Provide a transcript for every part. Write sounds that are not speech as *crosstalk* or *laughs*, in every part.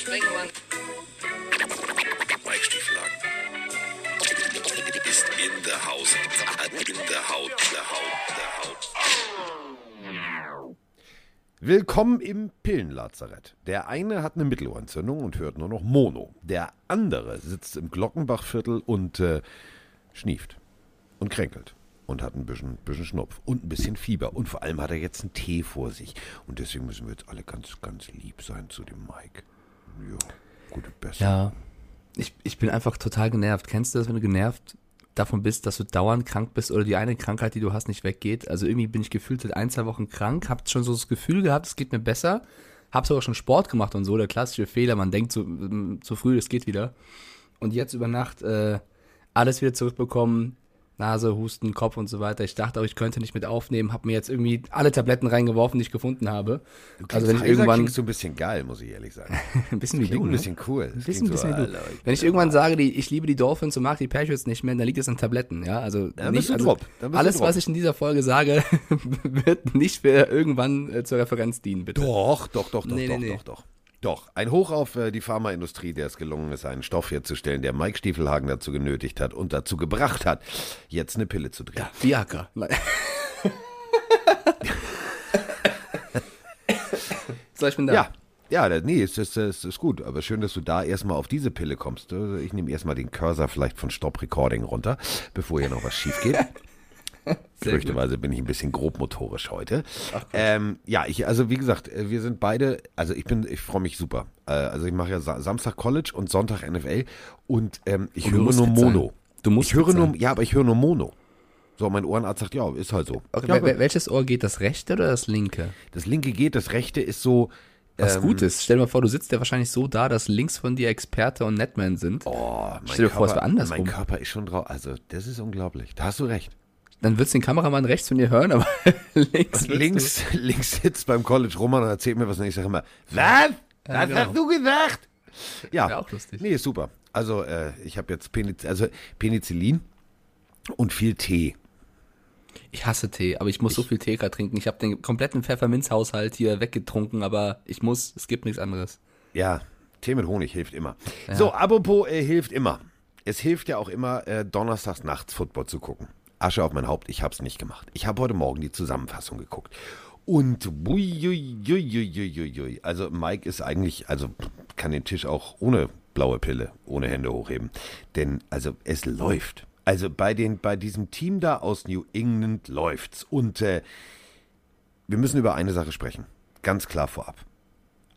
Sprengemann. Mike Stieflagen. Ist in der Haus. In der Haut. Der Haut. Der Haut. Willkommen im Pillenlazarett. Der eine hat eine Mittelohrentzündung und hört nur noch Mono. Der andere sitzt im Glockenbachviertel und äh, schnieft und kränkelt und hat ein bisschen, bisschen Schnupf und ein bisschen Fieber. Und vor allem hat er jetzt einen Tee vor sich. Und deswegen müssen wir jetzt alle ganz, ganz lieb sein zu dem Mike. Ja, gute Besserung. Ja. Ich, ich bin einfach total genervt. Kennst du das, wenn du genervt davon bist, dass du dauernd krank bist oder die eine Krankheit, die du hast, nicht weggeht? Also irgendwie bin ich gefühlt seit ein, zwei Wochen krank, hab schon so das Gefühl gehabt, es geht mir besser. Hab sogar schon Sport gemacht und so, der klassische Fehler, man denkt zu, zu früh, es geht wieder. Und jetzt über Nacht äh, alles wieder zurückbekommen, Nase, Husten, Kopf und so weiter. Ich dachte auch, ich könnte nicht mit aufnehmen, habe mir jetzt irgendwie alle Tabletten reingeworfen, die ich gefunden habe. Also wenn ich irgendwann klingst du ein bisschen geil, muss ich ehrlich sagen. *laughs* ein bisschen wie Klingt du, ein bisschen cool. Ein bisschen, bisschen wie du. Wenn ich irgendwann sage, die, ich liebe die Dolphins und mag die Patriots nicht mehr, dann liegt es an Tabletten, ja. Also, Dann nicht, also alles, was ich in dieser Folge sage, *laughs* wird nicht für irgendwann äh, zur Referenz dienen, bitte. Doch, doch, doch, doch, Nee, doch, nee, nee. doch, doch. Doch, ein Hoch auf äh, die Pharmaindustrie, der es gelungen ist, einen Stoff herzustellen, der Mike Stiefelhagen dazu genötigt hat und dazu gebracht hat, jetzt eine Pille zu drehen. Viagra. Nein. so, ich bin da. Ja, ja, nee, es ist, es ist gut, aber schön, dass du da erstmal auf diese Pille kommst. Ich nehme erstmal den Cursor vielleicht von Stop Recording runter, bevor hier noch was schief geht. *laughs* Gerüchteweise bin ich ein bisschen grobmotorisch heute. Ähm, ja, ich, also wie gesagt, äh, wir sind beide, also ich bin, ich freue mich super. Äh, also ich mache ja Sa Samstag College und Sonntag NFL und ähm, ich Und höre nur fit sein. Mono. Du musst ich höre nur, sein. ja, aber ich höre nur Mono. So, mein Ohrenarzt sagt, ja, ist halt so. Okay, ja, wel- wel- welches Ohr geht, das rechte oder das linke? das linke geht, das rechte ist so. Was ähm, gut ist. Stell dir mal vor, du sitzt ja wahrscheinlich so da, dass links von dir Experte und Netman sind. Oh, mein Stell dir vor, es wäre andersrum. Mein Körper ist schon drauf. Also, das ist unglaublich. Da hast du recht. Dann würdest du den Kameramann rechts von dir hören, aber *laughs* links. Links, *laughs* links sitzt beim College Roman und erzählt mir was und ich sage immer, was? Was genau. hast du gesagt? Ja, Wär auch lustig. nee, super. Also, äh, ich habe jetzt Peniz also Penicillin und viel Tee. Du, ich hasse Tee, aber ich muss so viel Tee gerade trinken. Ich habe den kompletten Pfefferminzhaushalt hier weggetrunken, aber ich muss, es gibt nichts anderes. Ja, Tee mit Honig hilft immer. So, apropos äh, hilft immer. Es hilft ja auch immer, äh, donnerstags nachts Football zu gucken. Asche auf mein Haupt, ich hab's nicht gemacht. Ich habe heute Morgen die Zusammenfassung geguckt. Und uiuiuiuiui. Also Mike ist eigentlich, also kann den Tisch auch ohne blaue Pille, ohne Hände hochheben. Denn also es läuft. Also bei, den, bei diesem Team da aus New England läuft's. Und äh, wir müssen über eine Sache sprechen. Ganz klar vorab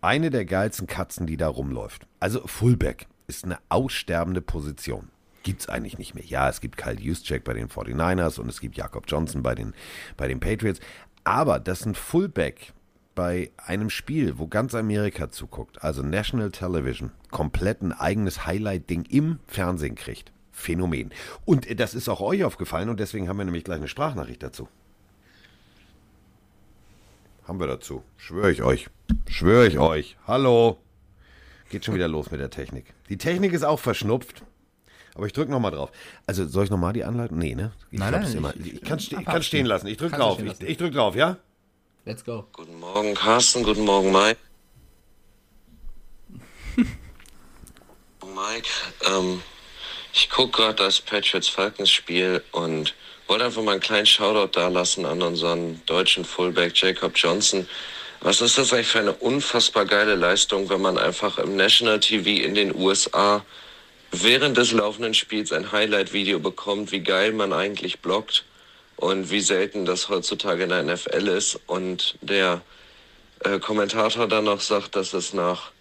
eine der geilsten Katzen, die da rumläuft. Also Fullback ist eine aussterbende Position. Gibt's eigentlich nicht mehr. Ja, es gibt Kyle Juszczyk bei den 49ers und es gibt Jakob Johnson bei den, bei den Patriots. Aber dass ein Fullback bei einem Spiel, wo ganz Amerika zuguckt, also National Television, komplett ein eigenes Highlight-Ding im Fernsehen kriegt. Phänomen. Und das ist auch euch aufgefallen und deswegen haben wir nämlich gleich eine Sprachnachricht dazu. Haben wir dazu. Schwöre ich euch. Schwöre ich euch. Hallo. Geht schon wieder los mit der Technik. Die Technik ist auch verschnupft. Aber ich drücke nochmal drauf. Also soll ich nochmal die Anleitung? Nee, ne? Ich, Nein, nein, immer. ich- ich, kann, ste ich kann stehen lassen. Ich drücke drauf. Ich, ich drücke drauf, ja? Let's go. Guten Morgen, Carsten. Guten Morgen, Mike. Mike, ähm, ich gucke gerade das Patriots-Falcons-Spiel und wollte einfach mal einen kleinen Shoutout da lassen an unseren deutschen Fullback Jacob Johnson. Was ist das eigentlich für eine unfassbar geile Leistung, wenn man einfach im National TV in den USA während des laufenden Spiels ein Highlight-Video bekommt, wie geil man eigentlich blockt und wie selten das heutzutage in der NFL ist. Und der äh, Kommentator dann noch sagt, dass es nach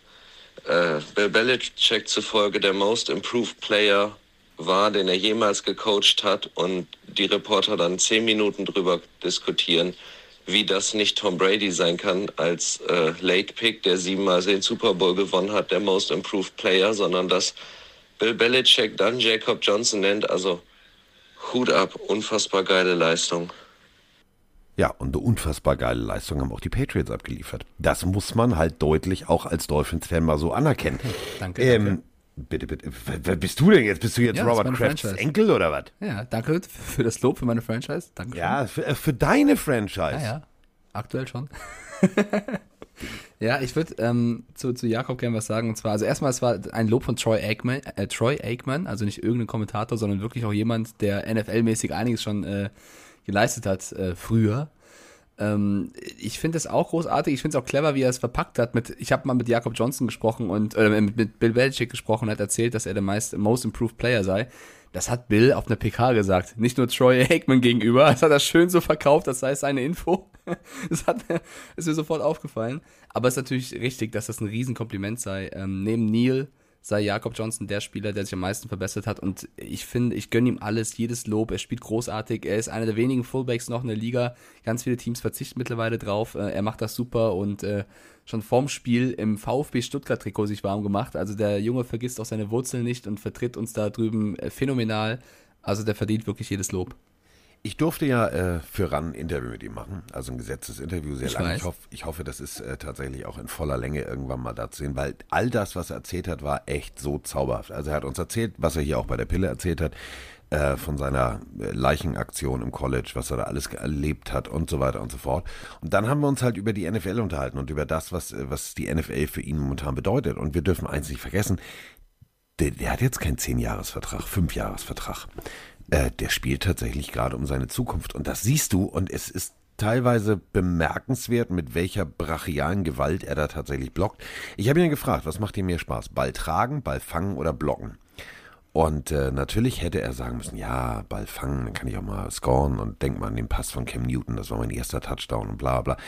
äh, Bill Belichick zufolge der most improved Player war, den er jemals gecoacht hat und die Reporter dann zehn Minuten drüber diskutieren, wie das nicht Tom Brady sein kann als äh, Late Pick, der siebenmal den Super Bowl gewonnen hat, der most improved Player, sondern dass Bill Belichick dann Jacob Johnson nennt. Also Hut ab, unfassbar geile Leistung. Ja, und eine unfassbar geile Leistung haben auch die Patriots abgeliefert. Das muss man halt deutlich auch als Dolphins-Fan mal so anerkennen. *laughs* Danke, Ähm, danke. bitte, bitte. Wer wer bist du denn jetzt? Bist du jetzt Ja, Robert Krafts Franchise. Enkel oder was? Ja, danke für das Lob für meine Franchise. Danke. Ja, für, äh, für deine Franchise. Ja, ja. Aktuell schon. *laughs* Ja, ich würde ähm, zu, zu Jakob gerne was sagen. Und zwar, also erstmal, es war ein Lob von Troy Aikman, äh, Troy Aikman, also nicht irgendein Kommentator, sondern wirklich auch jemand, der NFL-mäßig einiges schon äh, geleistet hat äh, früher. Ähm, ich finde es auch großartig. Ich finde es auch clever, wie er es verpackt hat. Mit, ich habe mal mit Jakob Johnson gesprochen und äh, mit Bill Belichick gesprochen und hat erzählt, dass er der meist, most improved Player sei. Das hat Bill auf einer PK gesagt. Nicht nur Troy Aikman gegenüber. Das hat er schön so verkauft, das sei seine Info. *laughs* Das hat mir, ist mir sofort aufgefallen. Aber es ist natürlich richtig, dass das ein Riesenkompliment sei. Ähm, neben Neil sei Jakob Johnson der Spieler, der sich am meisten verbessert hat. Und ich finde, ich gönne ihm alles, jedes Lob. Er spielt großartig. Er ist einer der wenigen Fullbacks noch in der Liga. Ganz viele Teams verzichten mittlerweile drauf. Äh, er macht das super und äh, schon vorm Spiel im VfB Stuttgart-Trikot sich warm gemacht. Also der Junge vergisst auch seine Wurzeln nicht und vertritt uns da drüben äh, phänomenal. Also der verdient wirklich jedes Lob. Ich durfte ja äh, für RAN ein Interview mit ihm machen, also ein gesetztes Interview, sehr Ich lange. weiß. Ich, hoff, ich hoffe, das ist äh, tatsächlich auch in voller Länge irgendwann mal da zu sehen, weil all das, was er erzählt hat, war echt so zauberhaft. Also er hat uns erzählt, was er hier auch bei der Pille erzählt hat, äh, von seiner äh, Leichenaktion im College, was er da alles erlebt hat und so weiter und so fort. Und dann haben wir uns halt über die NFL unterhalten und über das, was, äh, was die NFL für ihn momentan bedeutet. Und wir dürfen eins nicht vergessen, der, der hat jetzt keinen 10-Jahres-Vertrag, 5-Jahres-Vertrag. Äh, der spielt tatsächlich gerade um seine Zukunft. Und das siehst du und es ist teilweise bemerkenswert, mit welcher brachialen Gewalt er da tatsächlich blockt. Ich habe ihn gefragt, was macht dir mehr Spaß? Ball tragen, Ball fangen oder blocken? Und äh, natürlich hätte er sagen müssen, ja, Ball fangen, dann kann ich auch mal scoren und denk mal an den Pass von Cam Newton, das war mein erster Touchdown und bla bla.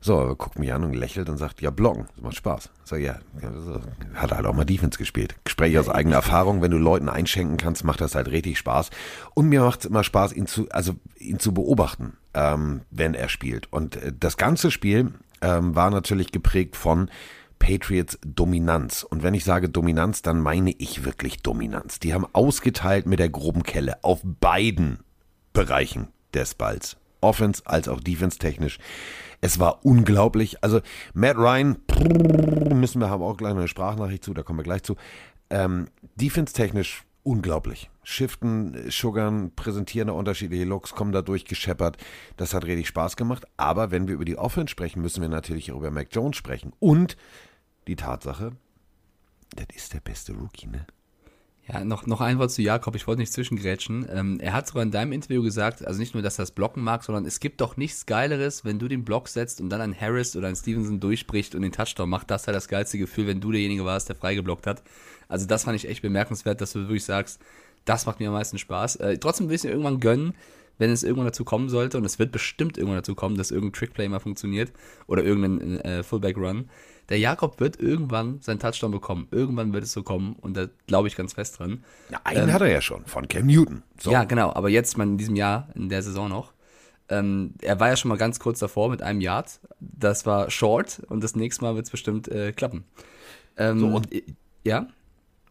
So, er guckt mich an und lächelt und sagt, ja, blocken, das macht Spaß. Sag, ja, so. hat halt auch mal Defense gespielt. Spreche aus eigener Erfahrung, wenn du Leuten einschenken kannst, macht das halt richtig Spaß. Und mir macht es immer Spaß, ihn zu, also ihn zu beobachten, ähm, wenn er spielt. Und äh, das ganze Spiel ähm, war natürlich geprägt von Patriots Dominanz. Und wenn ich sage Dominanz, dann meine ich wirklich Dominanz. Die haben ausgeteilt mit der groben Kelle auf beiden Bereichen des Balls. Offense als auch Defense technisch. Es war unglaublich. Also Matt Ryan, müssen wir haben auch gleich eine Sprachnachricht zu, da kommen wir gleich zu. Ähm, Defense technisch unglaublich. Shiften, Sugarn, präsentieren unterschiedliche Looks, kommen da durchgescheppert. Das hat richtig Spaß gemacht. Aber wenn wir über die Offense sprechen, müssen wir natürlich auch über Mac Jones sprechen. Und die Tatsache, das ist der beste Rookie, ne? Ja, noch, noch ein Wort zu Jakob, ich wollte nicht zwischengrätschen. Ähm, er hat sogar in deinem Interview gesagt, also nicht nur, dass er das blocken mag, sondern es gibt doch nichts Geileres, wenn du den Block setzt und dann ein Harris oder ein Stevenson durchbricht und den Touchdown macht. Das ist ja das geilste Gefühl, wenn du derjenige warst, der freigeblockt hat. Also das fand ich echt bemerkenswert, dass du wirklich sagst, das macht mir am meisten Spaß. Äh, trotzdem will ich es irgendwann gönnen, wenn es irgendwann dazu kommen sollte, und es wird bestimmt irgendwann dazu kommen, dass irgendein Trickplay mal funktioniert oder irgendein äh, Fullback-Run. Der Jakob wird irgendwann seinen Touchdown bekommen. Irgendwann wird es so kommen und da glaube ich ganz fest dran. Ja, einen hat er ja schon, von Cam Newton. So. Ja, genau, aber jetzt mal in diesem Jahr, in der Saison noch. Ähm, er war ja schon mal ganz kurz davor mit einem Yard. Das war short und das nächste Mal wird es bestimmt äh, klappen. Ähm, So, und- ja?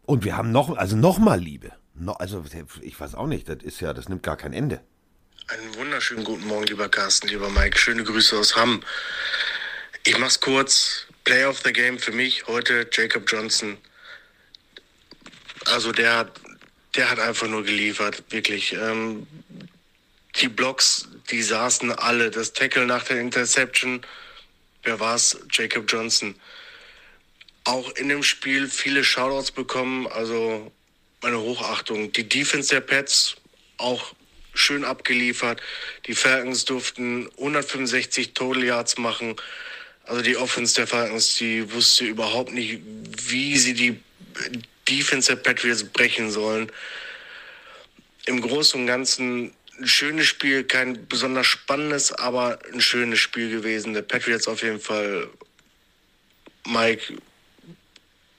Und wir haben noch, also noch mal Liebe. No, also ich weiß auch nicht, das ist ja, das nimmt gar kein Ende. Einen wunderschönen guten Morgen, lieber Carsten, lieber Mike. Schöne Grüße aus Hamm. Ich mach's kurz. Play of the Game für mich heute Jacob Johnson. Also der, hat- der hat einfach nur geliefert, wirklich. Ähm, die Blocks, die saßen alle. Das Tackle nach der Interception, wer war's? Jacob Johnson. Auch in dem Spiel viele Shoutouts bekommen, also meine Hochachtung. Die Defense der Pets auch schön abgeliefert. Die Falcons durften 165 Total Yards machen. Also die Offense der Falcons, die wusste überhaupt nicht, wie sie die Defense der Patriots brechen sollen. Im Großen und Ganzen ein schönes Spiel, kein besonders spannendes, aber ein schönes Spiel gewesen. Der Patriots auf jeden Fall. Mike,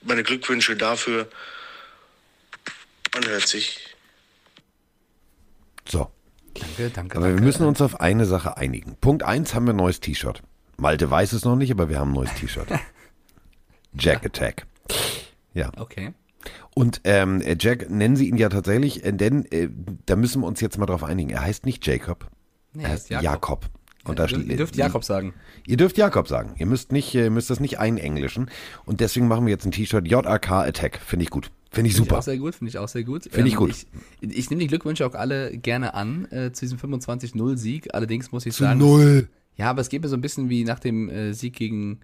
meine Glückwünsche dafür. Man hört sich. So. Danke, danke. Aber wir danke. müssen uns auf eine Sache einigen. Punkt eins haben wir ein neues T-Shirt. Malte weiß es noch nicht, aber wir haben ein neues T-Shirt. *laughs* Jack Attack. Ja. Okay. Und ähm, Jack nennen sie ihn ja tatsächlich, äh, denn äh, da müssen wir uns jetzt mal drauf einigen. Er heißt nicht Jacob. Nee, er heißt Jakob. Und da ihr, dürft, Jakob sagen. Ihr dürft Jakob sagen. Ihr müsst nicht, ihr müsst das nicht einenglischen. Und deswegen machen wir jetzt ein T-Shirt JAK Attack. Finde ich gut. Finde ich Finde ich super. auch sehr gut, finde ich auch sehr gut. Ähm, Finde ich gut. Ich, ich nehme die Glückwünsche auch alle gerne an äh, zu diesem 25-0-Sieg. Allerdings muss ich Zu sagen, null. Ja, aber es geht mir so ein bisschen wie nach dem äh, Sieg gegen,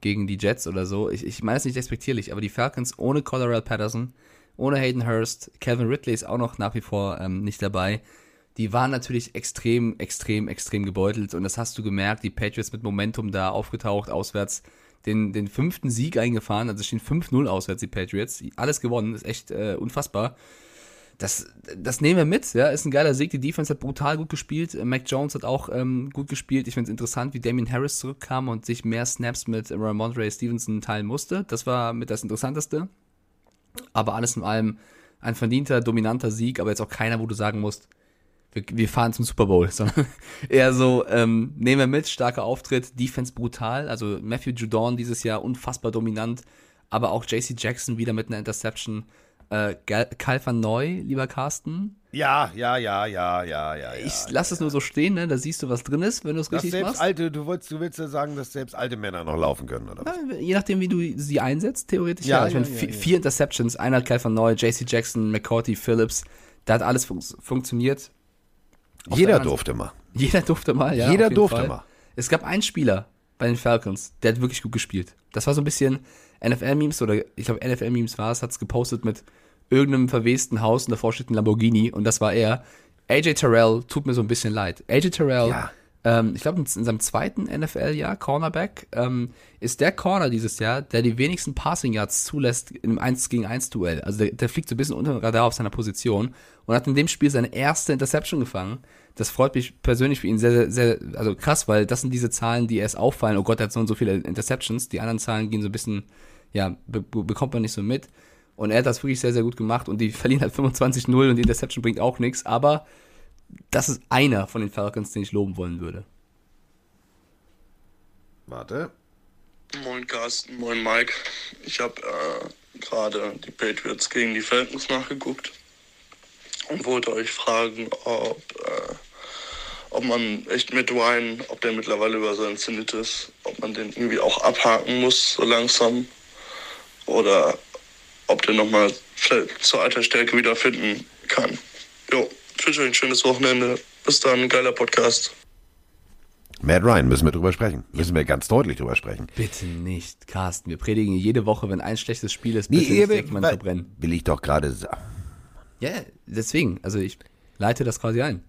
gegen die Jets oder so. Ich, ich meine es nicht respektierlich, aber die Falcons ohne Colorado Patterson, ohne Hayden Hurst, Calvin Ridley ist auch noch nach wie vor ähm, nicht dabei. Die waren natürlich extrem, extrem, extrem gebeutelt und das hast du gemerkt. Die Patriots mit Momentum da aufgetaucht, auswärts den, den fünften Sieg eingefahren. Also stehen 5-0 auswärts, die Patriots. Alles gewonnen, ist echt äh, unfassbar. Das, das nehmen wir mit, ja, ist ein geiler Sieg. Die Defense hat brutal gut gespielt. Mac Jones hat auch ähm, gut gespielt. Ich finde es interessant, wie Damien Harris zurückkam und sich mehr Snaps mit Ramondre Stevenson teilen musste. Das war mit das Interessanteste. Aber alles in allem ein verdienter, dominanter Sieg, aber jetzt auch keiner, wo du sagen musst, wir, wir fahren zum Super Bowl, *laughs* sondern eher so, ähm, nehmen wir mit, starker Auftritt, Defense brutal, also Matthew Judon dieses Jahr unfassbar dominant, aber auch JC Jackson wieder mit einer Interception. Äh, van Neu, lieber Carsten. Ja, ja, ja, ja, ja, ja. Ich ja, lasse es nur so stehen, ne? Da siehst du, was drin ist, wenn du es richtig selbst machst. alte, du willst, du willst ja sagen, dass selbst alte Männer noch laufen können, oder was? Ja, je nachdem, wie du sie einsetzt, theoretisch. Ja, Ja, ich ja, meine, ja, vi- ja. vier Interceptions, einer hat Kyle Neu, JC Jackson, McCourty, Phillips. Da hat alles fun funktioniert. Auf der Jeder durfte mal. *laughs* Jeder durfte mal, ja. Jeder durfte Fall. mal. Es gab einen Spieler bei den Falcons, der hat wirklich gut gespielt. Das war so ein bisschen NFL-Memes oder ich glaube NFL-Memes war es, hat es gepostet mit irgendeinem verwesten Haus und davor steht ein Lamborghini und das war er. AJ Terrell tut mir so ein bisschen leid. AJ Terrell, Ja. ähm, ich glaube in, in seinem zweiten NFL-Jahr, Cornerback, ähm, ist der Corner dieses Jahr, der die wenigsten Passing Yards zulässt im 1 gegen 1 Duell. Also der, der fliegt so ein bisschen unter dem Radar auf seiner Position und hat in dem Spiel seine erste Interception gefangen. Das freut mich persönlich für ihn sehr, sehr, sehr, also krass, weil das sind diese Zahlen, die erst auffallen. Oh Gott, er hat so und so viele Interceptions. Die anderen Zahlen gehen so ein bisschen, ja, be bekommt man nicht so mit. Und er hat das wirklich sehr, sehr gut gemacht und die *laughs* verlieren halt 25-0 und die Interception bringt auch nichts. Aber das ist einer von den Falcons, den ich loben wollen würde. Warte. Moin Carsten, moin Mike. Ich habe äh, gerade die Patriots gegen die Falcons nachgeguckt und wollte euch fragen, ob, äh, ob man echt mit Ryan, ob der mittlerweile über seinen Zenit ist, ob man den irgendwie auch abhaken muss so langsam oder ob der nochmal zur alter Stärke wieder finden kann. Jo, ich wünsche euch ein schönes Wochenende. Bis dann, geiler Podcast. Matt Ryan, müssen wir drüber sprechen. Müssen wir ganz deutlich drüber sprechen. Bitte nicht, Carsten. Wir predigen jede Woche, wenn ein schlechtes Spiel ist, bitte nicht direkt jemanden weil- verbrennen. will ich doch gerade sagen. Ja, deswegen. Also ich leite das quasi ein.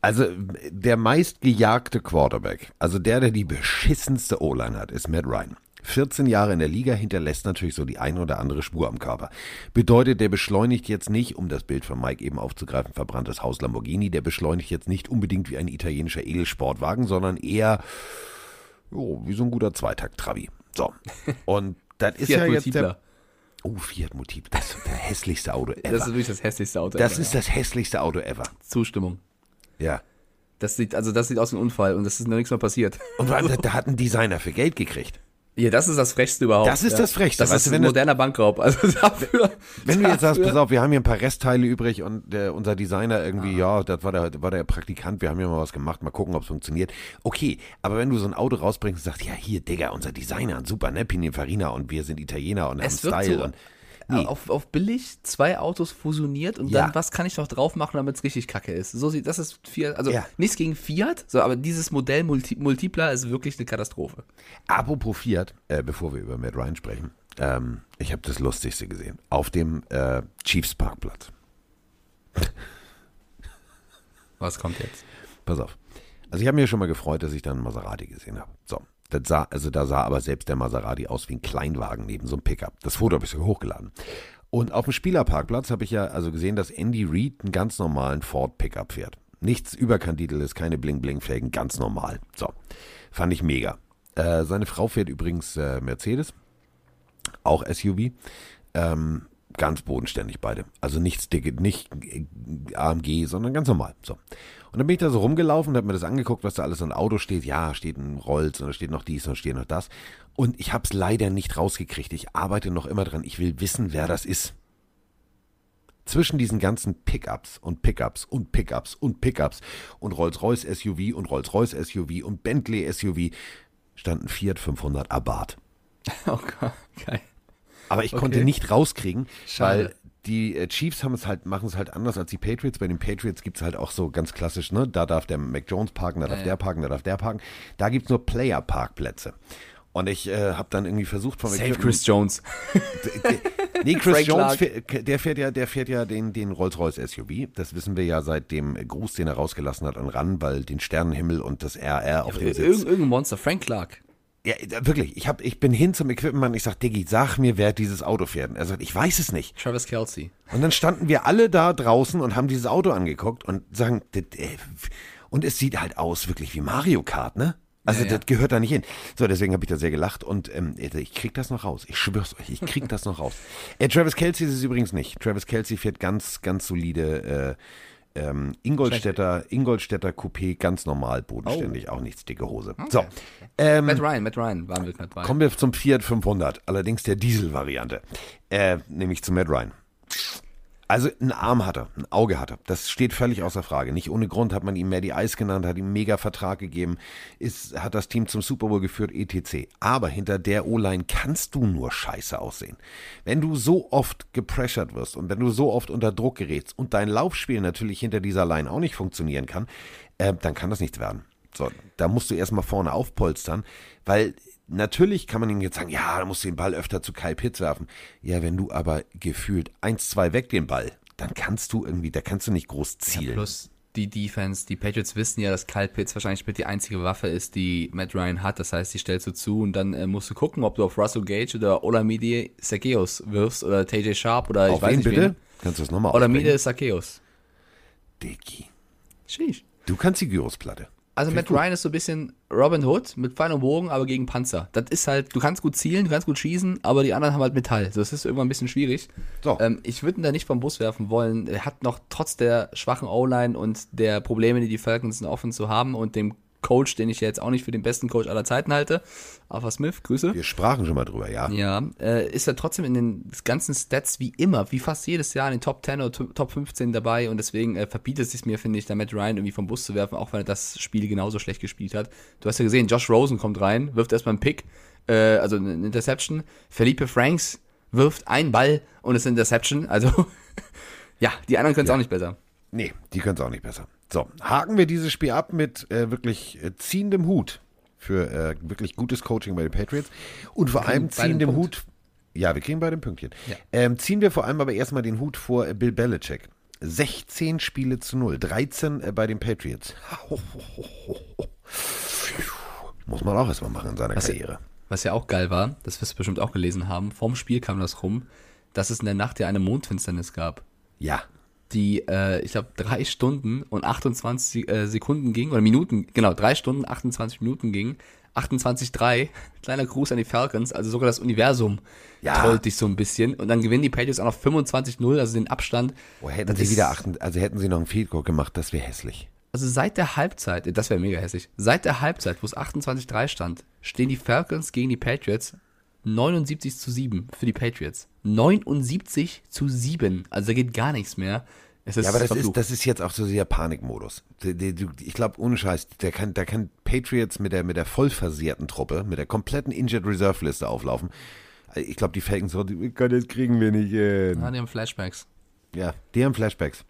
Also der meistgejagte Quarterback, also der, der die beschissenste O-Line hat, ist Matt Ryan. 14 Jahre in der Liga hinterlässt natürlich so die ein oder andere Spur am Körper. Bedeutet, der beschleunigt jetzt nicht, um das Bild von Mike eben aufzugreifen, verbranntes Haus Lamborghini, der beschleunigt jetzt nicht unbedingt wie ein italienischer Edelsportwagen, sondern eher jo, wie so ein guter Zweitakt-Trabi. So. *laughs* Und das ist ja jetzt der... Oh, Fiat Multipla, das ist der hässlichste Auto *laughs* ever. Das ist wirklich das hässlichste Auto. Das ever, ist das hässlichste Auto ever. ja. Zustimmung. Ja. Das sieht, also das sieht aus wie ein Unfall und das ist noch nichts mehr passiert. Und vor allem, *laughs* da, da hat ein Designer für Geld gekriegt. Ja, das ist das Frechste überhaupt. Das ist ja. das Frechste. Das Weißt ist du, ein moderner Bankraub. Also dafür. Wenn du jetzt sagst, dafür- pass auf, wir haben hier ein paar Restteile übrig und äh, unser Designer irgendwie, ja, das war der, war der Praktikant, wir haben hier mal was gemacht, mal gucken, ob es funktioniert. Okay, aber wenn du so ein Auto rausbringst und sagst, ja, hier, Digga, unser Designer, super, ne, Pininfarina und wir sind Italiener und haben Es wird Style so und nee. auf, auf billig zwei Autos fusioniert und Ja. dann, was kann ich noch drauf machen, damit es richtig kacke ist. So sieht, das ist Fiat, also Ja. nichts gegen Fiat, so, aber dieses Modell Multi, Multipla ist wirklich eine Katastrophe. Apropos Fiat, äh, bevor wir über Matt Ryan sprechen, ähm, ich habe das Lustigste gesehen. Auf dem äh, Chiefs Parkplatz. Was kommt jetzt? Pass auf. Also ich habe mich schon mal gefreut, dass ich dann Maserati gesehen habe. So. Das sah, also da sah aber selbst der Maserati aus wie ein Kleinwagen neben so einem Pickup. Das Foto habe ich sogar hochgeladen. Und auf dem Spielerparkplatz habe ich ja also gesehen, dass Andy Reid einen ganz normalen Ford Pickup fährt. Nichts Überkandidelles, keine Bling-Bling-Felgen, ganz normal. So. Fand ich mega. Äh, seine Frau fährt übrigens äh, Mercedes. Auch SUV. Ähm, ganz bodenständig beide. Also nichts dicke, nicht AMG, sondern ganz normal. So. Und dann bin ich da so rumgelaufen und habe mir das angeguckt, was da alles an Auto steht. Ja, steht ein Rolls und da steht noch dies und da steht noch das. Und ich habe es leider nicht rausgekriegt. Ich arbeite noch immer dran. Ich will wissen, wer das ist. Zwischen diesen ganzen Pickups und Pickups und Pickups und Pickups und Rolls-Royce SUV und Rolls-Royce SUV und Bentley SUV stand ein Fiat 500 Abarth. *laughs* Oh geil. Aber ich Okay. konnte nicht rauskriegen, Schade. weil die äh, Chiefs haben es halt, machen es halt anders als die Patriots. Bei den Patriots gibt es halt auch so ganz klassisch, ne? Da darf der Mac Jones parken, da darf Ja, der ja. parken, da darf der parken. Da gibt es nur Player-Parkplätze. Und ich äh, habe dann irgendwie versucht vom Save Chris Jones. *laughs* Nee, *laughs* Chris Frank Jones, fährt, der fährt ja, der fährt ja den, den Rolls-Royce SUV. Das wissen wir ja seit dem Gruß, den er rausgelassen hat an Ran, weil den Sternenhimmel und das RR auf dem Ir Sitz. irgendein Monster, Frank Clark. Ja, wirklich. Ich, hab, ich bin hin zum Equipmentmann. Ich sag, Diggi, sag mir, wer dieses Auto fährt. Er sagt, ich weiß es nicht. Travis Kelsey. Und dann standen wir alle da draußen und haben dieses Auto angeguckt und sagen, äh, und es sieht halt aus wirklich wie Mario Kart, ne? Also Ja, ja. das gehört da nicht hin. So, deswegen habe ich da sehr gelacht und ähm, ich krieg das noch raus. Ich schwör's euch, ich krieg das noch raus. Äh, Travis Kelsey ist es übrigens nicht. Travis Kelsey fährt ganz, ganz solide äh, ähm, Ingolstädter, Ingolstädter Coupé, ganz normal, bodenständig, auch nichts dicke Hose. So, ähm, Matt Ryan, Matt Ryan waren wir gerade bei. Kommen wir zum Fiat 500, allerdings der Diesel-Variante, äh, nämlich zu Matt Ryan. Also ein Arm hat er, ein Auge hat er. Das steht völlig außer Frage. Nicht ohne Grund hat man ihn Maddie Ice genannt, hat ihm mega Vertrag gegeben, ist, hat das Team zum Super Bowl geführt, etc. Aber hinter der O-Line kannst du nur scheiße aussehen. Wenn du so oft gepressured wirst und wenn du so oft unter Druck gerätst und dein Laufspiel natürlich hinter dieser Line auch nicht funktionieren kann, äh, dann kann das nichts werden. So, da musst du erstmal vorne aufpolstern, weil natürlich kann man ihm jetzt sagen, ja, da musst du den Ball öfter zu Kyle Pitts werfen. Ja, wenn du aber gefühlt 1-2 weg den Ball, dann kannst du irgendwie, da kannst du nicht groß zielen. Plus die Defense, die Patriots wissen ja, dass Kyle Pitts wahrscheinlich mit die einzige Waffe ist, die Matt Ryan hat. Das heißt, die stellst du zu und dann äh, musst du gucken, ob du auf Russell Gage oder Olamide Zacchaeus wirfst oder TJ Sharp oder ich Auf weiß wen nicht bitte? wen. Kannst du das nochmal Olamide? Zacchaeus. Dicky. Sheesh. Du kannst die Gyrosplatte. Also Matt Ryan ist so ein bisschen Robin Hood mit Pfeil und Bogen, aber gegen Panzer. Das ist halt, du kannst gut zielen, du kannst gut schießen, aber die anderen haben halt Metall. So, Das ist irgendwann ein bisschen schwierig. So. Ähm, ich würde ihn da nicht vom Bus werfen wollen. Er hat noch trotz der schwachen O-Line und der Probleme, die die Falcons in Offense so haben und dem Coach, den ich ja jetzt auch nicht für den besten Coach aller Zeiten halte, Arthur Smith, Grüße. Wir sprachen schon mal drüber, ja. Ja, äh, ist er trotzdem in den ganzen Stats wie immer, wie fast jedes Jahr in den Top 10 oder Top- Top 15 dabei und deswegen äh, verbietet es sich mir, finde ich, da Matt Ryan irgendwie vom Bus zu werfen, auch wenn er das Spiel genauso schlecht gespielt hat. Du hast ja gesehen, Josh Rosen kommt rein, wirft erstmal einen Pick, äh, also eine Interception. Felipe Franks wirft einen Ball und es ist eine Interception. Also, *laughs* ja, die anderen können es auch nicht besser. Nee, die können es auch nicht besser. So, haken wir dieses Spiel ab mit äh, wirklich äh, ziehendem Hut für äh, wirklich gutes Coaching bei den Patriots und vor allem ziehendem. Hut. Ja, wir kriegen bei den Pünktchen. Ja. Ähm, ziehen wir vor allem aber erstmal den Hut vor äh, Bill Belichick. 16 Spiele zu 0, 13 äh, bei den Patriots. Muss man auch erstmal machen in seiner Was- Karriere. Was ja auch geil war, das wirst du bestimmt auch gelesen haben, vorm Spiel kam das rum, dass es in der Nacht ja eine Mondfinsternis gab. Ja. Die, äh, ich glaube, drei Stunden und 28 äh, Sekunden ging, oder Minuten, genau, drei Stunden, 28 Minuten ging. 28,3. *laughs* Kleiner Gruß an die Falcons, also sogar das Universum Ja. trollt dich so ein bisschen. Und dann gewinnen die Patriots auch noch 25-0, also den Abstand. Oh, hätten sie wieder achten, also hätten sie noch einen Field Goal gemacht, das wäre hässlich. Also seit der Halbzeit, das wäre mega hässlich, seit der Halbzeit, wo es 28-3 stand, stehen die Falcons gegen die Patriots 79 zu 7 für die Patriots. 79 zu 7. Also da geht gar nichts mehr. Es ist Ja, aber das ist, das ist jetzt auch so sehr Panikmodus. Ich glaube, ohne Scheiß, der kann, der kann Patriots mit der, mit der vollversehrten Truppe, mit der kompletten Injured Reserve Liste auflaufen. Ich glaube, die Falcons, so, die- Gott, das kriegen wir nicht hin. Ah, die haben Flashbacks. Ja, die haben Flashbacks.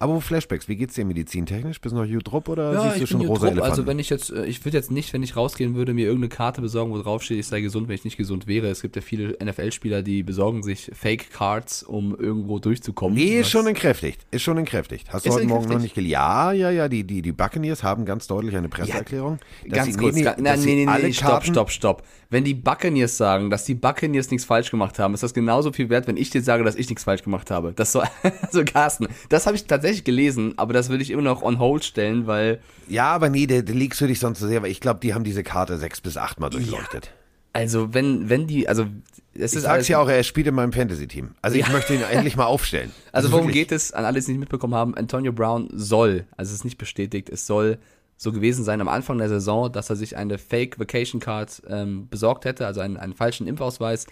Aber wo Flashbacks, wie geht's dir medizintechnisch? Bist du noch gut drupp oder Ja, siehst du schon rosa. Elefanten? Also wenn ich jetzt, äh, ich würde jetzt nicht, wenn ich rausgehen würde, mir irgendeine Karte besorgen, wo drauf steht, ich sei gesund, wenn ich nicht gesund wäre. Es gibt ja viele NFL-Spieler, die besorgen sich Fake-Cards, um irgendwo durchzukommen. Nee, ist schon entkräftigt. Ist schon entkräftigt. Hast du heute Morgen noch nicht gelesen? Ja, ja, ja. Die, die, die Buccaneers haben ganz deutlich eine Presseerklärung. dass Ganz sie- kurz, nee, nee, nee, nee, nee, stopp, stopp, stopp. Wenn die Buccaneers sagen, dass die Buccaneers nichts falsch gemacht haben, ist das genauso viel wert, wenn ich dir sage, dass ich nichts falsch gemacht habe. Das soll, *laughs* also Carsten, das habe ich tatsächlich gelesen, aber das würde ich immer noch on hold stellen, weil, Ja, aber nee, da da liegst du dich sonst zu sehr, weil ich glaube, die haben diese Karte sechs bis acht Mal durchleuchtet. also wenn, wenn die, also es Ich sag's ja auch, er spielt in meinem Fantasy-Team. Also ich möchte ihn endlich mal aufstellen. *laughs* Also worum wirklich. geht es? An alle, die es nicht mitbekommen haben, Antonio Brown soll, also es ist nicht bestätigt, es soll so gewesen sein am Anfang der Saison, dass er sich eine Fake Vacation Card ähm, besorgt hätte, also einen, einen falschen Impfausweis,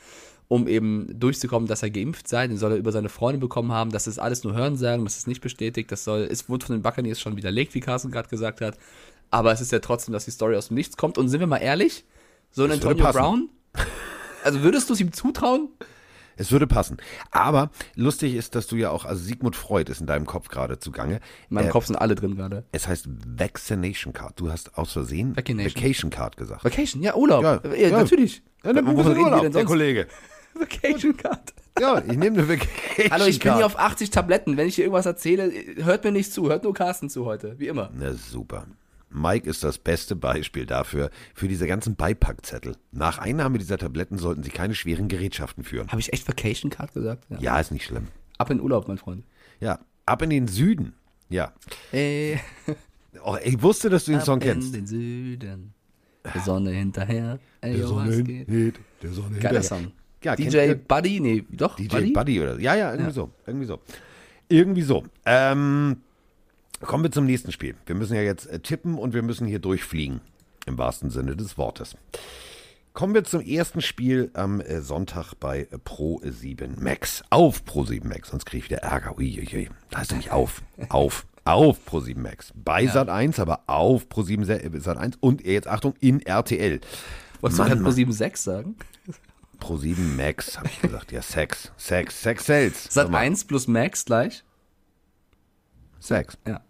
um eben durchzukommen, dass er geimpft sei. Den soll er über seine Freunde bekommen haben. Das ist alles nur Hörensagen, das ist nicht bestätigt. Das soll, es wurde von den Buccaneers schon widerlegt, wie Carsten gerade gesagt hat. Aber es ist ja trotzdem, dass die Story aus dem Nichts kommt. Und sind wir mal ehrlich, so ein Antonio. Brown, also würdest du es ihm zutrauen? Es würde passen. Aber lustig ist, dass du ja auch, also Sigmund Freud ist in deinem Kopf gerade zugange. In meinem Äh, Kopf sind alle drin gerade. Es heißt Vaccination Card. Du hast aus Versehen. Vacation Card gesagt. Vacation, ja, Urlaub. Ja, Ja, ja. natürlich. Ja, dann Wovon reden wir Urlaub, denn der sonst? Kollege. *laughs* Vacation Card. Ja, ich nehme eine Vacation Hallo, ich bin hier auf 80 Tabletten. Wenn ich hier irgendwas erzähle, hört mir nicht zu. Hört nur Carsten zu heute. Wie immer. Na super. Mike ist das beste Beispiel dafür, für diese ganzen Beipackzettel. Nach Einnahme dieser Tabletten sollten Sie keine schweren Gerätschaften führen. Habe ich echt Vacation Card gesagt? Ja, ist nicht schlimm. Ab in Urlaub, mein Freund. Ja, ab in den Süden. Ja. Ey, Oh, ich wusste, dass du den Song ab in kennst. den Süden. Der Sonne hinterher. Ey, yo, was geht? hinter, der Sonne Geiler hinterher. Song. Ja, DJ Buddy, nee, doch, DJ Buddy, oder? Ja, ja, irgendwie Ja. so. Irgendwie so. Irgendwie so. Ähm, kommen wir zum nächsten Spiel. Wir müssen ja jetzt äh, tippen und wir müssen hier durchfliegen. Im wahrsten Sinne des Wortes. Kommen wir zum ersten Spiel am äh, Sonntag bei äh, Pro 7 Max. Auf Pro 7 Max, sonst kriege ich wieder Ärger. Uiuiui. Lass mich auf. Auf. Auf Pro 7 Max. Bei Sat 1, aber auf Pro 7 Sat 1 und jetzt Achtung in RTL. Wolltest du Mann, gerade Mann. Pro 76 sagen? Pro 7 Max, habe ich gesagt. Ja, Sex. Sex. Sex sells. Sat Sag mal, 1 plus Max gleich? Sex. Ja.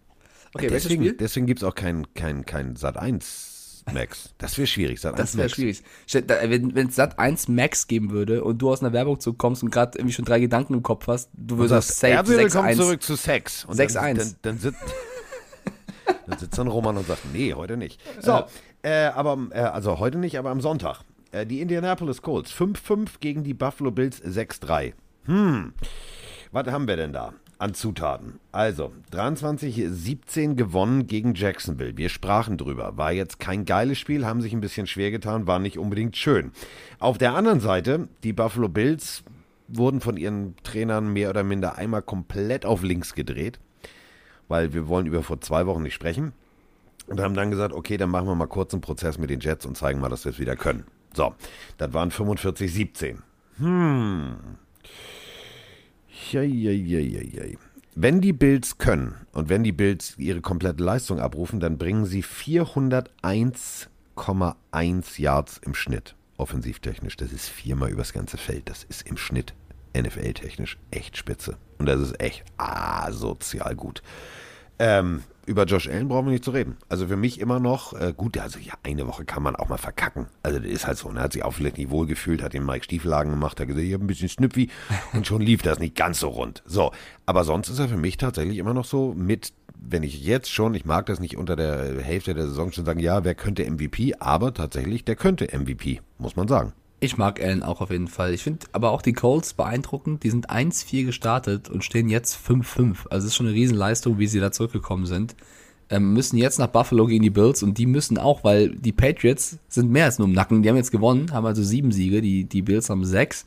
Okay, deswegen deswegen gibt es auch kein, kein, kein Sat 1 Max. Das wäre schwierig. Sat 1 Das wäre schwierig. Wenn es Sat 1 Max geben würde und du aus einer Werbung zukommst und gerade irgendwie schon drei Gedanken im Kopf hast, du würdest sagst, safe herzlich willkommen 6-1. zurück zu Sex. Und 6-1. Dann, dann, dann, sitzt, *laughs* dann sitzt dann Roman und sagt, nee, heute nicht. So, äh, aber, äh, also heute nicht, aber am Sonntag. Äh, die Indianapolis Colts 5-5 gegen die Buffalo Bills 6-3. Hm, was haben wir denn da an Zutaten? Also, 23-17 gewonnen gegen Jacksonville. Wir sprachen drüber. War jetzt kein geiles Spiel, haben sich ein bisschen schwer getan, war nicht unbedingt schön. Auf der anderen Seite, die Buffalo Bills wurden von ihren Trainern mehr oder minder einmal komplett auf links gedreht, weil wir wollen über vor zwei Wochen nicht sprechen. Und haben dann gesagt, okay, dann machen wir mal kurz einen Prozess mit den Jets und zeigen mal, dass wir es wieder können. So, das waren 45-17. Hm. Jei. Wenn die Bills können und wenn die Bills ihre komplette Leistung abrufen, dann bringen sie 401,1 Yards im Schnitt, offensivtechnisch. Das ist viermal übers ganze Feld. Das ist im Schnitt NFL-technisch echt spitze. Und das ist echt asozial gut. Ähm, über Josh Allen brauchen wir nicht zu reden. Also für mich immer noch, äh, gut, also ja, eine Woche kann man auch mal verkacken. Also das ist halt so, er hat sich auch vielleicht nicht wohl gefühlt, hat den Mike Stiefelhagen gemacht, hat gesagt, ich habe ein bisschen Schnüpfi *laughs* und schon lief das nicht ganz so rund. So, aber sonst ist er für mich tatsächlich immer noch so mit, wenn ich jetzt schon, ich mag das nicht unter der Hälfte der Saison schon sagen, ja, wer könnte MVP, aber tatsächlich, der könnte MVP, muss man sagen. Ich mag Allen auch auf jeden Fall. Ich finde aber auch die Colts beeindruckend. Die sind 1-4 gestartet und stehen jetzt 5-5. Also es ist schon eine Riesenleistung, wie sie da zurückgekommen sind. Ähm, müssen jetzt nach Buffalo gegen die Bills und die müssen auch, weil die Patriots sind mehr als nur im Nacken. Die haben jetzt gewonnen, haben also sieben Siege. Die, die Bills haben sechs.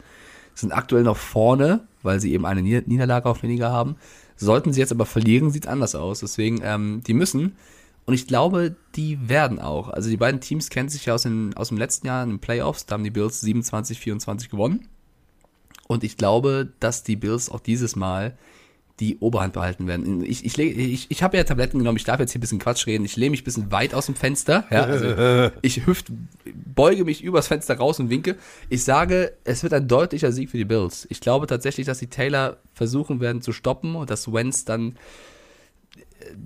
Sind aktuell noch vorne, weil sie eben eine Nieder Niederlage auf weniger haben. Sollten sie jetzt aber verlieren, sieht es anders aus. Deswegen, ähm, die müssen. Und ich glaube, die werden auch. Also die beiden Teams kennen sich ja aus, den, aus dem letzten Jahr in den Playoffs. Da haben die Bills 27, 24 gewonnen. Und ich glaube, dass die Bills auch dieses Mal die Oberhand behalten werden. Ich, ich, ich, ich habe ja Tabletten genommen, ich darf jetzt hier ein bisschen Quatsch reden. Ich lehne mich ein bisschen weit aus dem Fenster. Ja, also *laughs* ich hüft, beuge mich übers Fenster raus und winke. Ich sage, es wird ein deutlicher Sieg für die Bills. Ich glaube tatsächlich, dass die Taylor versuchen werden zu stoppen und dass Wentz dann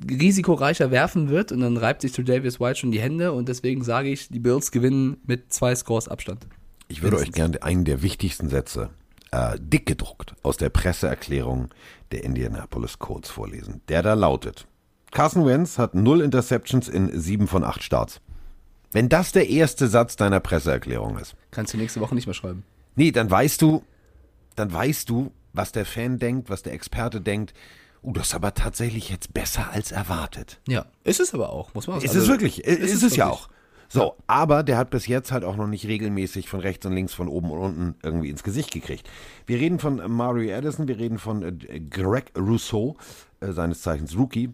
risikoreicher werfen wird und dann reibt sich zu Davis White schon die Hände und deswegen sage ich, die Bills gewinnen mit zwei Scores Abstand. Ich würde euch gerne einen der wichtigsten Sätze äh, dick gedruckt aus der Presseerklärung der Indianapolis Colts vorlesen. Der da lautet: Carson Wentz hat null Interceptions in sieben von acht Starts. Wenn das der erste Satz deiner Presseerklärung ist, Kannst du nächste Woche nicht mehr schreiben. nee, dann weißt du, dann weißt du, was der Fan denkt, was der Experte denkt. Uh, das ist aber tatsächlich jetzt besser als erwartet. Ja, ist es aber auch, muss man auch Ist sagen. es wirklich? Ist, ist es ja wirklich. auch. So, aber der hat bis jetzt halt auch noch nicht regelmäßig von rechts und links, von oben und unten irgendwie ins Gesicht gekriegt. Wir reden von äh, Mario Addison, wir reden von äh, Greg Rousseau, äh, seines Zeichens Rookie.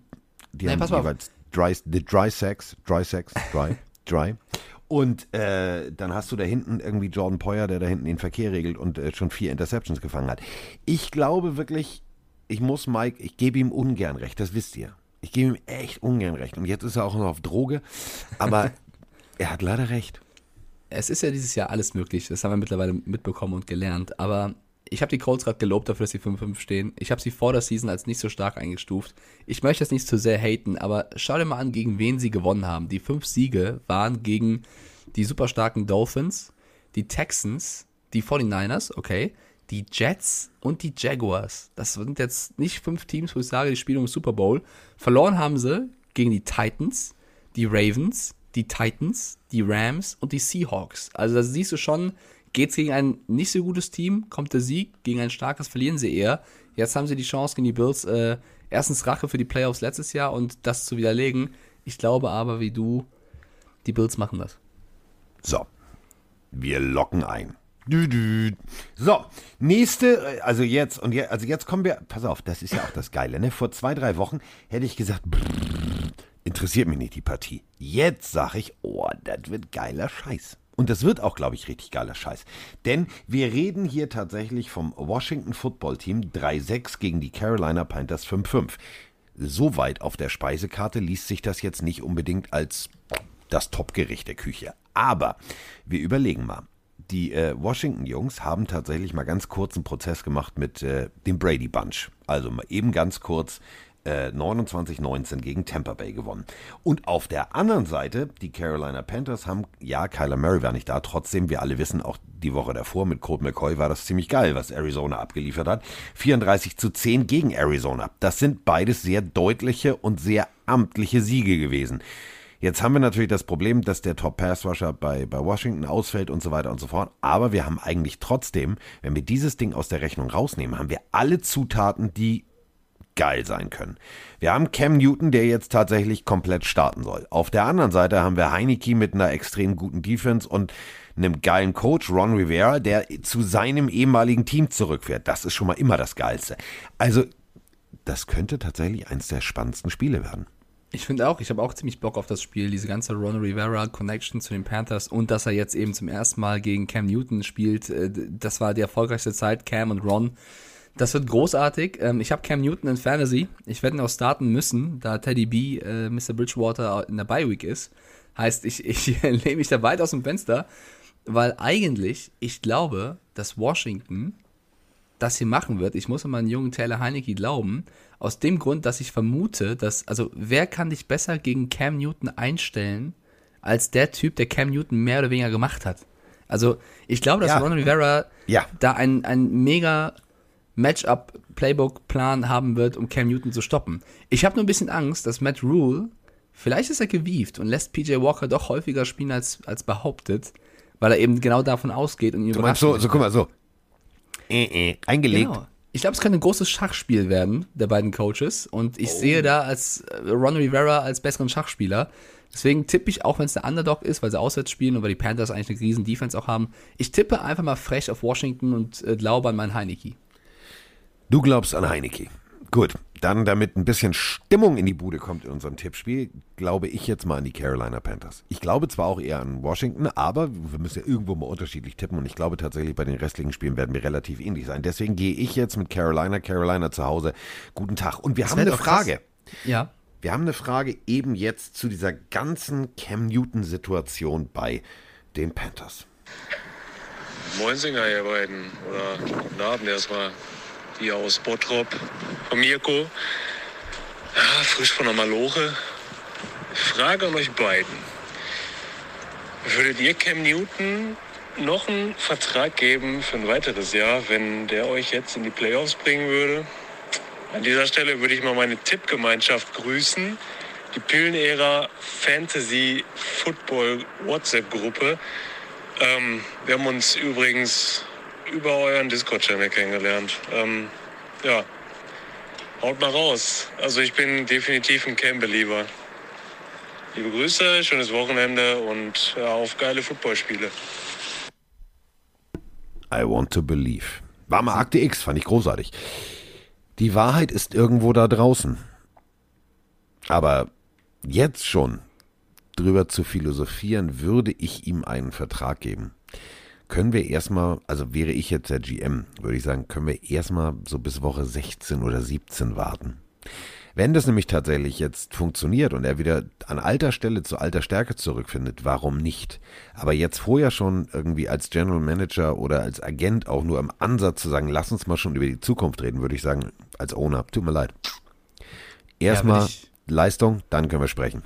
Die Nein, haben jeweils dry, the Dry Sex, Dry Sex, Dry, Dry. Und äh, dann hast du da hinten irgendwie Jordan Poyer, der da hinten den Verkehr regelt und äh, schon vier Interceptions gefangen hat. Ich glaube wirklich, ich muss Mike, ich gebe ihm ungern recht, das wisst ihr. Ich gebe ihm echt ungern recht. Und jetzt ist er auch noch auf Droge. Aber *laughs* er hat leider recht. Es ist ja dieses Jahr alles möglich, das haben wir mittlerweile mitbekommen und gelernt, aber Ich habe die Colts gerade gelobt dafür, dass sie 5-5 stehen. Ich habe sie vor der Season als nicht so stark eingestuft. Ich möchte das nicht zu sehr haten, aber schau dir mal an, gegen wen sie gewonnen haben. Die fünf Siege waren gegen die super starken Dolphins, die Texans, die 49ers, okay, die Jets und die Jaguars. Das sind jetzt nicht fünf Teams, wo ich sage, die spielen um Super Bowl. Verloren haben sie gegen die Titans, die Ravens, die Titans, die Rams und die Seahawks. Also da siehst du schon, geht's gegen ein nicht so gutes Team, kommt der Sieg, gegen ein starkes verlieren sie eher. Jetzt haben sie die Chance gegen die Bills, äh, erstens Rache für die Playoffs letztes Jahr und das zu widerlegen. Ich glaube aber, wie du, die Bills machen das. So, wir locken ein. So, nächste, also jetzt, und jetzt, also jetzt kommen wir, pass auf, das ist ja auch das Geile, ne? Vor zwei, drei Wochen hätte ich gesagt, interessiert mich nicht die Partie. Jetzt sage ich, oh, das wird geiler Scheiß. Und das wird auch, glaube ich, richtig geiler Scheiß. Denn wir reden hier tatsächlich vom Washington Football Team 3-6 gegen die Carolina Panthers 5-5. So weit auf der Speisekarte liest sich das jetzt nicht unbedingt als das Topgericht der Küche. Aber wir überlegen mal. Die äh, Washington-Jungs haben tatsächlich mal ganz kurz einen Prozess gemacht mit äh, dem Brady Bunch. Also mal eben ganz kurz äh, 29-19 gegen Tampa Bay gewonnen. Und auf der anderen Seite, die Carolina Panthers haben, ja, Kyler Murray war nicht da, trotzdem, wir alle wissen, auch die Woche davor mit Colt McCoy war das ziemlich geil, was Arizona abgeliefert hat. 34 zu 10 gegen Arizona. Das sind beides sehr deutliche und sehr amtliche Siege gewesen. Jetzt haben wir natürlich das Problem, dass der Top-Pass-Rusher bei, bei Washington ausfällt und so weiter und so fort. Aber wir haben eigentlich trotzdem, wenn wir dieses Ding aus der Rechnung rausnehmen, haben wir alle Zutaten, die geil sein können. Wir haben Cam Newton, der jetzt tatsächlich komplett starten soll. Auf der anderen Seite haben wir Heineke mit einer extrem guten Defense und einem geilen Coach, Ron Rivera, der zu seinem ehemaligen Team zurückfährt. Das ist schon mal immer das Geilste. Also, das könnte tatsächlich eins der spannendsten Spiele werden. Ich finde auch, ich habe auch ziemlich Bock auf das Spiel, diese ganze Ron Rivera Connection zu den Panthers und dass er jetzt eben zum ersten Mal gegen Cam Newton spielt. äh, Das war die erfolgreichste Zeit, Cam und Ron. Das wird großartig. Ähm, Ich habe Cam Newton in Fantasy. Ich werde ihn auch starten müssen, da Teddy B, äh, Mr. Bridgewater in der Bye Week ist. Heißt, ich, *laughs* ich lehne mich da weit aus dem Fenster, weil eigentlich, ich glaube, dass Washington das hier machen wird. Ich muss an meinen jungen Taylor Heineke glauben. Aus dem Grund, dass ich vermute, dass, also, wer kann dich besser gegen Cam Newton einstellen, als der Typ, der Cam Newton mehr oder weniger gemacht hat? Also, ich glaube, dass Ja. Ron Rivera Ja. da ein, ein mega Matchup-Playbook-Plan haben wird, um Cam Newton zu stoppen. Ich habe nur ein bisschen Angst, dass Matt Rule, vielleicht ist er gewieft und lässt PJ Walker doch häufiger spielen als, als behauptet, weil er eben genau davon ausgeht und ihn Du meinst so, so guck mal, so. Äh, äh, eingelegt. Genau. Ich glaube, es kann ein großes Schachspiel werden, der beiden Coaches. Und ich Oh. sehe da als äh, Ron Rivera als besseren Schachspieler. Deswegen tippe ich, auch wenn es der Underdog ist, weil sie auswärts spielen und weil die Panthers eigentlich eine riesen Defense auch haben, ich tippe einfach mal frech auf Washington und äh, glaube an meinen Heineke. Du glaubst an Heineke. Gut, dann damit ein bisschen Stimmung in die Bude kommt in unserem Tippspiel, glaube ich jetzt mal an die Carolina Panthers. Ich glaube zwar auch eher an Washington, aber wir müssen ja irgendwo mal unterschiedlich tippen und ich glaube tatsächlich bei den restlichen Spielen werden wir relativ ähnlich sein. Deswegen gehe ich jetzt mit Carolina, Carolina zu Hause. Guten Tag. Und wir haben wär eine doch krass. Frage. Ja. Wir haben eine Frage eben jetzt zu dieser ganzen Cam Newton-Situation bei den Panthers. Moinsinger, ihr beiden. Oder guten Abend erstmal. Hier aus Bottrop. Von Mirko. Ja, frisch von der Maloche. Frage an euch beiden. Würdet ihr Cam Newton noch einen Vertrag geben für ein weiteres Jahr, wenn der euch jetzt in die Playoffs bringen würde? An dieser Stelle würde ich mal meine Tippgemeinschaft grüßen. Die Pillenära Fantasy Football WhatsApp-Gruppe. Ähm, wir haben uns übrigens über euren Discord-Channel kennengelernt. Ähm, ja, haut mal raus. Also ich bin definitiv ein Cam-Believer. Liebe Grüße, schönes Wochenende und ja, auf geile Footballspiele. I want to believe. War mal Akte X, fand ich großartig. Die Wahrheit ist irgendwo da draußen. Aber jetzt schon drüber zu philosophieren, würde ich ihm einen Vertrag geben. Können wir erstmal, also wäre ich jetzt der GM, würde ich sagen, können wir erstmal so bis Woche 16 oder 17 warten. Wenn das nämlich tatsächlich jetzt funktioniert und er wieder an alter Stelle zu alter Stärke zurückfindet, warum nicht? Aber jetzt vorher schon irgendwie als General Manager oder als Agent auch nur im Ansatz zu sagen, lass uns mal schon über die Zukunft reden, würde ich sagen, als Owner, tut mir leid. Erstmal ich- Leistung, dann können wir sprechen.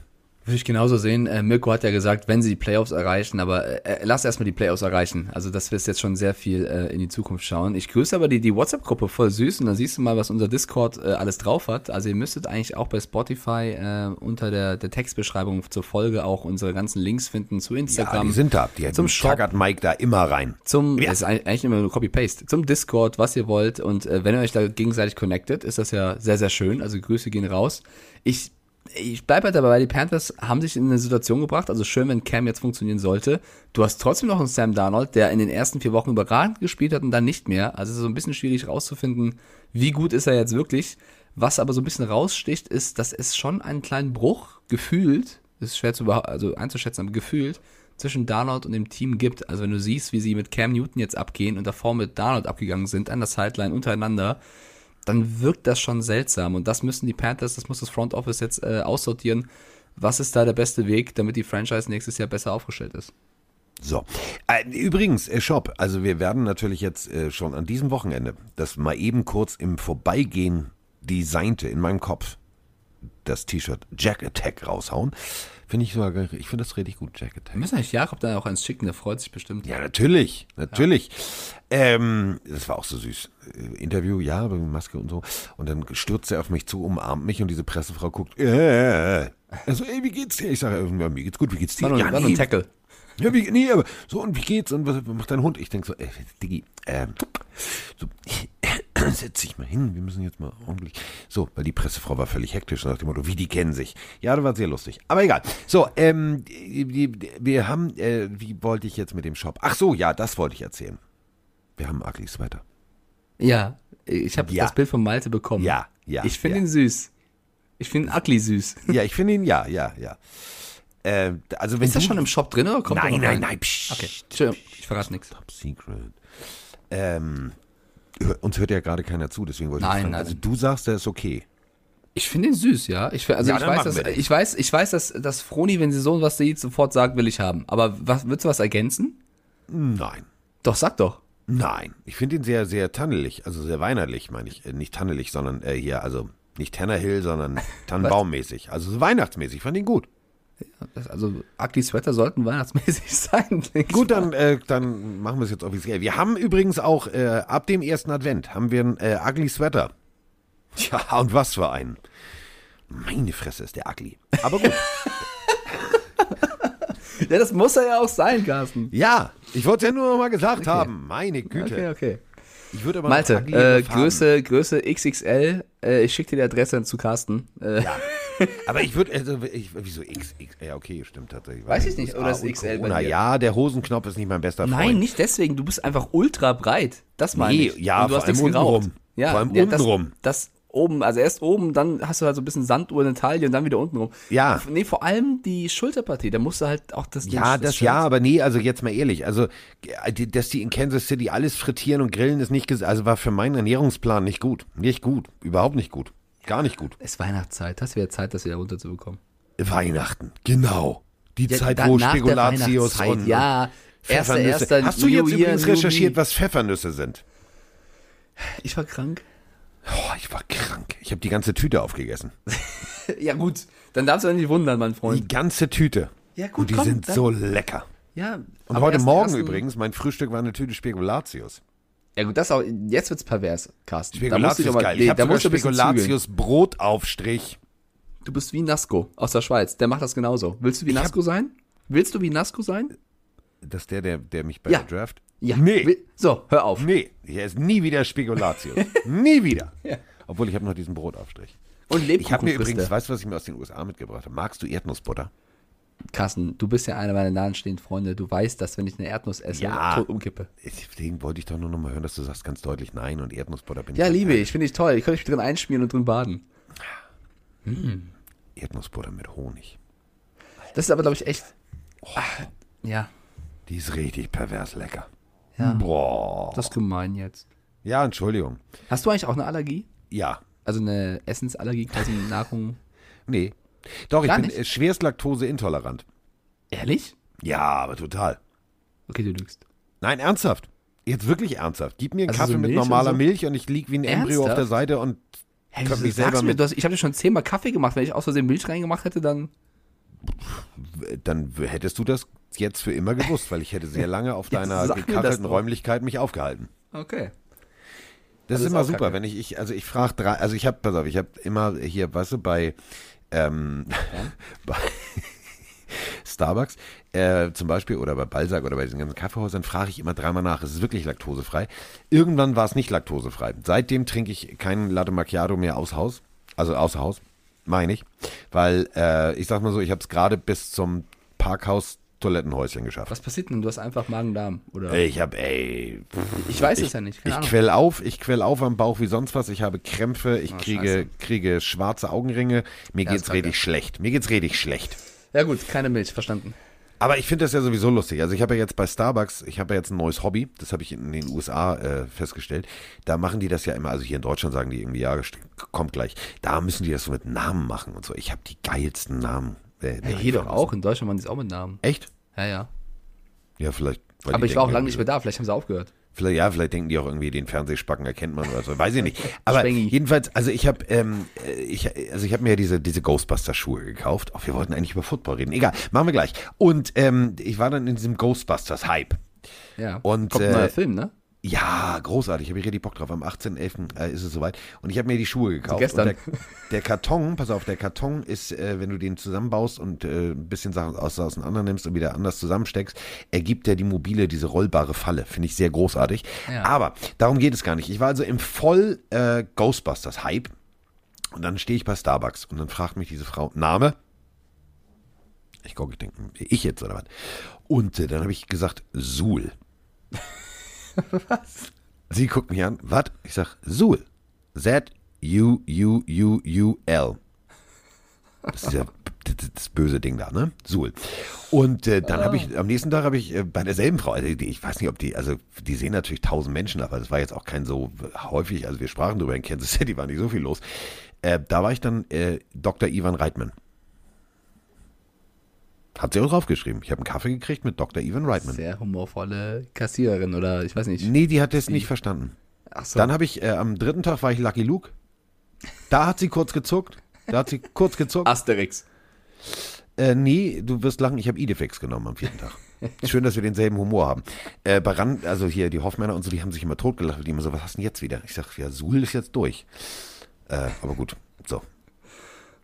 Würde ich genauso sehen. Äh, Mirko hat ja gesagt, wenn sie die Playoffs erreichen, aber äh, lass erstmal die Playoffs erreichen. Also das wirst jetzt schon sehr viel äh, in die Zukunft schauen. Ich grüße aber die, die WhatsApp-Gruppe voll süß und da siehst du mal, was unser Discord äh, alles drauf hat. Also ihr müsstet eigentlich auch bei Spotify äh, unter der, der Textbeschreibung zur Folge auch unsere ganzen Links finden zu Ja, Instagram. die sind da. Die zum tackert Mike da immer rein. Zum, Ja. das ist eigentlich immer nur Copy-Paste, zum Discord, was ihr wollt. Und äh, wenn ihr euch da gegenseitig connectet, ist das ja sehr, sehr schön. Also Grüße gehen raus. Ich, ich bleibe halt dabei, die Panthers haben sich in eine Situation gebracht, also schön, wenn Cam jetzt funktionieren sollte. Du hast trotzdem noch einen Sam Darnold, der in den ersten vier Wochen überragend gespielt hat und dann nicht mehr. Also es ist so ein bisschen schwierig rauszufinden, wie gut ist er jetzt wirklich. Was aber so ein bisschen raussticht, ist, dass es schon einen kleinen Bruch gefühlt, ist schwer zu also einzuschätzen, aber gefühlt zwischen Darnold und dem Team gibt. Also wenn du siehst, wie sie mit Cam Newton jetzt abgehen und davor mit Darnold abgegangen sind, an der Sideline untereinander, dann wirkt das schon seltsam. Und das müssen die Panthers, das muss das Front Office jetzt äh, aussortieren. Was ist da der beste Weg, damit die Franchise nächstes Jahr besser aufgestellt ist? So. Äh, übrigens, äh, Shop, also wir werden natürlich jetzt äh, schon an diesem Wochenende das mal eben kurz im Vorbeigehen designte in meinem Kopf das T-Shirt Jack Attack raushauen. Finde ich sogar, ich finde das richtig gut, Jack Attack. Wir müssen eigentlich Jakob da auch eins schicken, der freut sich bestimmt. Ja, natürlich, natürlich. Ähm, das war auch so süß. Äh, Interview, ja, Maske und so. Und dann stürzt er auf mich zu, umarmt mich und diese Pressefrau guckt, äh, also, ey, wie geht's dir? Ich sage, ja, mir geht's gut, wie geht's dir? War ja, nur ein Tackle. Ja, wie, nee, aber so, und wie geht's? Und was macht dein Hund? Ich denke so, ey, Diggi, ähm, so, setz dich mal hin, wir müssen jetzt mal ordentlich. So, weil die Pressefrau war völlig hektisch nach dem Motto, wie die kennen sich. Ja, das war sehr lustig. Aber egal. So, ähm, wir haben, äh, wie wollte ich jetzt mit dem Shop? Ach so, ja, das wollte ich erzählen. Wir haben einen ugly Sweater. Ja, ich habe Ja. das Bild von Malte bekommen. Ja, ja, Ich finde ja. ihn süß. Ich finde ihn ugly süß. Ja, ich finde ihn, ja, ja, ja. Äh, also wenn Ist das schon im Shop drin oder kommt Nein, nein, nein, psch. Okay, ich verrate nichts. Top Secret. Ähm, uns hört ja gerade keiner zu, deswegen wollte ich Nein, fragen. nein. Also du sagst, der ist okay. Ich finde ihn süß, ja. Ich, also Ja, ich, weiß, dass, ich weiß, ich weiß, dass, dass Froni, wenn sie so was sieht, sofort sagt, will ich haben. Aber was, willst du was ergänzen? Nein. Doch, sag doch. Nein. Ich finde ihn sehr, sehr tannelig, also sehr weihnachtlich, meine ich. Äh, nicht tannelig, sondern äh, hier, also nicht Tanner Hill, sondern *laughs* Tannenbaummäßig. Also so weihnachtsmäßig. Ich fand ihn gut. Also, ugly Sweater sollten *laughs* weihnachtsmäßig sein. Gut, dann, äh, dann machen wir es jetzt offiziell. Wir haben übrigens auch äh, ab dem ersten Advent haben wir einen äh, Ugly Sweater. Tja, und was für einen. Meine Fresse ist der Ugly. Aber gut. *laughs* Ja, das muss er ja auch sein, Carsten. ja, ich wollte es ja nur noch mal gesagt haben. Meine Güte. Okay, okay. Ich würde aber Malte, äh, Größe, Größe XXL. Äh, ich schicke dir die Adresse zu Carsten. Äh, Ja. *laughs* Aber ich würde, also, ich, wieso X, X, ja, okay, stimmt tatsächlich. Weiß ich nicht, oder ist XL bei Corona. dir? Ja, der Hosenknopf ist nicht mein bester Freund. Nein, nicht deswegen. Du bist einfach ultra breit. Das meine Nee, ich. ja, vor allem untenrum. Ja, Vor allem ja, das, untenrum. Das oben, also erst oben, dann hast du halt so ein bisschen Sanduhr in Taille und dann wieder untenrum. Ja. Nee, vor allem die Schulterpartie. Da musst du halt auch das. Ja, das ja, aber nee, also jetzt mal ehrlich, also äh, dass die in Kansas City alles frittieren und grillen ist nicht, also war für meinen Ernährungsplan nicht gut, nicht gut, überhaupt nicht gut, gar nicht gut. Es ist Weihnachtszeit. Hast du wieder Zeit, das wieder runterzubekommen. Weihnachten, genau, die Ja, Zeit, wo Spekulatius und ja. Erster, Pfeffernüsse. erster Hast du jetzt übrigens recherchiert, was Pfeffernüsse sind? Ich war krank. Oh, ich war krank. Ich habe die ganze Tüte aufgegessen. *laughs* Ja, gut. Dann darfst du dich nicht wundern, mein Die Freund. ganze Tüte. Ja, gut, Und die komm, sind dann- so lecker. Ja. Und heute ersten- Morgen ersten- übrigens, mein Frühstück war eine Tüte Spekulatius. Ja, gut, das auch. Jetzt wird's pervers, Carsten. Da musst du Spekulatius geil. nee, ich habe da musst du. Spekulatius Brotaufstrich. Du bist wie Nasco aus der Schweiz. Der macht das genauso. Willst du wie Ich hab- Nasco sein? Willst du wie Nasco sein? Das ist der, der, der mich bei Ja. der Draft? Ja. Nee. So, hör auf. Nee, hier ist nie wieder Spekulatius. *laughs* nie wieder. Obwohl ich habe noch diesen Brotaufstrich. Und Ich habe mir Lebkuchen übrigens, weißt du, was ich mir aus den USA mitgebracht habe? Magst du Erdnussbutter? Carsten, du bist ja einer meiner nahestehenden Freunde. Du weißt, dass wenn ich eine Erdnuss esse, Ja. tot umkippe. Deswegen wollte ich doch nur noch mal hören, dass du sagst ganz deutlich nein und Erdnussbutter bin Ja, ich liebe ein. ich. Finde ich toll. Ich könnte mich drin einschmieren und drin baden. Erdnussbutter mit Honig. Das ist aber, glaube ich, echt. Ach, ja, Die ist richtig pervers lecker. ja. Boah. Das ist gemein jetzt. Ja, Entschuldigung. Hast du eigentlich auch eine Allergie? Ja, Also eine Essensallergie, quasi Nahrung. Nee. Doch, ich Gar bin nicht? äh, schwerst laktoseintolerant. Ehrlich? Ja, aber total. Okay, du lügst. Nein, ernsthaft. Jetzt wirklich ernsthaft. Gib mir einen Also Kaffee so mit Milch und normaler so? Milch und ich lieg wie ein Embryo auf der? Seite und Hey, wieso mich selber sagst du mir mit- das? Ich habe dir schon zehnmal Kaffee gemacht. Wenn ich aus Versehen Milch reingemacht hätte, dann. dann w- hättest du das jetzt für immer gewusst, weil ich hätte sehr lange auf *laughs* deiner sag mir das gekachelten doch. Räumlichkeit mich aufgehalten. Okay. Das Das ist ist immer auch super, kacke. wenn ich, ich also ich frage drei, also ich habe, pass auf, ich habe immer hier, weißt du, bei, ähm, *laughs* bei Starbucks äh, zum Beispiel oder bei Balzac oder bei diesen ganzen Kaffeehäusern frage ich immer dreimal nach, es ist wirklich laktosefrei. Irgendwann war es nicht laktosefrei. Seitdem trinke ich keinen Latte Macchiato mehr aus Haus, also außer Haus, meine ich, weil äh, ich sag mal so, ich habe es gerade bis zum Parkhaus Toilettenhäuschen geschafft. Was passiert denn? Du hast einfach Magen-Darm. Oder? Ich habe, ey, ich weiß ich, es ja nicht. Keine ich Ahnung. quell auf, ich quell auf am Bauch wie sonst was. Ich habe Krämpfe, ich Oh, kriege, scheiße. kriege schwarze Augenringe. Mir Ja, geht's richtig schlecht. Mir geht's richtig schlecht. Ja, gut, keine Milch, verstanden. Aber ich finde das ja sowieso lustig. Also ich habe ja jetzt bei Starbucks, ich habe ja jetzt ein neues Hobby, das habe ich in den USA äh, festgestellt. Da machen die das ja immer, also hier in Deutschland sagen die irgendwie, ja, kommt gleich. Da müssen die das so mit Namen machen und so. Ich habe die geilsten Namen. Äh, Ja, hier doch auch. In Deutschland waren die es auch mit Namen. Echt? Ja, ja. Ja, vielleicht. Aber ich war auch lange nicht mehr da. Vielleicht haben sie aufgehört. Vielleicht, ja, vielleicht denken die auch irgendwie, den Fernsehspacken erkennt man oder so, weiß ich nicht. *laughs* Aber Spengi. jedenfalls, also ich habe, ähm, äh, ich, also ich habe mir ja diese, diese Ghostbusters-Schuhe gekauft. Oh, wir wollten eigentlich über Football reden. Egal, machen wir gleich. Und ähm, ich war dann in diesem Ghostbusters-Hype. Ja. Und, Kommt ein äh, neuer Film, ne? Ja, großartig. Habe ich richtig Bock drauf. Am 18.11. Äh, ist es soweit. Und ich habe mir die Schuhe gekauft. gestern. Und der, der Karton, pass auf, der Karton ist, äh, wenn du den zusammenbaust und äh, ein bisschen Sachen aus, auseinander nimmst und wieder anders zusammensteckst, ergibt der die mobile, diese rollbare Falle. Finde ich sehr großartig. Ja. Aber darum geht es gar nicht. Ich war also im voll äh, Ghostbusters-Hype. Und dann stehe ich bei Starbucks und dann fragt mich diese Frau, Name? Ich gucke, ich denke, ich jetzt oder was? Und äh, dann habe ich gesagt, Suhl. *laughs* Sie guckt mich an, was? Ich sag, Suhl. Z-U-U-U-U-L. Das ist ja das, böse Ding da, ne? Suhl. Und äh, dann habe ich, am nächsten Tag habe ich äh, bei derselben Frau, also die, ich weiß nicht, ob die, also die sehen natürlich tausend Menschen, aber das war jetzt auch kein so häufig, also wir sprachen drüber in Kansas City, war nicht so viel los. Äh, da war ich dann äh, Dr. Ivan Reitman. Hat sie auch draufgeschrieben. Ich habe einen Kaffee gekriegt mit Dr. Ivan Reitman. Sehr humorvolle Kassiererin oder ich weiß nicht. Nee, die hat das nicht verstanden. Ach so. Dann habe ich, äh, am dritten Tag war ich Lucky Luke. Da hat sie kurz gezuckt. Da hat sie kurz gezuckt. Asterix. Äh, nee, du wirst lachen, ich habe Idefix genommen am vierten Tag. *laughs* Schön, dass wir denselben Humor haben. Äh, bei Rand, also hier die Hoffmänner und so, die haben sich immer totgelacht. Die immer so, was hast du denn jetzt wieder? Ich sag, ja, Suhl ist jetzt durch. Äh, aber gut, so.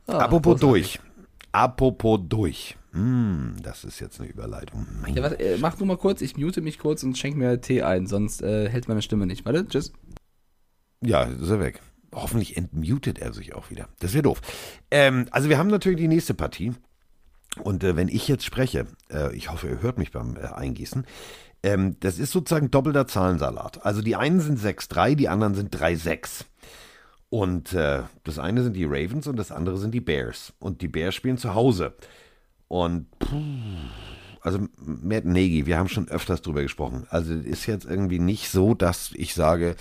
Apropos großartig. durch. Apropos durch. Hm, das ist jetzt eine Überleitung. Ja, was, äh, mach du mal kurz, ich mute mich kurz und schenk mir Tee ein, sonst äh, hält meine Stimme nicht. Warte, tschüss. Ja, ist er weg. Hoffentlich entmutet er sich auch wieder. Das wäre doof. Ähm, also wir haben natürlich die nächste Partie. Und äh, wenn ich jetzt spreche, äh, ich hoffe, ihr hört mich beim äh, Eingießen, ähm, das ist sozusagen doppelter Zahlensalat. Also die einen sind 6-3, die anderen sind 3-6. Und äh, das eine sind die Ravens und das andere sind die Bears. Und die Bears spielen zu Hause. Und puh, also Matt Nagy, wir haben schon öfters drüber gesprochen. Also ist jetzt irgendwie nicht so, dass ich sage,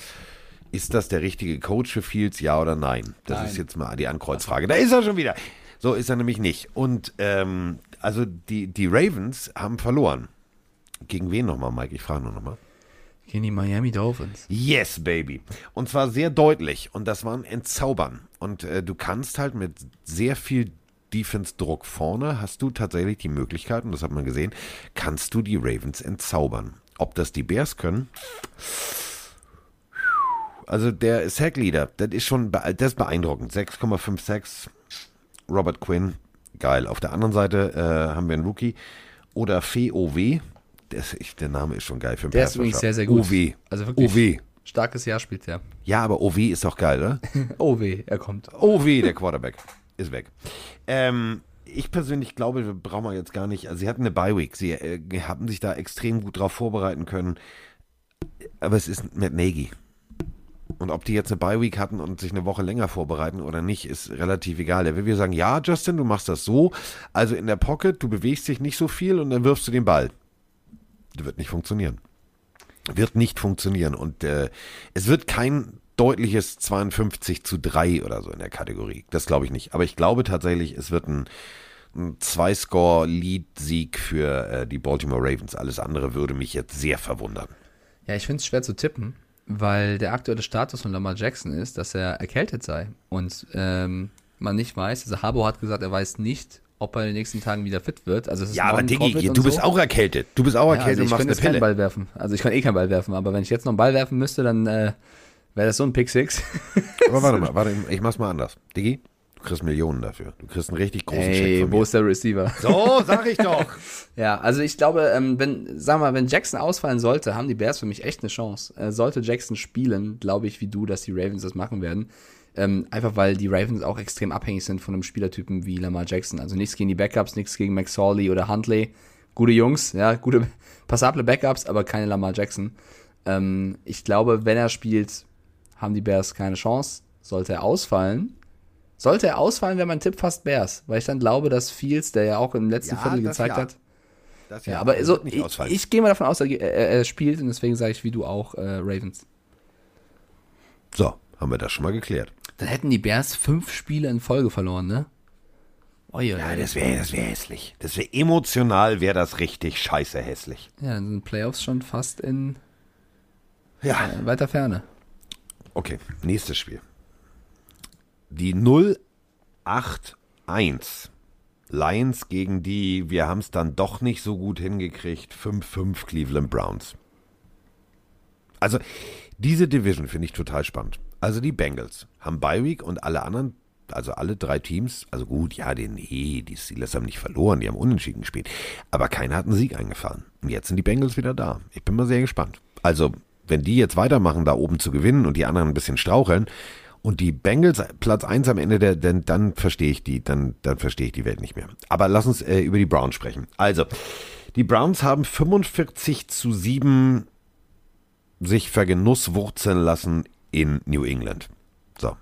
ist das der richtige Coach für Fields, ja oder nein? Das Nein. ist jetzt mal die Ankreuzfrage. Da ist er schon wieder. So ist er nämlich nicht. Und ähm, also die, die Ravens haben verloren. Gegen wen nochmal, Mike? Ich frage nur nochmal. Gehen die Miami Dolphins. Yes, Baby. Und zwar sehr deutlich. Und das war ein Entzaubern. Und äh, du kannst halt mit sehr viel Defense-Druck vorne, hast du tatsächlich die Möglichkeit, und das hat man gesehen, kannst du die Ravens entzaubern. Ob das die Bears können? Also der Sack-Leader, das ist schon das ist beeindruckend. 6,56. Robert Quinn, geil. Auf der anderen Seite äh, haben wir einen Rookie. Oder Fee OW. Das, ich, der Name ist schon geil für einen Der ist übrigens sehr, sehr gut. OW. Also wirklich. OW. Starkes Jahr spielt er. Ja, aber OW ist doch geil, oder? *laughs* Weh, er kommt. OW, der Quarterback, ist weg. Ähm, ich persönlich glaube, wir brauchen wir jetzt gar nicht. Also, sie hatten eine Bye-Week. Sie äh, haben sich da extrem gut drauf vorbereiten können. Aber es ist Matt Nagy. Und ob die jetzt eine Bye-Week hatten und sich eine Woche länger vorbereiten oder nicht, ist relativ egal. Der will wieder sagen, ja, Justin, du machst das so. Also in der Pocket, du bewegst dich nicht so viel und dann wirfst du den Ball. Wird nicht funktionieren. Wird nicht funktionieren. Und äh, es wird kein deutliches 52 zu 3 oder so in der Kategorie. Das glaube ich nicht. Aber ich glaube tatsächlich, es wird ein, ein Zwei-Score-Lead-Sieg für äh, die Baltimore Ravens. Alles andere würde mich jetzt sehr verwundern. Ja, ich finde es schwer zu tippen, weil der aktuelle Status von Lamar Jackson ist, dass er erkältet sei. Und ähm, man nicht weiß, also Harbo hat gesagt, er weiß nicht, ob er in den nächsten Tagen wieder fit wird. Also Ja, aber Diggi, du bist so. auch erkältet. Du bist auch Ja, erkältet also ich und kann machst eine Pille. Ball werfen. Also ich kann eh keinen Ball werfen, aber wenn ich jetzt noch einen Ball werfen müsste, dann äh, wäre das so ein Pick Six. *laughs* Aber warte mal, *laughs* warte, ich mach's mal anders. Diggi, du kriegst Millionen dafür. Du kriegst einen richtig großen Check Ey, von wo mir. ist der Receiver? So, sag ich doch. *laughs* Ja, also ich glaube, ähm, wenn, sag mal, wenn Jackson ausfallen sollte, haben die Bears für mich echt eine Chance. Äh, sollte Jackson spielen, glaube ich, wie du, dass die Ravens das machen werden. Ähm, einfach weil die Ravens auch extrem abhängig sind von einem Spielertypen wie Lamar Jackson. Also nichts gegen die Backups, nichts gegen Max Hawley oder Huntley. Gute Jungs, ja, gute, *laughs* passable Backups, aber keine Lamar Jackson. Ähm, ich glaube, wenn er spielt, haben die Bears keine Chance. Sollte er ausfallen, sollte er ausfallen, wäre mein Tipp fast Bears, weil ich dann glaube, dass Fields, der ja auch im letzten Ja, Viertel gezeigt ja. hat, Das ja, aber so, ich, ich gehe mal davon aus, er, er, er spielt und deswegen sage ich wie du auch äh, Ravens. so, haben wir das schon mal geklärt. Dann hätten die Bears fünf Spiele in Folge verloren, ne? Ja, Ja, das wäre das wär hässlich. Das wäre emotional, wäre das richtig scheiße hässlich. ja, dann sind Playoffs schon fast in Ja. äh, weiter Ferne. Okay, nächstes Spiel. Die 081 Lions gegen die, wir haben es dann doch nicht so gut hingekriegt, 5-5 Cleveland Browns. Also, diese Division finde ich total spannend. Also die Bengals haben Bye Week und alle anderen, also alle drei Teams, also gut, ja, die, nee, die Steelers haben nicht verloren, die haben unentschieden gespielt. Aber keiner hat einen Sieg eingefahren. Und jetzt sind die Bengals wieder da. Ich bin mal sehr gespannt. Also, wenn die jetzt weitermachen, da oben zu gewinnen und die anderen ein bisschen straucheln und die Bengals Platz 1 am Ende, der, dann, dann verstehe ich die, dann, dann verstehe ich die Welt nicht mehr. Aber lass uns äh, über die Browns sprechen. Also, die Browns haben 45 zu 7 sich vergenusswurzeln lassen in New England. So.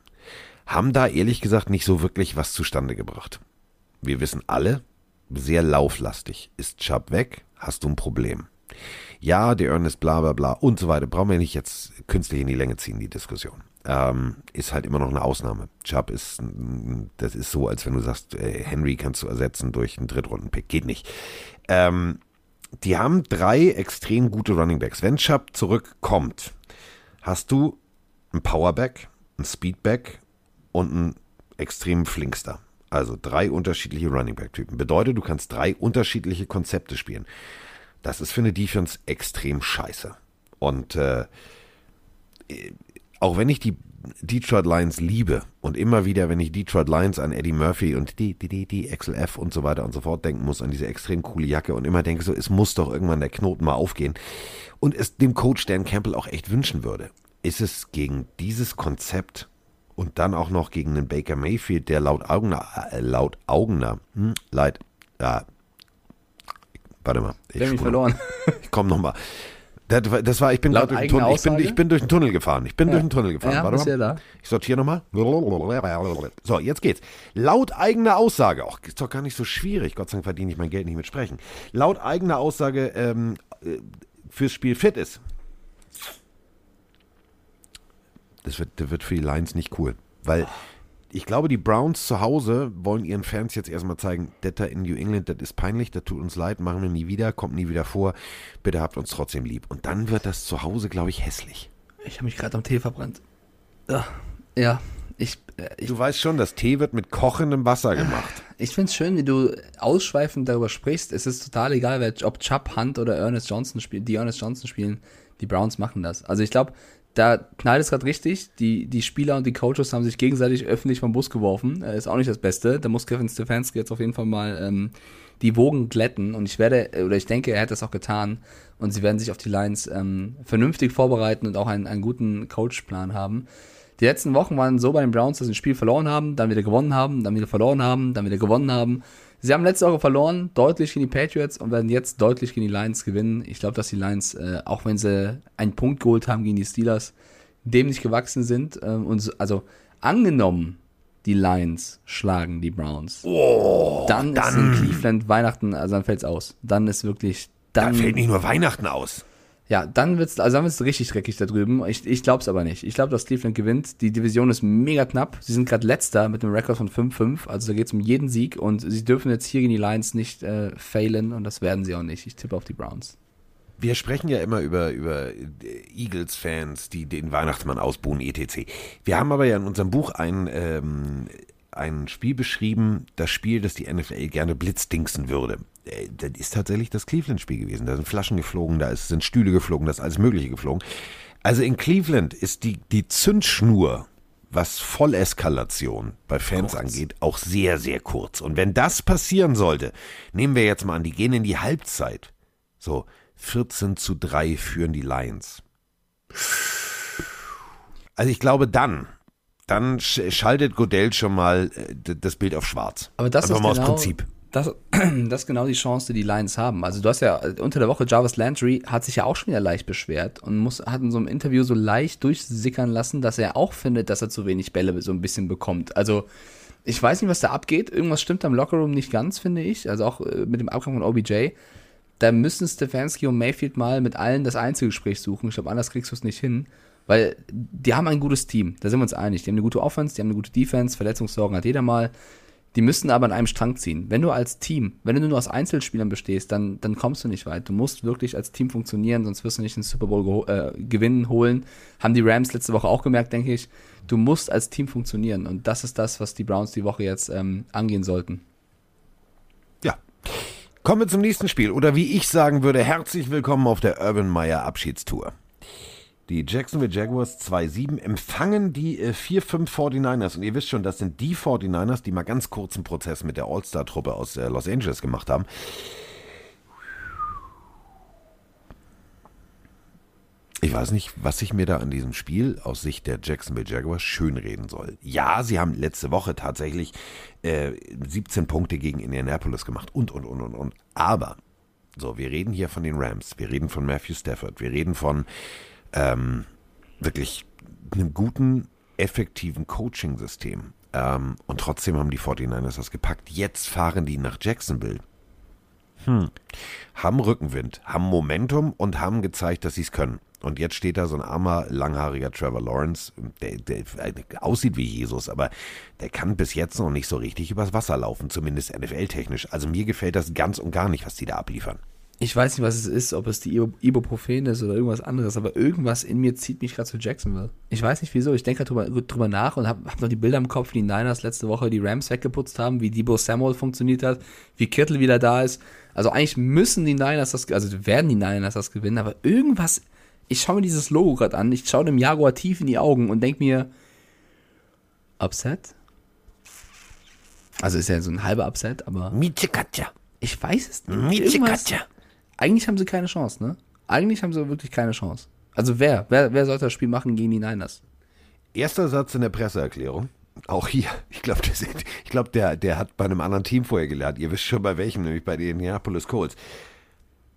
Haben da ehrlich gesagt nicht so wirklich was zustande gebracht. Wir wissen alle, sehr lauflastig. Ist Chubb weg, hast du ein Problem. Ja, der Ernest bla bla bla und so weiter. Brauchen wir nicht jetzt künstlich in die Länge ziehen, die Diskussion. Ähm, ist halt immer noch eine Ausnahme. Chubb ist, das ist so, als wenn du sagst, äh, Henry kannst du ersetzen durch einen Drittrunden-Pick. Geht nicht. Ähm, die haben drei extrem gute Running Backs. Wenn Chubb zurückkommt, hast du einen Powerback, einen Speedback und einen extremen Flinkster. Also drei unterschiedliche Running Back Typen. Bedeutet, du kannst drei unterschiedliche Konzepte spielen. Das ist für eine Defense extrem scheiße. Und äh, auch wenn ich die Detroit Lions liebe und immer wieder, wenn ich Detroit Lions an Eddie Murphy und die, die, die, die, XLF und so weiter und so fort denken muss, an diese extrem coole Jacke und immer denke so, es muss doch irgendwann der Knoten mal aufgehen und es dem Coach Dan Campbell auch echt wünschen würde, ist es gegen dieses Konzept und dann auch noch gegen den Baker Mayfield, der laut Augener, äh, laut Augener, hm, leid, ja, warte mal, ich, spule- verloren. *laughs* ich komme nochmal. Das, war- das war, ich bin durch den Tunnel, ich bin, ich bin durch den Tunnel gefahren. Ich bin durch den Tunnel gefahren. Ja, Warte mal. ja da. Ich sortiere nochmal. So, jetzt geht's. Laut eigener Aussage, ach, ist doch gar nicht so schwierig. Gott sei Dank verdiene ich mein Geld nicht mit Sprechen. Laut eigener Aussage ähm, äh, fürs Spiel fit ist. Das wird, das wird für die Lions nicht cool. Weil ich glaube, die Browns zu Hause wollen ihren Fans jetzt erstmal zeigen, da in New England, das ist peinlich, das tut uns leid, machen wir nie wieder, kommt nie wieder vor. Bitte habt uns trotzdem lieb. Und dann wird das zu Hause, glaube ich, hässlich. Ich habe mich gerade am Tee verbrannt. Ja, ja ich, äh, ich, Du weißt schon, das Tee wird mit kochendem Wasser gemacht. ich finde es schön, wie du ausschweifend darüber sprichst. Es ist total egal, ob Chubb Hunt oder Ernest Johnson spielt, die Ernest Johnson spielen. Die Browns machen das. Also ich glaube, da knallt es gerade richtig. Die, die Spieler und die Coaches haben sich gegenseitig öffentlich vom Bus geworfen. Äh, ist auch nicht das Beste. Da muss Kevin Stefanski jetzt auf jeden Fall mal ähm, die Wogen glätten. Und ich werde, äh, oder ich denke, er hat das auch getan. Und sie werden sich auf die Lions ähm, vernünftig vorbereiten und auch einen, einen guten Coachplan haben. Die letzten Wochen waren so bei den Browns, dass sie ein Spiel verloren haben, dann wieder gewonnen haben, dann wieder verloren haben, dann wieder gewonnen haben. Sie haben letzte Woche verloren, deutlich gegen die Patriots und werden jetzt deutlich gegen die Lions gewinnen. Ich glaube, dass die Lions, äh, auch wenn sie einen Punkt geholt haben gegen die Steelers, dem nicht gewachsen sind. Ähm, und so, also angenommen, die Lions schlagen die Browns. dann, ist in Cleveland Weihnachten, also dann fällt's aus. Dann ist wirklich, Da dann, fällt nicht nur Weihnachten aus. Ja, dann wird's, also dann wird's richtig dreckig da drüben. Ich, ich glaub's aber nicht. Ich glaube, dass Cleveland gewinnt. Die Division ist mega knapp. Sie sind gerade letzter mit einem Rekord von 5-5. Also da geht's um jeden Sieg und sie dürfen jetzt hier gegen die Lions nicht äh, failen und das werden sie auch nicht. Ich tippe auf die Browns. Wir sprechen ja immer über, über Eagles-Fans, die den Weihnachtsmann ausbuhen, etc. Wir haben aber ja in unserem Buch ein, ähm, ein Spiel beschrieben, das Spiel, das die NFL gerne blitzdingsen würde. Äh, Das ist tatsächlich das Cleveland-Spiel gewesen. Da sind Flaschen geflogen, da sind Stühle geflogen, da ist alles Mögliche geflogen. Also in Cleveland ist die, die Zündschnur, was Volleskalation bei Fans angeht, auch sehr, sehr kurz. Und wenn das passieren sollte, nehmen wir jetzt mal an, die gehen in die Halbzeit. So, 14 zu 3 führen die Lions. Also ich glaube dann, dann sch- schaltet Godell schon mal äh, das Bild auf schwarz. Aber das Einfach ist mal genau, aus Prinzip. Das, *clears throat* das ist genau die Chance, die die Lions haben. Also du hast ja äh, unter der Woche Jarvis Landry hat sich ja auch schon wieder leicht beschwert und muss, hat in so einem Interview so leicht durchsickern lassen, dass er auch findet, dass er zu wenig Bälle so ein bisschen bekommt. Also ich weiß nicht, was da abgeht. Irgendwas stimmt am Lockerroom nicht ganz, finde ich. Also auch äh, mit dem Abgang von OBJ. Da müssen Stefanski und Mayfield mal mit allen das Einzelgespräch suchen. Ich glaube, anders kriegst du es nicht hin. Weil die haben ein gutes Team, da sind wir uns einig. Die haben eine gute Offense, die haben eine gute Defense, Verletzungssorgen hat jeder mal. Die müssen aber an einem Strang ziehen. Wenn du als Team, wenn du nur aus Einzelspielern bestehst, dann, dann kommst du nicht weit. Du musst wirklich als Team funktionieren, sonst wirst du nicht den Super Bowl äh, gewinnen, holen. Haben die Rams letzte Woche auch gemerkt, denke ich. Du musst als Team funktionieren. Und das ist das, was die Browns die Woche jetzt ähm, angehen sollten. Ja. Kommen wir zum nächsten Spiel. Oder wie ich sagen würde, herzlich willkommen auf der Urban Meyer Abschiedstour. Die Jacksonville Jaguars 2-7 empfangen die äh, 4-5 49ers. Und ihr wisst schon, das sind die 49ers, die mal ganz kurzen Prozess mit der All-Star-Truppe aus äh, Los Angeles gemacht haben. Ich weiß nicht, was ich mir da an diesem Spiel aus Sicht der Jacksonville Jaguars schönreden soll. Ja, sie haben letzte Woche tatsächlich äh, 17 Punkte gegen Indianapolis gemacht und, und, und, und, und. Aber, so, wir reden hier von den Rams, wir reden von Matthew Stafford, wir reden von ähm, wirklich einem guten, effektiven Coaching-System. Ähm, und trotzdem haben die 49ers das gepackt. Jetzt fahren die nach Jacksonville. Hm. Haben Rückenwind, haben Momentum und haben gezeigt, dass sie es können. Und jetzt steht da so ein armer, langhaariger Trevor Lawrence, der, der aussieht wie Jesus, aber der kann bis jetzt noch nicht so richtig übers Wasser laufen, zumindest NFL-technisch. Also mir gefällt das ganz und gar nicht, was die da abliefern. Ich weiß nicht, was es ist, ob es die Ibu- Ibuprofen ist oder irgendwas anderes, aber irgendwas in mir zieht mich gerade zu Jacksonville. Ich weiß nicht wieso, ich denke drüber, drüber nach und habe hab noch die Bilder im Kopf, wie die Niners letzte Woche die Rams weggeputzt haben, wie Debo Samuel funktioniert hat, wie Kittel wieder da ist. Also eigentlich müssen die Niners das, also werden die Niners das gewinnen, aber irgendwas, ich schaue mir dieses Logo gerade an, ich schaue dem Jaguar tief in die Augen und denke mir, Upset? Also ist ja so ein halber Upset, aber Mietje Katja. ich weiß es nicht. Mietje Irgendwas- Katja. Eigentlich haben sie keine Chance, ne? Eigentlich haben sie wirklich keine Chance. Also wer? Wer, wer sollte das Spiel machen gegen die Niners? Erster Satz in der Presseerklärung. Auch hier. *laughs* Ich glaube, glaub, der, der hat bei einem anderen Team vorher gelernt. Ihr wisst schon bei welchem, nämlich bei den Indianapolis Colts.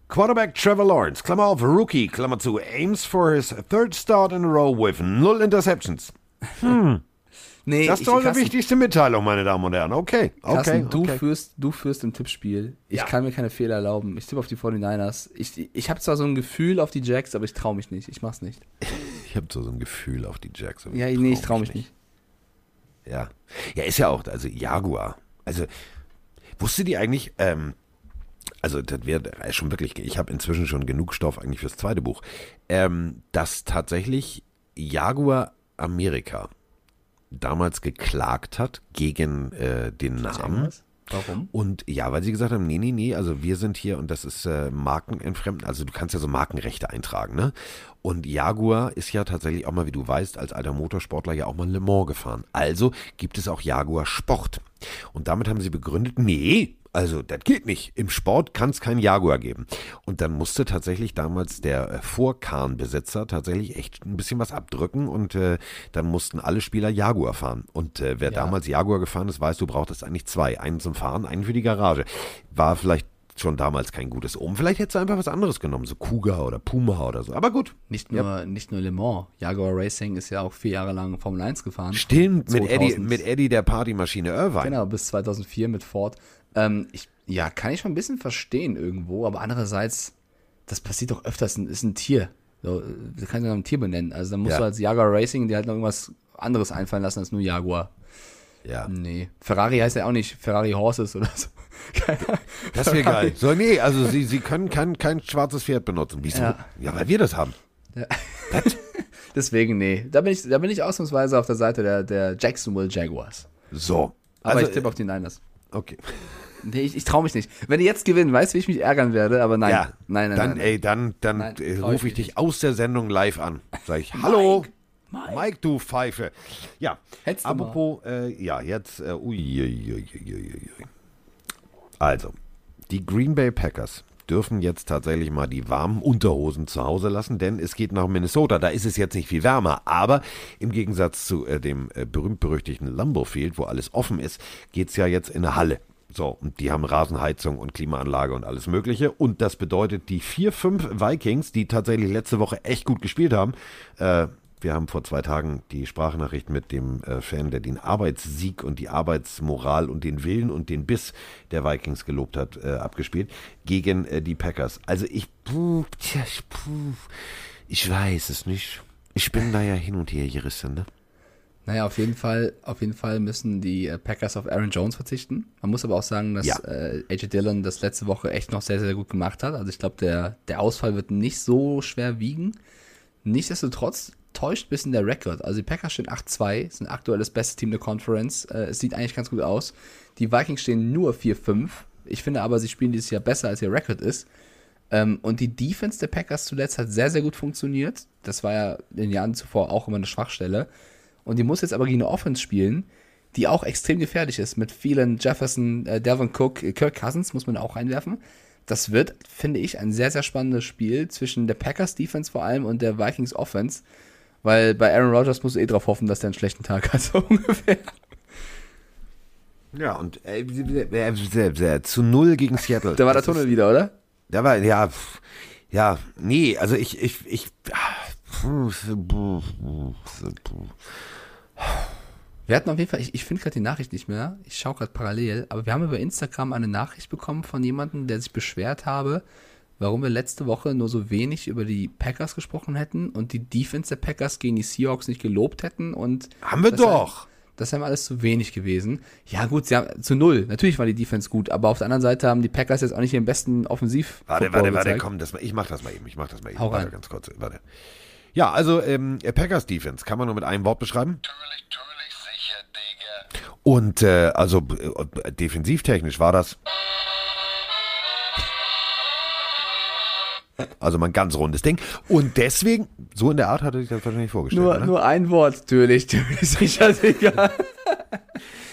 Quarterback Trevor Lawrence, Klammer auf, Rookie, Klammer zu, aims for his third start in a row with null interceptions. *laughs* Nee, Das ist doch die wichtigste Mitteilung, meine Damen und Herren. Okay, okay, Carsten, du, okay. Führst, du führst im Tippspiel. Ich Ja. kann mir keine Fehler erlauben. Ich tippe auf die 49ers. Ich, ich habe zwar so ein Gefühl auf die Jacks, aber ich traue mich nicht. Ich mach's nicht. *laughs* Ich habe so, so ein Gefühl auf die Jackson. Ja, nee, ich traue mich nicht. Ja. Ja, ist ja auch, also Jaguar. Also, wusstet ihr eigentlich, ähm, also das wäre schon wirklich, ich habe inzwischen schon genug Stoff eigentlich fürs zweite Buch, ähm, dass tatsächlich Jaguar Amerika damals geklagt hat gegen äh, den Namen. Warum? Und ja, weil sie gesagt haben, nee, nee, nee, also wir sind hier und das ist äh, Markenentfremden, also du kannst ja so Markenrechte eintragen, ne? Und Jaguar ist ja tatsächlich auch mal, wie du weißt, als alter Motorsportler ja auch mal Le Mans gefahren. Also gibt es auch Jaguar Sport. Und damit haben sie begründet, nee, also das geht nicht. Im Sport kann es keinen Jaguar geben. Und dann musste tatsächlich damals der äh, Vorkarnbesitzer tatsächlich echt ein bisschen was abdrücken und äh, dann mussten alle Spieler Jaguar fahren. Und äh, wer Ja. damals Jaguar gefahren ist, weiß, du brauchtest eigentlich zwei. Einen zum Fahren, einen für die Garage. War vielleicht schon damals kein gutes Omen. Vielleicht hättest du einfach was anderes genommen, so Kuga oder Puma oder so. Aber gut. Nicht nur, nicht nur Le Mans. Jaguar Racing ist ja auch vier Jahre lang Formel 1 gefahren. Stimmt, mit Eddie, 2000. mit Eddie der Partymaschine Irvine. Genau, bis 2004 mit Ford. Ähm, ich, ja, kann ich schon ein bisschen verstehen irgendwo, aber andererseits, das passiert doch öfters, ist ein Tier. So, du kannst ja noch ein Tier benennen. Also dann musst Ja. du als Jaguar Racing dir halt noch irgendwas anderes einfallen lassen als nur Jaguar. Ja. Nee. Ferrari heißt ja auch nicht Ferrari Horses oder so. *laughs* Keine. Das wäre geil. So, nee, also sie, sie können kein, kein schwarzes Pferd benutzen. Wieso? Ja. Ja. weil wir das haben. *laughs* Deswegen, nee. Da bin ich, da bin ich ausnahmsweise auf der Seite der, der Jacksonville Jaguars. So. Aber also, ich tippe auf die Niners. Okay. Nee, ich, ich traue mich nicht. Wenn die jetzt gewinnen, weißt du, wie ich mich ärgern werde? Aber nein. Ja, nein, nein, dann, nein, nein. ey, dann, dann Nein, äh, rufe ich dich aus der Sendung live an. Sag ich, hallo, Mike. Mike, du Pfeife. Ja, Hättest du apropos, äh, ja, jetzt, äh, ui, ui, ui. Also, die Green Bay Packers dürfen jetzt tatsächlich mal die warmen Unterhosen zu Hause lassen, denn es geht nach Minnesota. Da ist es jetzt nicht viel wärmer, aber im Gegensatz zu äh, dem äh, berühmt-berüchtigten Lambeau Field, wo alles offen ist, geht es ja jetzt in eine Halle. So, und die haben Rasenheizung und Klimaanlage und alles Mögliche. Und das bedeutet, die vier, fünf Vikings, die tatsächlich letzte Woche echt gut gespielt haben, äh, wir haben vor zwei Tagen die Sprachnachricht mit dem äh, Fan, der den Arbeitssieg und die Arbeitsmoral und den Willen und den Biss der Vikings gelobt hat, äh, abgespielt, gegen äh, die Packers. Also ich, puh, tja, ich, puh, ich weiß es nicht. Ich bin da ja hin und her gerissen, ne? Naja, auf jeden Fall, auf jeden Fall müssen die äh, Packers auf Aaron Jones verzichten. Man muss aber auch sagen, dass Ja. äh, AJ Dillon das letzte Woche echt noch sehr, sehr gut gemacht hat. Also ich glaube, der, der Ausfall wird nicht so schwer wiegen. Nichtsdestotrotz täuscht ein bisschen der Rekord. Also die Packers stehen 8-2, sind aktuell das beste Team der Conference. Äh, es sieht eigentlich ganz gut aus. Die Vikings stehen nur 4-5. Ich finde aber, sie spielen dieses Jahr besser, als ihr Rekord ist. Ähm, und die Defense der Packers zuletzt hat sehr, sehr gut funktioniert. Das war ja in den Jahren zuvor auch immer eine Schwachstelle. Und die muss jetzt aber gegen eine Offense spielen, die auch extrem gefährlich ist. Mit vielen Jefferson, äh, Devin Cook, äh, Kirk Cousins muss man auch reinwerfen. Das wird, finde ich, ein sehr, sehr spannendes Spiel zwischen der Packers Defense vor allem und der Vikings Offense. Weil bei Aaron Rodgers musst du eh drauf hoffen, dass der einen schlechten Tag hat, *laughs* so ungefähr. Ja, und äh, äh, zu null gegen Seattle. Da war der ist- Tunnel wieder, oder? Da war, ja, ja, nee, also ich, ich, ich, ah, Wir hatten auf jeden Fall, ich, ich finde gerade die Nachricht nicht mehr, ich schaue gerade parallel, aber wir haben über Instagram eine Nachricht bekommen von jemandem, der sich beschwert habe, warum wir letzte Woche nur so wenig über die Packers gesprochen hätten und die Defense der Packers gegen die Seahawks nicht gelobt hätten und haben wir doch. Das wäre alles zu wenig gewesen. Ja, gut, sie haben zu null. Natürlich war die Defense gut, aber auf der anderen Seite haben die Packers jetzt auch nicht ihren besten Offensiv. Warte, warte, warte, komm, das, ich mach das mal eben, ich mach das mal eben. Hau warte, rein. ganz kurz, warte. Ja, also ähm, Packers Defense kann man nur mit einem Wort beschreiben. Natürlich, natürlich sicher, Digga. Und äh, also äh, defensivtechnisch war das. Also mal ein ganz rundes Ding. Und deswegen, so in der Art hat er sich das wahrscheinlich vorgestellt. Nur, oder? nur ein Wort, natürlich, *laughs* natürlich sicher, Digga. *laughs*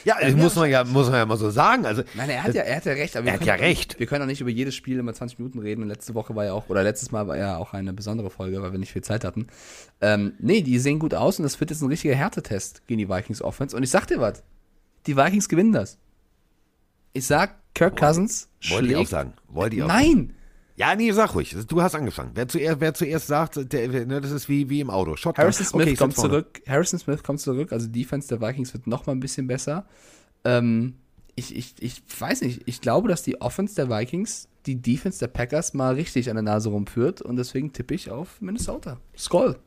ja, das muss man ja, muss man ja mal so sagen. Also, Nein, er hat ja, er hat ja recht. Er hat können ja auch- recht. Wir können auch nicht über jedes Spiel immer 20 Minuten reden. Und letzte Woche war ja auch, oder letztes Mal war ja auch eine besondere Folge, weil wir nicht viel Zeit hatten. Ähm, nee, die sehen gut aus und das wird jetzt ein richtiger Härtetest gegen die Vikings Offense. Und ich sag dir was. Die Vikings gewinnen das. Ich sag, Kirk Cousins wollte ich auch sagen. Wollte ich auch Nein! Ja, nee, sag ruhig. Du hast angefangen. Wer zuerst, wer zuerst sagt, der, ne, das ist wie, wie im Auto. Shotgun. Harrison Smith Okay, kommt zurück. Harrison Smith kommt zurück. Also die Defense der Vikings wird noch mal ein bisschen besser. Ähm, ich, ich, ich weiß nicht. Ich glaube, dass die Offense der Vikings die Defense der Packers mal richtig an der Nase rumführt. Und deswegen tippe ich auf Minnesota. Skull.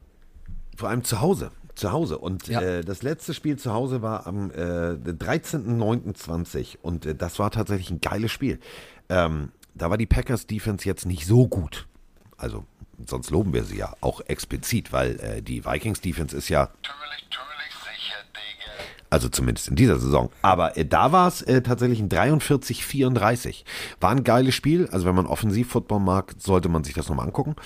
Vor allem zu Hause. Zu Hause. Und Ja. äh, das letzte Spiel zu Hause war am äh, 13.09.20 und äh, das war tatsächlich ein geiles Spiel. Ähm, da war die Packers Defense jetzt nicht so gut. Also, sonst loben wir sie ja auch explizit, weil äh, die Vikings Defense ist ja Natürlich, natürlich sicher, Digga. Also zumindest in dieser Saison. Aber äh, da war es äh, tatsächlich ein 43-34. War ein geiles Spiel. Also wenn man Offensiv-Football mag, sollte man sich das nochmal angucken.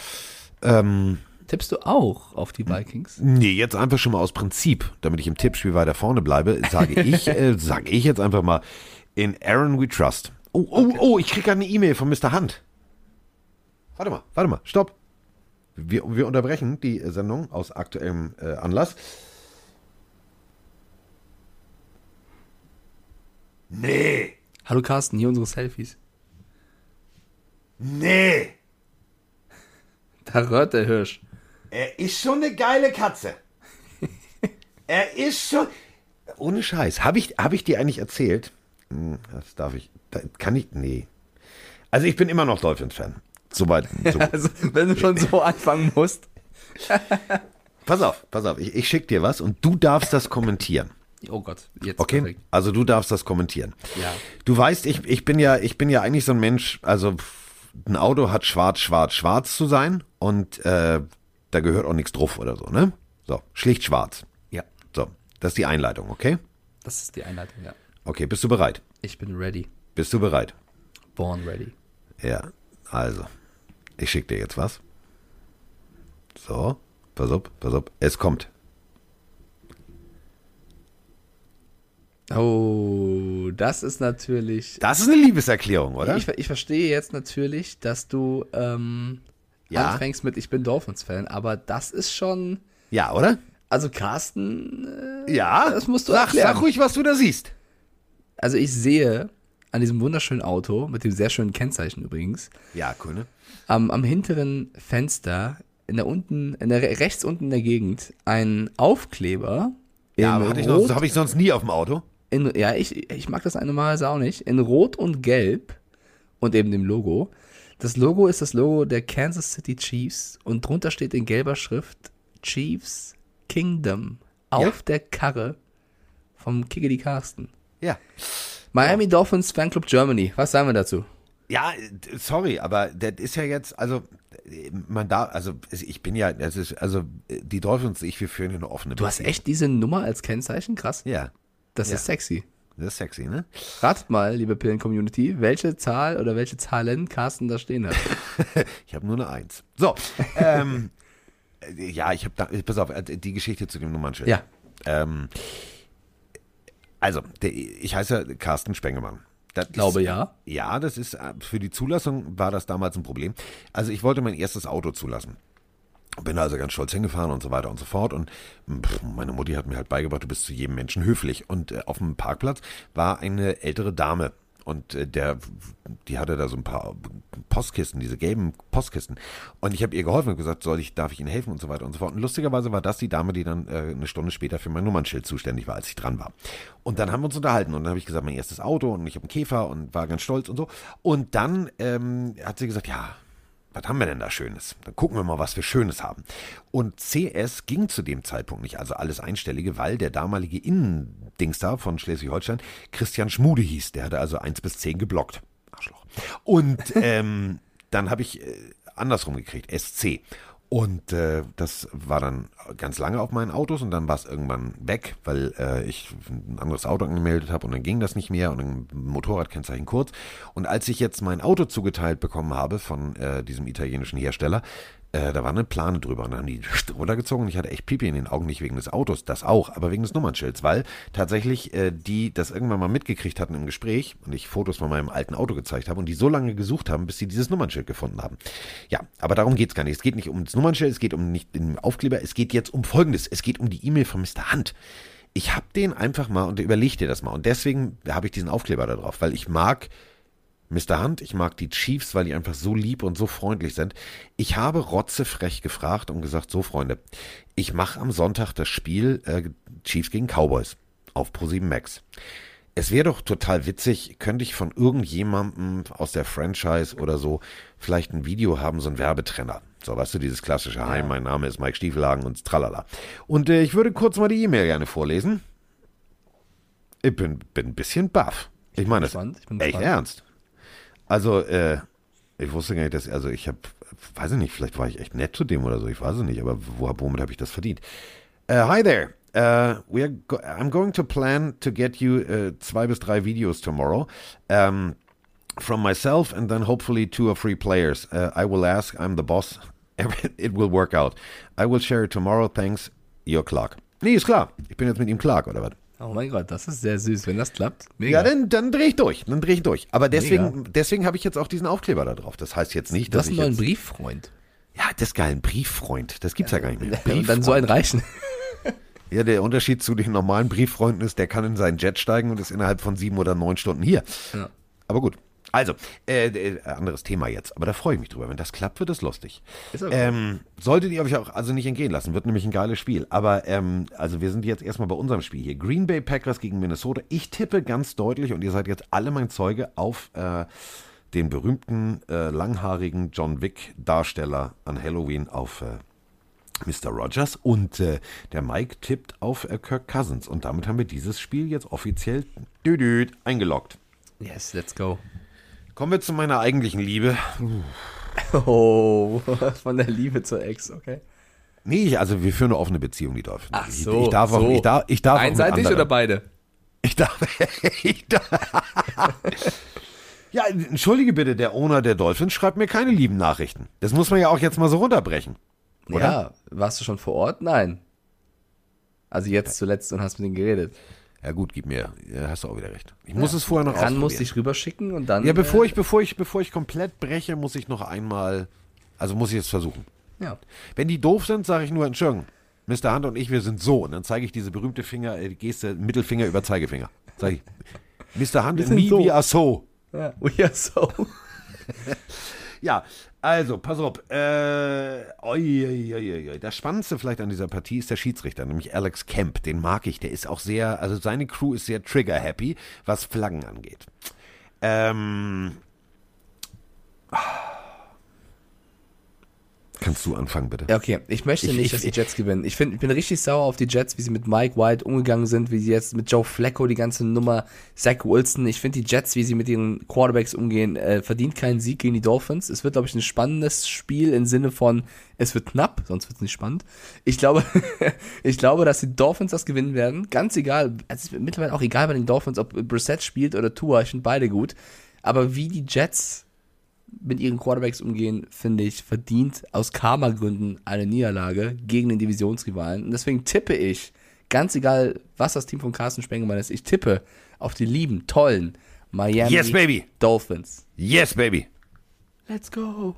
Tippst du auch auf die Vikings? Nee, jetzt einfach schon mal aus Prinzip, damit ich im Tippspiel weiter vorne bleibe, sage ich, *laughs* äh, sage ich jetzt einfach mal, in Aaron we trust. Oh, oh, oh, ich kriege gerade eine E-Mail von Mr. Hunt. Warte mal, warte mal, stopp. Wir, wir unterbrechen die Sendung aus aktuellem äh, Anlass. Nee, Hallo Carsten, hier unsere Selfies. nee. Da rührt der Hirsch. Er ist schon eine geile Katze. *laughs* er ist schon. Ohne Scheiß. Habe ich, hab ich dir eigentlich erzählt? Hm, Das darf ich. Da kann ich. Nee. Also ich bin immer noch Dolphins-Fan. Soweit. So *laughs* Also, wenn du schon so anfangen musst. *laughs* pass auf, pass auf. Ich, ich schicke dir was und du darfst das kommentieren. Oh Gott, jetzt Okay? perfekt. Also du darfst das kommentieren. Ja. Du weißt, ich, ich bin ja, ich bin ja eigentlich so ein Mensch, also ein Auto hat schwarz, schwarz, schwarz zu sein und äh, da gehört auch nichts drauf oder so, ne? So, schlicht schwarz. Ja, So, das ist die Einleitung, okay? das ist die Einleitung, ja. Okay, bist du bereit? Ich bin ready. Bist du bereit? Born ready. Ja, also, ich schicke dir jetzt was. So, pass auf, pass auf, es kommt. Oh, das ist natürlich. Das ist eine Liebeserklärung, oder? Ich, ich verstehe jetzt natürlich, dass du ähm, Ja. anfängst mit Ich bin Dolphins-Fan, aber das ist schon. ja, oder? Also, Carsten, äh, Ja, das musst du sag, erklären. sag ruhig, was du da siehst. also ich sehe an diesem wunderschönen Auto, mit dem sehr schönen Kennzeichen übrigens, Ja, cool, ne? am, am hinteren Fenster, in der unten, in der re- rechts unten in der Gegend, ein Aufkleber. Ja, aber ich noch, habe ich sonst nie auf dem Auto. in, ja, ich, ich mag das eine Mal auch nicht, in Rot und Gelb und eben dem Logo. Das Logo ist das Logo der Kansas City Chiefs und drunter steht in gelber Schrift Chiefs Kingdom auf der Karre vom Kiggedy Carsten. Ja. Miami Dolphins Fanclub Germany, was sagen wir dazu? Ja, sorry, aber das ist ja jetzt, also man da, also ich bin ja, das ist, also die Dolphins, ich, wir führen hier eine offene Du hast Beziehung. echt diese Nummer als Kennzeichen? Krass. Ja, Das Ja. ist sexy. das ist sexy, ne? Ratet mal, liebe Pillen-Community, welche Zahl oder welche Zahlen Carsten da stehen hat. *laughs* Ich habe nur eine Eins. So, ähm, äh, *laughs* ja, ich habe da, pass auf, äh, die Geschichte zu dem Nummernschild. Ja. Ähm, also, der, ich heiße Carsten Spengemann. Das Glaube ist, ja. Ja, das ist, für die Zulassung war das damals ein Problem. Also ich wollte mein erstes Auto zulassen. Bin also ganz stolz hingefahren und so weiter und so fort. Und pff, meine Mutti hat mir halt beigebracht, du bist zu jedem Menschen höflich. Und äh, auf dem Parkplatz war eine ältere Dame. Und äh, der, die hatte da so ein paar Postkisten, diese gelben Postkisten. Und ich habe ihr geholfen und gesagt, soll ich, darf ich Ihnen helfen und so weiter und so fort. Und lustigerweise war das die Dame, die dann äh, eine Stunde später für mein Nummernschild zuständig war, als ich dran war. Und dann haben wir uns unterhalten und dann habe ich gesagt, mein erstes Auto und ich habe einen Käfer und war ganz stolz und so. Und dann ähm, hat sie gesagt, ja, was haben wir denn da Schönes? Dann gucken wir mal, was wir Schönes haben. Und CS ging zu dem Zeitpunkt nicht, also alles Einstellige, weil der damalige Innendings da von Schleswig-Holstein Christian Schmude hieß. Der hatte also 1 bis 10 geblockt. Arschloch. Und *laughs* ähm, dann habe ich äh, andersrum gekriegt, SC. Und äh, das war dann ganz lange auf meinen Autos und dann war es irgendwann weg, weil äh, ich ein anderes Auto angemeldet habe und dann ging das nicht mehr und ein Motorradkennzeichen kurz. Und als ich jetzt mein Auto zugeteilt bekommen habe von äh, diesem italienischen Hersteller, äh, da war eine Plane drüber und dann haben die runtergezogen und ich hatte echt Pipi in den Augen, nicht wegen des Autos, das auch, aber wegen des Nummernschilds, weil tatsächlich äh, die das irgendwann mal mitgekriegt hatten im Gespräch und ich Fotos von meinem alten Auto gezeigt habe und die so lange gesucht haben, bis sie dieses Nummernschild gefunden haben. Ja, aber darum geht es gar nicht. Es geht nicht um das Nummernschild, es geht um nicht den Aufkleber, es geht jetzt um Folgendes. Es geht um die E-Mail von Mr. Hunt. Ich habe den einfach mal und überleg dir das mal und deswegen habe ich diesen Aufkleber da drauf, weil ich mag Mr. Hunt, ich mag die Chiefs, weil die einfach so lieb und so freundlich sind. Ich habe rotzefrech gefragt und gesagt, so Freunde, ich mache am Sonntag das Spiel äh, Chiefs gegen Cowboys auf Pro7 Max. Es wäre doch total witzig, könnte ich von irgendjemandem aus der Franchise oder so vielleicht ein Video haben, so ein Werbetrenner. So, weißt du, dieses klassische Hi, mein Name ist Mike Stiefelhagen und tralala. Und äh, ich würde kurz mal die E-Mail gerne vorlesen. Ich bin, bin ein bisschen baff. Ich meine, das gespannt, ich bin echt ernst. Also, äh, ich wusste gar nicht, dass, also ich habe, weiß ich nicht, vielleicht war ich echt nett zu dem oder so, ich weiß es nicht, aber wo, womit habe ich das verdient? Uh, hi there. Uh, we are go I'm going to plan to get you uh, zwei bis drei Videos tomorrow. Um, from myself and then hopefully two or three players. I will ask, I'm the boss. *laughs* It will work out. I will share it tomorrow. Thanks, your Clark. Nee, ist klar. Ich bin jetzt mit ihm Clark, oder was? Oh mein Gott, das ist sehr süß, wenn das klappt. Mega. Ja, dann, dann drehe ich durch. Dann drehe ich durch. Aber deswegen, deswegen habe ich jetzt auch diesen Aufkleber da drauf. Das heißt jetzt nicht, du dass hast einen ich neuen jetzt, Brieffreund. Ja, das ist geil, ein Brieffreund. Das gibt's ja, gar nicht mehr. *laughs* Und dann so einen reichen. *laughs* Ja, der Unterschied zu den normalen Brieffreunden ist, der kann in seinen Jet steigen und ist innerhalb von sieben oder neun Stunden hier. Ja. Aber gut. Also, äh, äh, anderes Thema jetzt. Aber da freue ich mich drüber. Wenn das klappt, wird es lustig. Ist Ähm, solltet ihr euch auch also nicht entgehen lassen. Wird nämlich ein geiles Spiel. Aber, ähm, also wir sind jetzt erstmal bei unserem Spiel hier. Green Bay Packers gegen Minnesota. Ich tippe ganz deutlich, und ihr seid jetzt alle mein Zeuge, auf äh, den berühmten äh, langhaarigen John Wick-Darsteller an Halloween auf äh, Mr. Rogers und äh, der Mike tippt auf äh, Kirk Cousins. Und damit haben wir dieses Spiel jetzt offiziell düdüd, eingeloggt. Yes, let's go. Kommen wir zu meiner eigentlichen Liebe. Oh, von der Liebe zur Ex, okay. Nee, ich- also wir führen eine offene Beziehung, die Dolphins. Ach Ich- so, ich, darf auch, so. ich darf, ich darf auch Einseitig oder beide? Ich darf, *laughs* ich darf. ja, entschuldige bitte, der Owner der Dolphins schreibt mir keine lieben Nachrichten. Das muss man ja auch jetzt mal so runterbrechen. Oder? Ja, warst du schon vor Ort? Nein. Also jetzt zuletzt und hast mit denen geredet. Ja gut, gib mir, ja, hast du auch wieder recht. Ich muss es vorher noch Dann musste ich rüberschicken und dann. Ja, bevor äh, ich, bevor ich, bevor ich komplett breche, muss ich noch einmal, also muss ich es versuchen. Ja. Wenn die doof sind, sage ich nur, Entschuldigung, Mr. Hunt und ich, wir sind so. Und dann zeige ich diese berühmte Finger, äh, Geste, Mittelfinger über Zeigefinger. Sag ich, Mr. Hunt and sind me, so. we are so. ja. We are so. *laughs* Ja, also, pass auf. Äh, oi, oi, oi. Das Spannendste vielleicht an dieser Partie ist der Schiedsrichter, nämlich Alex Kemp. Den mag ich. Der ist auch sehr, also seine Crew ist sehr trigger-happy, was Flaggen angeht. Ähm. Kannst du anfangen, bitte? Ja, okay. Ich möchte Ich- nicht, ich- dass die Jets gewinnen. Ich, find, ich bin richtig sauer auf die Jets, wie sie mit Mike White umgegangen sind, wie sie jetzt mit Joe Flacco die ganze Nummer, Zach Wilson. Ich finde die Jets, wie sie mit ihren Quarterbacks umgehen, äh, verdient keinen Sieg gegen die Dolphins. Es wird, glaube ich, ein spannendes Spiel im Sinne von, es wird knapp, sonst wird es nicht spannend. Ich glaube, *laughs* ich glaube, dass die Dolphins das gewinnen werden. Ganz egal. Es ist mittlerweile auch egal bei den Dolphins, ob Brissett spielt oder Tua. Ich finde beide gut. Aber wie die Jets mit ihren Quarterbacks umgehen, finde ich, verdient aus Karma-Gründen eine Niederlage gegen den Divisionsrivalen. Und deswegen tippe ich, ganz egal, was das Team von Carsten Spengemann ist, ich tippe auf die lieben, tollen Miami Yes, baby. Dolphins. Yes, baby. Let's go.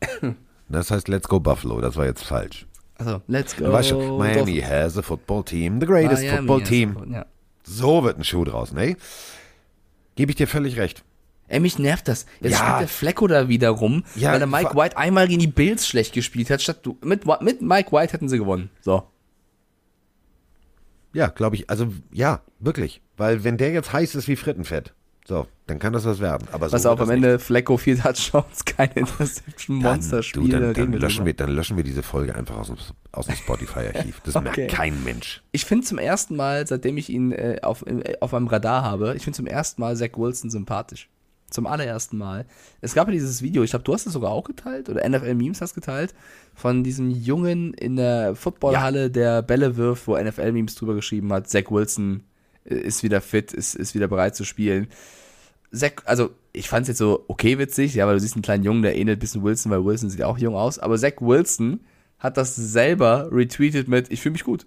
*laughs* Das heißt, let's go Buffalo. Das war jetzt falsch. Also, let's go. Du weißt schon, Miami Dolphins. has a football team, the greatest Miami football team. a- Ja. So wird ein Schuh draus, ne? Gebe ich dir völlig recht. Ey, mich nervt das. Jetzt Ja. spielt der Flecko da wieder rum, Ja, weil der Mike White einmal gegen die Bills schlecht gespielt hat, statt du, mit, mit Mike White hätten sie gewonnen. So. Ja, glaube ich. Also, ja, wirklich. Weil, wenn der jetzt heiß ist wie Frittenfett, so, dann kann das was werden. Aber Pass so auf, wird am Ende Flecko, vier Touchdowns, *laughs* keine Interception, nicht. Dann, Monsterspiel. dann, dann, wir löschen wir, dann löschen wir diese Folge einfach aus dem, aus dem Spotify-Archiv. Das *laughs* Okay. merkt kein Mensch. Ich finde zum ersten Mal, seitdem ich ihn äh, auf, äh, auf meinem Radar habe, ich finde zum ersten Mal Zach Wilson sympathisch. Zum allerersten Mal. Es gab ja dieses Video, ich glaube, du hast es sogar auch geteilt, oder NFL Memes hast geteilt, von diesem Jungen in der Footballhalle, der Bälle wirft, wo NFL Memes drüber geschrieben hat, Zach Wilson äh, ist wieder fit, ist, ist wieder bereit zu spielen. Zach, also ich fand es jetzt so okay witzig, ja, weil du siehst einen kleinen Jungen, der ähnelt ein bisschen Wilson, weil Wilson sieht auch jung aus, aber Zach Wilson hat das selber retweetet mit, ich fühle mich gut.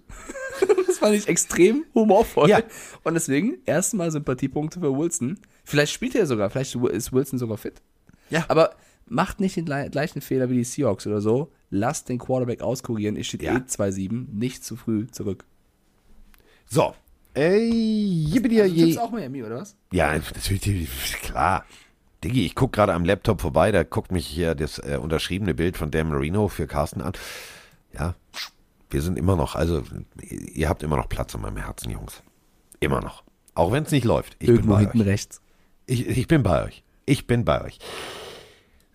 *laughs* das fand ich extrem humorvoll. Ja. Und deswegen erstmal Sympathiepunkte für Wilson. Vielleicht spielt er sogar, vielleicht ist Wilson sogar fit. Ja. Aber macht nicht den gle- gleichen Fehler wie die Seahawks oder so. Lasst den Quarterback auskurieren. Ich steht Ja. eh 2-7, nicht zu früh zurück. So. Ey, jibbidia Du je. auch Miami, oder was? Ja, natürlich, klar. Diggi, ich gucke gerade am Laptop vorbei, da guckt mich hier das äh, unterschriebene Bild von Dan Marino für Carsten an. Ja, wir sind immer noch, also ihr habt immer noch Platz in meinem Herzen, Jungs. Immer noch. Auch wenn es nicht läuft. Ich Irgendwo hinten euch. rechts. Ich, ich bin bei euch. Ich bin bei euch.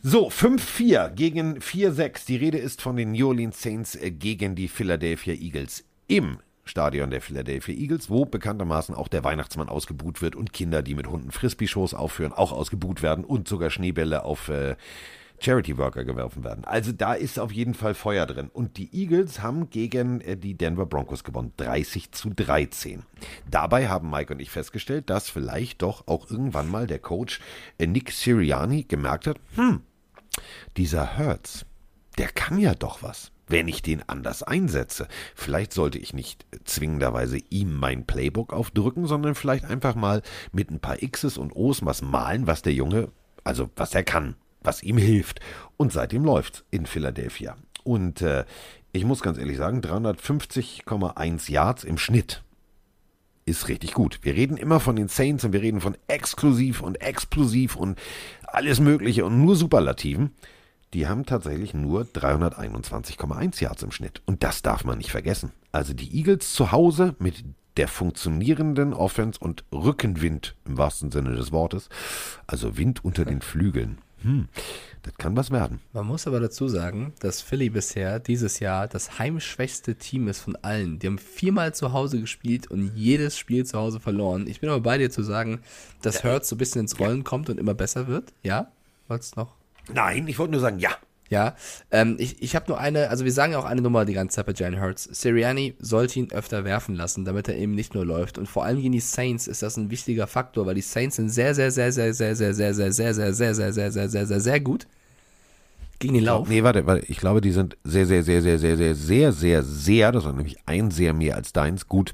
So, 5-4 gegen 4-6. Die Rede ist von den New Orleans Saints äh, gegen die Philadelphia Eagles im Stadion der Philadelphia Eagles, wo bekanntermaßen auch der Weihnachtsmann ausgebuht wird und Kinder, die mit Hunden Frisbee-Shows aufführen, auch ausgebuht werden und sogar Schneebälle auf äh, Charity-Worker geworfen werden. Also da ist auf jeden Fall Feuer drin. Und die Eagles haben gegen äh, die Denver Broncos gewonnen, 30 zu 13. Dabei haben Mike und ich festgestellt, dass vielleicht doch auch irgendwann mal der Coach äh, Nick Sirianni gemerkt hat, hm, dieser Hurts, der kann ja doch was, wenn ich den anders einsetze. Vielleicht sollte ich nicht zwingenderweise ihm mein Playbook aufdrücken, sondern vielleicht einfach mal mit ein paar X's und O's was malen, was der Junge, also was er kann, was ihm hilft. Und seitdem läuft's in Philadelphia. Und äh, ich muss ganz ehrlich sagen, 350,1 Yards im Schnitt ist richtig gut. Wir reden immer von den Saints und wir reden von exklusiv und explosiv und alles Mögliche und nur Superlativen. Die haben tatsächlich nur 321,1 Yards im Schnitt. Und das darf man nicht vergessen. Also die Eagles zu Hause mit der funktionierenden Offense und Rückenwind im wahrsten Sinne des Wortes. Also Wind unter den Flügeln. Hm, das kann was werden. Man muss aber dazu sagen, dass Philly bisher dieses Jahr das heimschwächste Team ist von allen. Die haben viermal zu Hause gespielt und jedes Spiel zu Hause verloren. Ich bin aber bei dir zu sagen, dass Hurts so ein bisschen ins Rollen kommt und immer besser wird. Ja? Wollt's noch? Nein, ich wollte nur sagen, ja. Ja, ähm, ich, ich habe nur eine, also wir sagen ja auch eine Nummer die ganze Zeit bei Jalen Hurts. Sirianni sollte ihn öfter werfen lassen, damit er eben nicht nur läuft. Und vor allem gegen die Saints ist das ein wichtiger Faktor, weil die Saints sind sehr, sehr, sehr, sehr, sehr, sehr, sehr, sehr, sehr, sehr, sehr, sehr, sehr, sehr, sehr, sehr, sehr gut gegen den Lauf. Nee, warte, warte, ich glaube, die sind sehr, sehr, sehr, sehr, sehr, sehr, sehr, sehr, sehr, das war nämlich ein sehr mehr als deins, gut.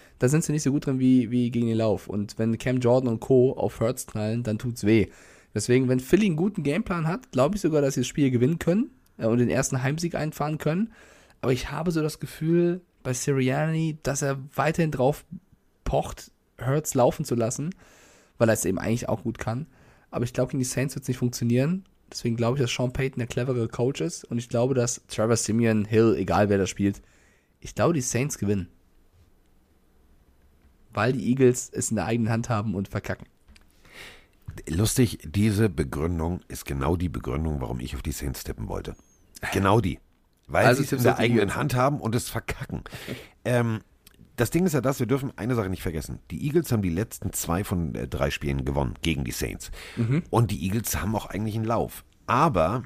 da sind sie nicht so gut drin wie, wie gegen den Lauf. Und wenn Cam Jordan und Co. auf Hurts knallen, dann tut's weh. Deswegen, wenn Philly einen guten Gameplan hat, glaube ich sogar, dass sie das Spiel gewinnen können äh, und den ersten Heimsieg einfahren können. Aber ich habe so das Gefühl bei Sirianni, dass er weiterhin drauf pocht, Hurts laufen zu lassen, weil er es eben eigentlich auch gut kann. Aber ich glaube, gegen die Saints wird es nicht funktionieren. Deswegen glaube ich, dass Sean Payton der clevere Coach ist. Und ich glaube, dass Trevor Simeon, Hill, egal wer das spielt, ich glaube, die Saints gewinnen. Weil die Eagles es in der eigenen Hand haben und verkacken. Lustig, diese Begründung ist genau die Begründung, warum ich auf die Saints tippen wollte. Genau die. Weil Also sie es in der eigenen. Hand haben und es verkacken. *laughs* ähm, das Ding ist ja das, wir dürfen eine Sache nicht vergessen. Die Eagles haben die letzten zwei von äh, drei Spielen gewonnen gegen die Saints. Und die Eagles haben auch eigentlich einen Lauf. Aber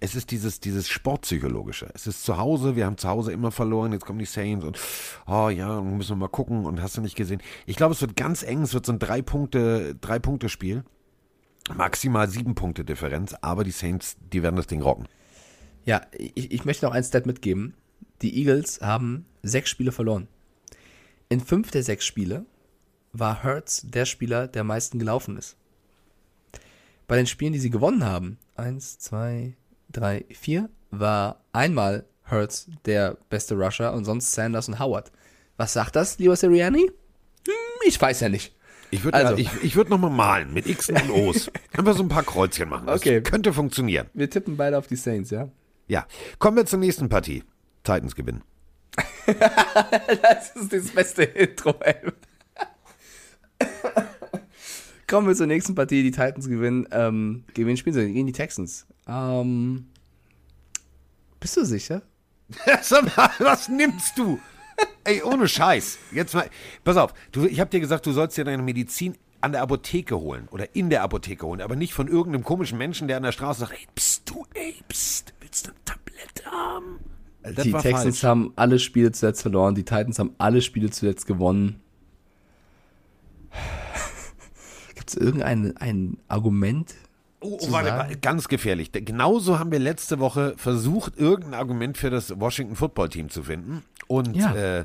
es ist dieses, dieses Sportpsychologische. Es ist zu Hause, wir haben zu Hause immer verloren, jetzt kommen die Saints und oh ja, müssen wir mal gucken und hast du nicht gesehen. Ich glaube, es wird ganz eng, es wird so ein Drei-Punkte, Drei-Punkte-Spiel. Maximal sieben Punkte Differenz, aber die Saints, die werden das Ding rocken. Ja, ich, ich möchte noch ein Stat mitgeben. Die Eagles haben sechs Spiele verloren. In fünf der sechs Spiele war Hurts der Spieler, der am meisten gelaufen ist. Bei den Spielen, die sie gewonnen haben, eins, zwei, drei, vier, war einmal Hurts der beste Rusher und sonst Sanders und Howard. Was sagt das, lieber Sirianni? Hm, ich weiß ja nicht. Ich würde Also. ich, ich würd nochmal malen mit X und O's. *laughs* Einfach so ein paar Kreuzchen machen. Das Okay. könnte funktionieren. Wir tippen beide auf die Saints, ja? Ja. Kommen wir zur nächsten Partie. Titans gewinnen. *laughs* Das ist das beste Intro ever. Kommen wir zur nächsten Partie. Die Titans gewinnen. Ähm, gegen wen spielen sie? Gegen die Texans. Ähm, bist du sicher? *laughs* Was nimmst du? Ey, ohne Scheiß. Jetzt mal, pass auf. Du, ich habe dir gesagt, du sollst dir deine Medizin an der Apotheke holen oder in der Apotheke holen, aber nicht von irgendeinem komischen Menschen, der an der Straße sagt, ey, pst, du, ey, pst, willst du eine Tablette haben? Das die Texans falsch. haben alle Spiele zuletzt verloren. Die Titans haben alle Spiele zuletzt gewonnen. Es irgendein ein Argument? Oh, oh warte, warte, ganz gefährlich. Genauso haben wir letzte Woche versucht, irgendein Argument für das Washington Football Team zu finden und Ja. äh,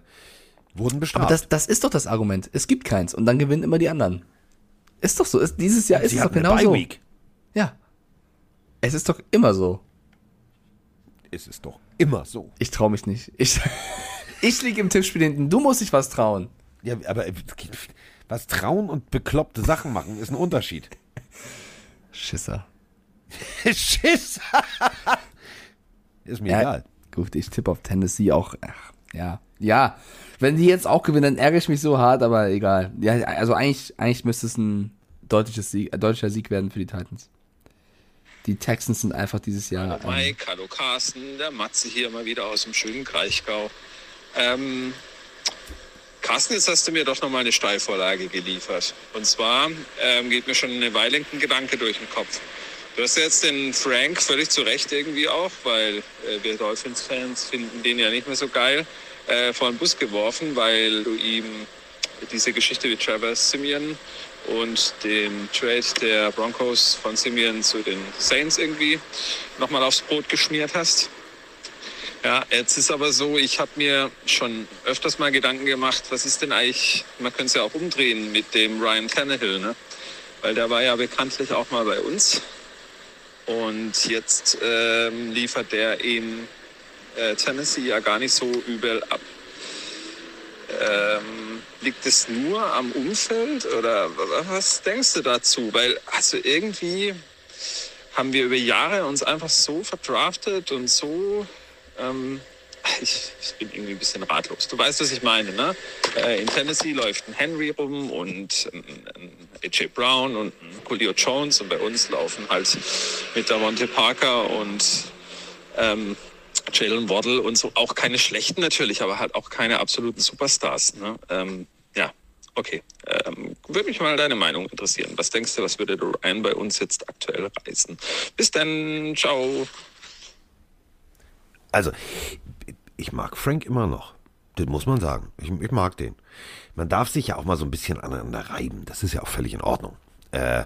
wurden bestraft. Aber das, das ist doch das Argument. Es gibt keins und dann gewinnen immer die anderen. Ist doch so. Ist, dieses Jahr ist Sie es doch genau so. Ja. Es ist doch immer so. Es ist doch immer so. Ich traue mich nicht. Ich, *laughs* ich liege im Tippspiel hinten. Du musst dich was trauen. Ja, aber äh, was trauen und bekloppte Sachen machen, ist ein Unterschied. Schisser. *laughs* Schiss! ist mir Ja, egal. Gut, ich tippe auf Tennessee auch. Ach, ja. Ja. Wenn die jetzt auch gewinnen, dann ärgere ich mich so hart, aber egal. Ja, also eigentlich, eigentlich müsste es ein deutliches Sieg, äh, deutlicher Sieg werden für die Titans. Die Texans sind einfach dieses Jahr. Hallo Ähm, Mike, hallo Carsten, der Matze hier mal wieder aus dem schönen Kraichgau. Ähm, Carsten, jetzt hast du mir doch nochmal eine Steilvorlage geliefert. Und zwar ähm, geht mir schon eine Weile ein Gedanke durch den Kopf. Du hast jetzt den Frank völlig zu Recht irgendwie auch, weil äh, wir Dolphins-Fans finden den ja nicht mehr so geil, äh, vor den Bus geworfen, weil du ihm diese Geschichte mit Travis Simeon und dem Trade der Broncos von Simeon zu den Saints irgendwie nochmal aufs Brot geschmiert hast. Ja, jetzt ist aber so, ich habe mir schon öfters mal Gedanken gemacht, was ist denn eigentlich, man könnte es ja auch umdrehen mit dem Ryan Tannehill, ne? weil der war ja bekanntlich auch mal bei uns. Und jetzt ähm, liefert der in äh, Tennessee ja gar nicht so übel ab. Ähm, liegt es nur am Umfeld oder was denkst du dazu? Weil also irgendwie haben wir über Jahre uns einfach so verdraftet und so ähm, ich, ich, bin irgendwie ein bisschen ratlos. Du weißt, was ich meine, ne? Äh, in Tennessee läuft ein Henry rum und ein, ein AJ Brown und ein Julio Jones und bei uns laufen halt mit der Monte Parker und ähm, Jalen Waddle und so auch keine schlechten natürlich, aber halt auch keine absoluten Superstars. Ne? Ähm, ja, okay. Ähm, würde mich mal deine Meinung interessieren. Was denkst du, was würde Ryan bei uns jetzt aktuell reißen? Bis dann, ciao. Also, ich mag Frank immer noch. Das muss man sagen. Ich, ich, mag den. Man darf sich ja auch mal so ein bisschen aneinander reiben. Das ist ja auch völlig in Ordnung. Äh,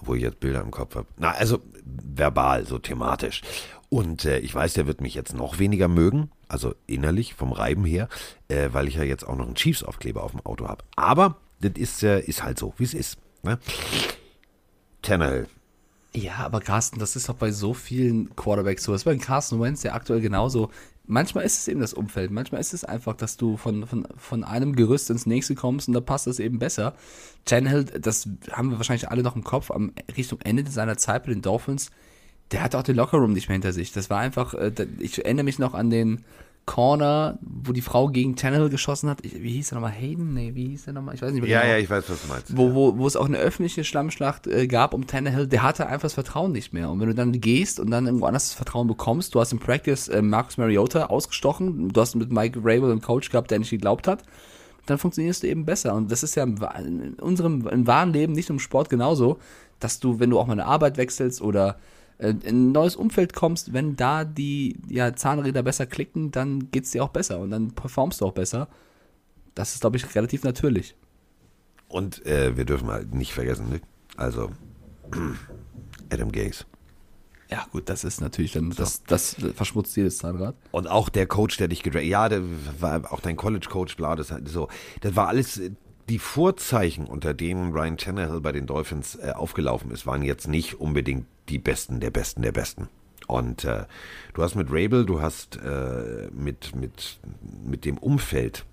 obwohl ich jetzt Bilder im Kopf habe. Na, also verbal, so thematisch. Und äh, ich weiß, der wird mich jetzt noch weniger mögen, also innerlich vom Reiben her, äh, weil ich ja jetzt auch noch einen Chiefs-Aufkleber auf dem Auto habe. Aber das ist, äh, ist halt so, wie es ist. Ne? Tannehill. Ja, aber Carsten, das ist doch bei so vielen Quarterbacks so. Das ist bei Carsten Wentz ja aktuell genauso manchmal ist es eben das Umfeld. Manchmal ist es einfach, dass du von, von, von einem Gerüst ins nächste kommst und da passt es eben besser. Tannehill, das haben wir wahrscheinlich alle noch im Kopf, am Richtung Ende seiner Zeit bei den Dolphins, der hatte auch den Lockerroom nicht mehr hinter sich. Das war einfach, äh, ich erinnere mich noch an den Corner, wo die Frau gegen Tannehill geschossen hat. wie hieß der nochmal? Hayden? Nee, wie hieß der nochmal? Ich weiß nicht mehr Ja, genau. ja, ich weiß, was du meinst. Wo, wo, wo es auch eine öffentliche Schlammschlacht äh, gab um Tannehill, der hatte einfach das Vertrauen nicht mehr. Und wenn du dann gehst und dann irgendwo anders das Vertrauen bekommst, du hast im Practice äh, Marcus Mariota ausgestochen, du hast mit Mike Rabel einen Coach gehabt, der nicht geglaubt hat, dann funktionierst du eben besser. Und das ist ja in unserem im wahren Leben, nicht im Sport genauso, dass du, wenn du auch mal eine Arbeit wechselst oder in ein neues Umfeld kommst, wenn da die ja, Zahnräder besser klicken, dann geht es dir auch besser und dann performst du auch besser. Das ist, glaube ich, relativ natürlich. Und äh, wir dürfen halt nicht vergessen, ne? also *clears throat* Adam Gaze. Ja, gut, das ist natürlich dann, das, das verschmutzt jedes Zahnrad. Und auch der Coach, der dich gedraftet ja, der war auch dein College-Coach, bla, das, so, das war alles, die Vorzeichen, unter denen Ryan Tannehill bei den Dolphins äh, aufgelaufen ist, waren jetzt nicht unbedingt die Besten der Besten der Besten. Und äh, du hast mit Rabel, du hast äh, mit, mit, mit dem Umfeld,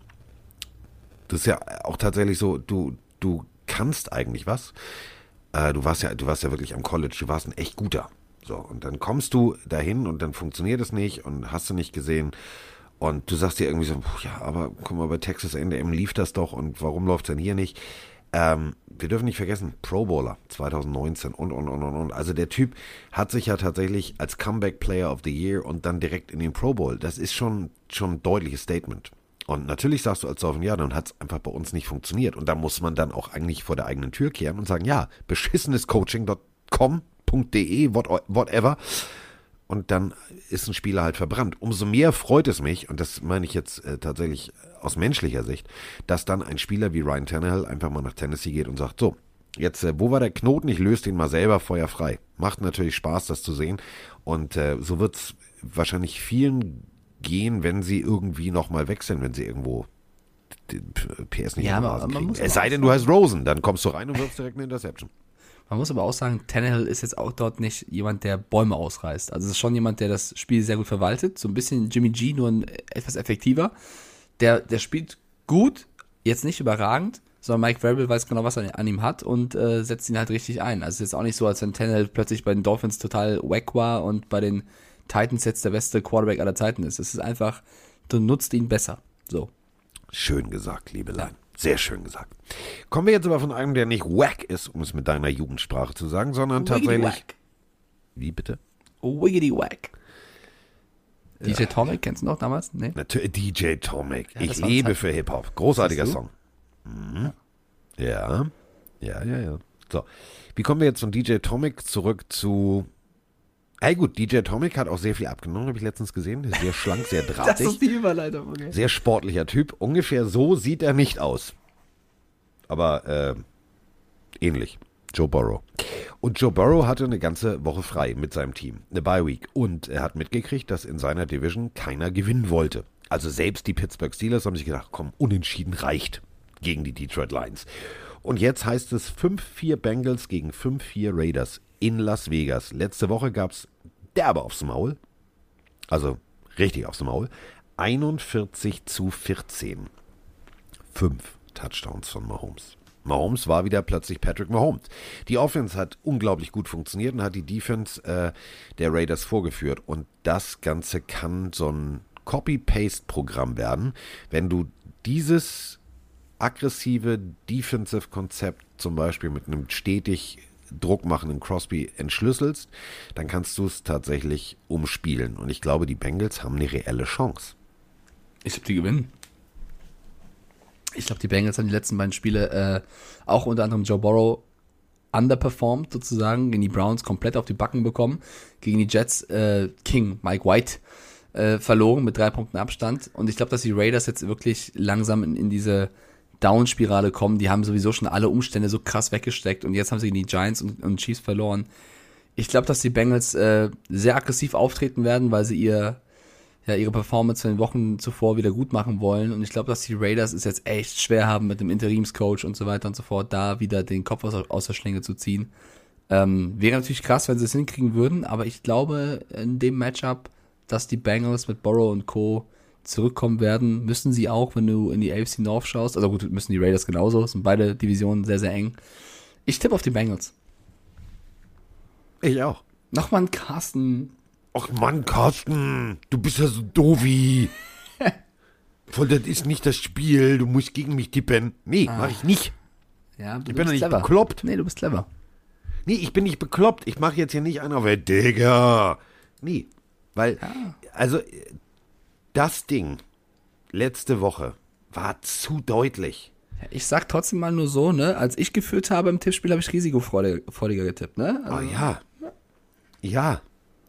das ist ja auch tatsächlich so, du, du kannst eigentlich was. Äh, du warst ja, du warst ja wirklich am College, du warst ein echt guter. So, und dann kommst du dahin und dann funktioniert es nicht und hast du nicht gesehen. Und du sagst dir irgendwie so, ja, aber guck mal, bei Texas A&M lief das doch und warum läuft es denn hier nicht? Ähm, wir dürfen nicht vergessen, Pro Bowler 2019 und, und, und, und, und. Also der Typ hat sich ja tatsächlich als Comeback Player of the Year und dann direkt in den Pro Bowl. Das ist schon, schon ein deutliches Statement. Und natürlich sagst du als Dolphin, ja, dann hat es einfach bei uns nicht funktioniert. Und da muss man dann auch eigentlich vor der eigenen Tür kehren und sagen, ja, beschissenescoaching.com.de, whatever und dann ist ein Spieler halt verbrannt. Umso mehr freut es mich, und das meine ich jetzt äh, tatsächlich aus menschlicher Sicht, dass dann ein Spieler wie Ryan Tannehill einfach mal nach Tennessee geht und sagt, so, jetzt, äh, wo war der Knoten? Ich löse den mal selber feuerfrei. Macht natürlich Spaß, das zu sehen. Und äh, so wird es wahrscheinlich vielen gehen, wenn sie irgendwie nochmal wechseln, wenn sie irgendwo den PS nicht ja, aber, kriegen. Es sei denn, du heißt Rosen, dann kommst du rein und wirfst direkt eine Interception. Man muss aber auch sagen, Tannehill ist jetzt auch dort nicht jemand, der Bäume ausreißt. Also es ist schon jemand, der das Spiel sehr gut verwaltet. So ein bisschen Jimmy G, nur ein, etwas effektiver. Der, der spielt gut, jetzt nicht überragend, sondern Mike Vrabel weiß genau, was er an ihm hat und äh, setzt ihn halt richtig ein. Also es ist jetzt auch nicht so, als wenn Tannehill plötzlich bei den Dolphins total wack war und bei den Titans jetzt der beste Quarterback aller Zeiten ist. Es ist einfach, du nutzt ihn besser. So. Schön gesagt, liebe Lein. Sehr schön gesagt. Kommen wir jetzt aber von einem, der nicht wack ist, um es mit deiner Jugendsprache zu sagen, sondern Wiggity tatsächlich. Wack. Wie bitte? Wiggity wack. Ja. DJ Tomic, kennst du noch damals? Nee? Natürlich, DJ Tomic. Ja, ich lebe halt für Hip-Hop. Großartiger Song. Mhm. Ja. Ja, ja, ja. So. Wie kommen wir jetzt von DJ Tomic zurück zu Hey gut, DJ Atomic hat auch sehr viel abgenommen, habe ich letztens gesehen. Sehr schlank, sehr *laughs* drahtig. das ist die Überleitung, okay. Sehr sportlicher Typ. Ungefähr so sieht er nicht aus. Aber äh, ähnlich. Joe Burrow. Und Joe Burrow hatte eine ganze Woche frei mit seinem Team, eine Bye Week. Und er hat mitgekriegt, dass in seiner Division keiner gewinnen wollte. Also selbst die Pittsburgh Steelers haben sich gedacht, komm, unentschieden reicht gegen die Detroit Lions. Und jetzt heißt es 5-4 Bengals gegen 5-4 Raiders in Las Vegas. Letzte Woche gab es derbe aufs Maul. Also richtig aufs Maul. 41 zu 14. Fünf Touchdowns von Mahomes. Mahomes war wieder plötzlich Patrick Mahomes. Die Offense hat unglaublich gut funktioniert und hat die Defense äh, der Raiders vorgeführt. Und das Ganze kann so ein Copy-Paste-Programm werden, wenn du dieses aggressive Defensive-Konzept zum Beispiel mit einem stetig druckmachenden Crosby entschlüsselst, dann kannst du es tatsächlich umspielen. Und ich glaube, die Bengals haben eine reelle Chance. Ich glaube, die gewinnen. Ich glaube, die Bengals haben die letzten beiden Spiele äh, auch unter anderem Joe Burrow underperformed sozusagen, gegen die Browns komplett auf die Backen bekommen, gegen die Jets äh, King, Mike White, äh, verloren mit drei Punkten Abstand. Und ich glaube, dass die Raiders jetzt wirklich langsam in, in diese Down-Spirale kommen. Die haben sowieso schon alle Umstände so krass weggesteckt und jetzt haben sie gegen die Giants und, und Chiefs verloren. Ich glaube, dass die Bengals äh, sehr aggressiv auftreten werden, weil sie ihr ja, ihre Performance in den Wochen zuvor wieder gut machen wollen. Und ich glaube, dass die Raiders es jetzt echt schwer haben, mit dem Interimscoach und so weiter und so fort, da wieder den Kopf aus, aus der Schlinge zu ziehen. Ähm, wäre natürlich krass, wenn sie es hinkriegen würden, aber ich glaube in dem Matchup, dass die Bengals mit Burrow und Co. zurückkommen werden, müssen sie auch, wenn du in die AFC North schaust. Also gut, müssen die Raiders genauso, sind beide Divisionen sehr, sehr eng. Ich tippe auf die Bengals. Ich auch. Nochmal ein Carsten Ach Mann, Carsten, du bist ja so doofi. *laughs* Voll, das ist nicht das Spiel, du musst gegen mich tippen. Nee, Ah. mach ich nicht. Ja, Ich bin doch nicht clever. bekloppt. Nee, du bist clever. Nee, ich bin nicht bekloppt. Ich mache jetzt hier nicht einer, weil, Digga. Nee, weil, also, das Ding letzte Woche war zu Ich sag trotzdem mal nur so, ne? Als ich geführt habe im Tippspiel, habe ich risikofreudiger getippt, ne? Oh Also, ja. Ja.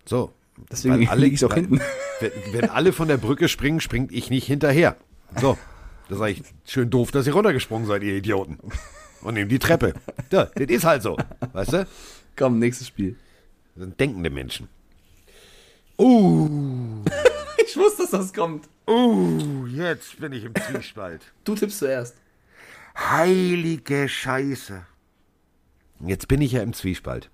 So. Deswegen Weil alle- *laughs* ich auch hinten. Wenn, wenn alle von der Brücke springen, springt ich nicht hinterher. So. Das ist eigentlich schön doof, dass ihr runtergesprungen seid, ihr Idioten. Und nehmt die Treppe. Ja, das ist halt so. Weißt du? Komm, nächstes Spiel. Das sind denkende Menschen. Uh, *laughs* Ich wusste, dass das kommt. uh, jetzt bin ich im Zwiespalt. Du tippst zuerst. Heilige Scheiße. Jetzt bin ich ja im Zwiespalt.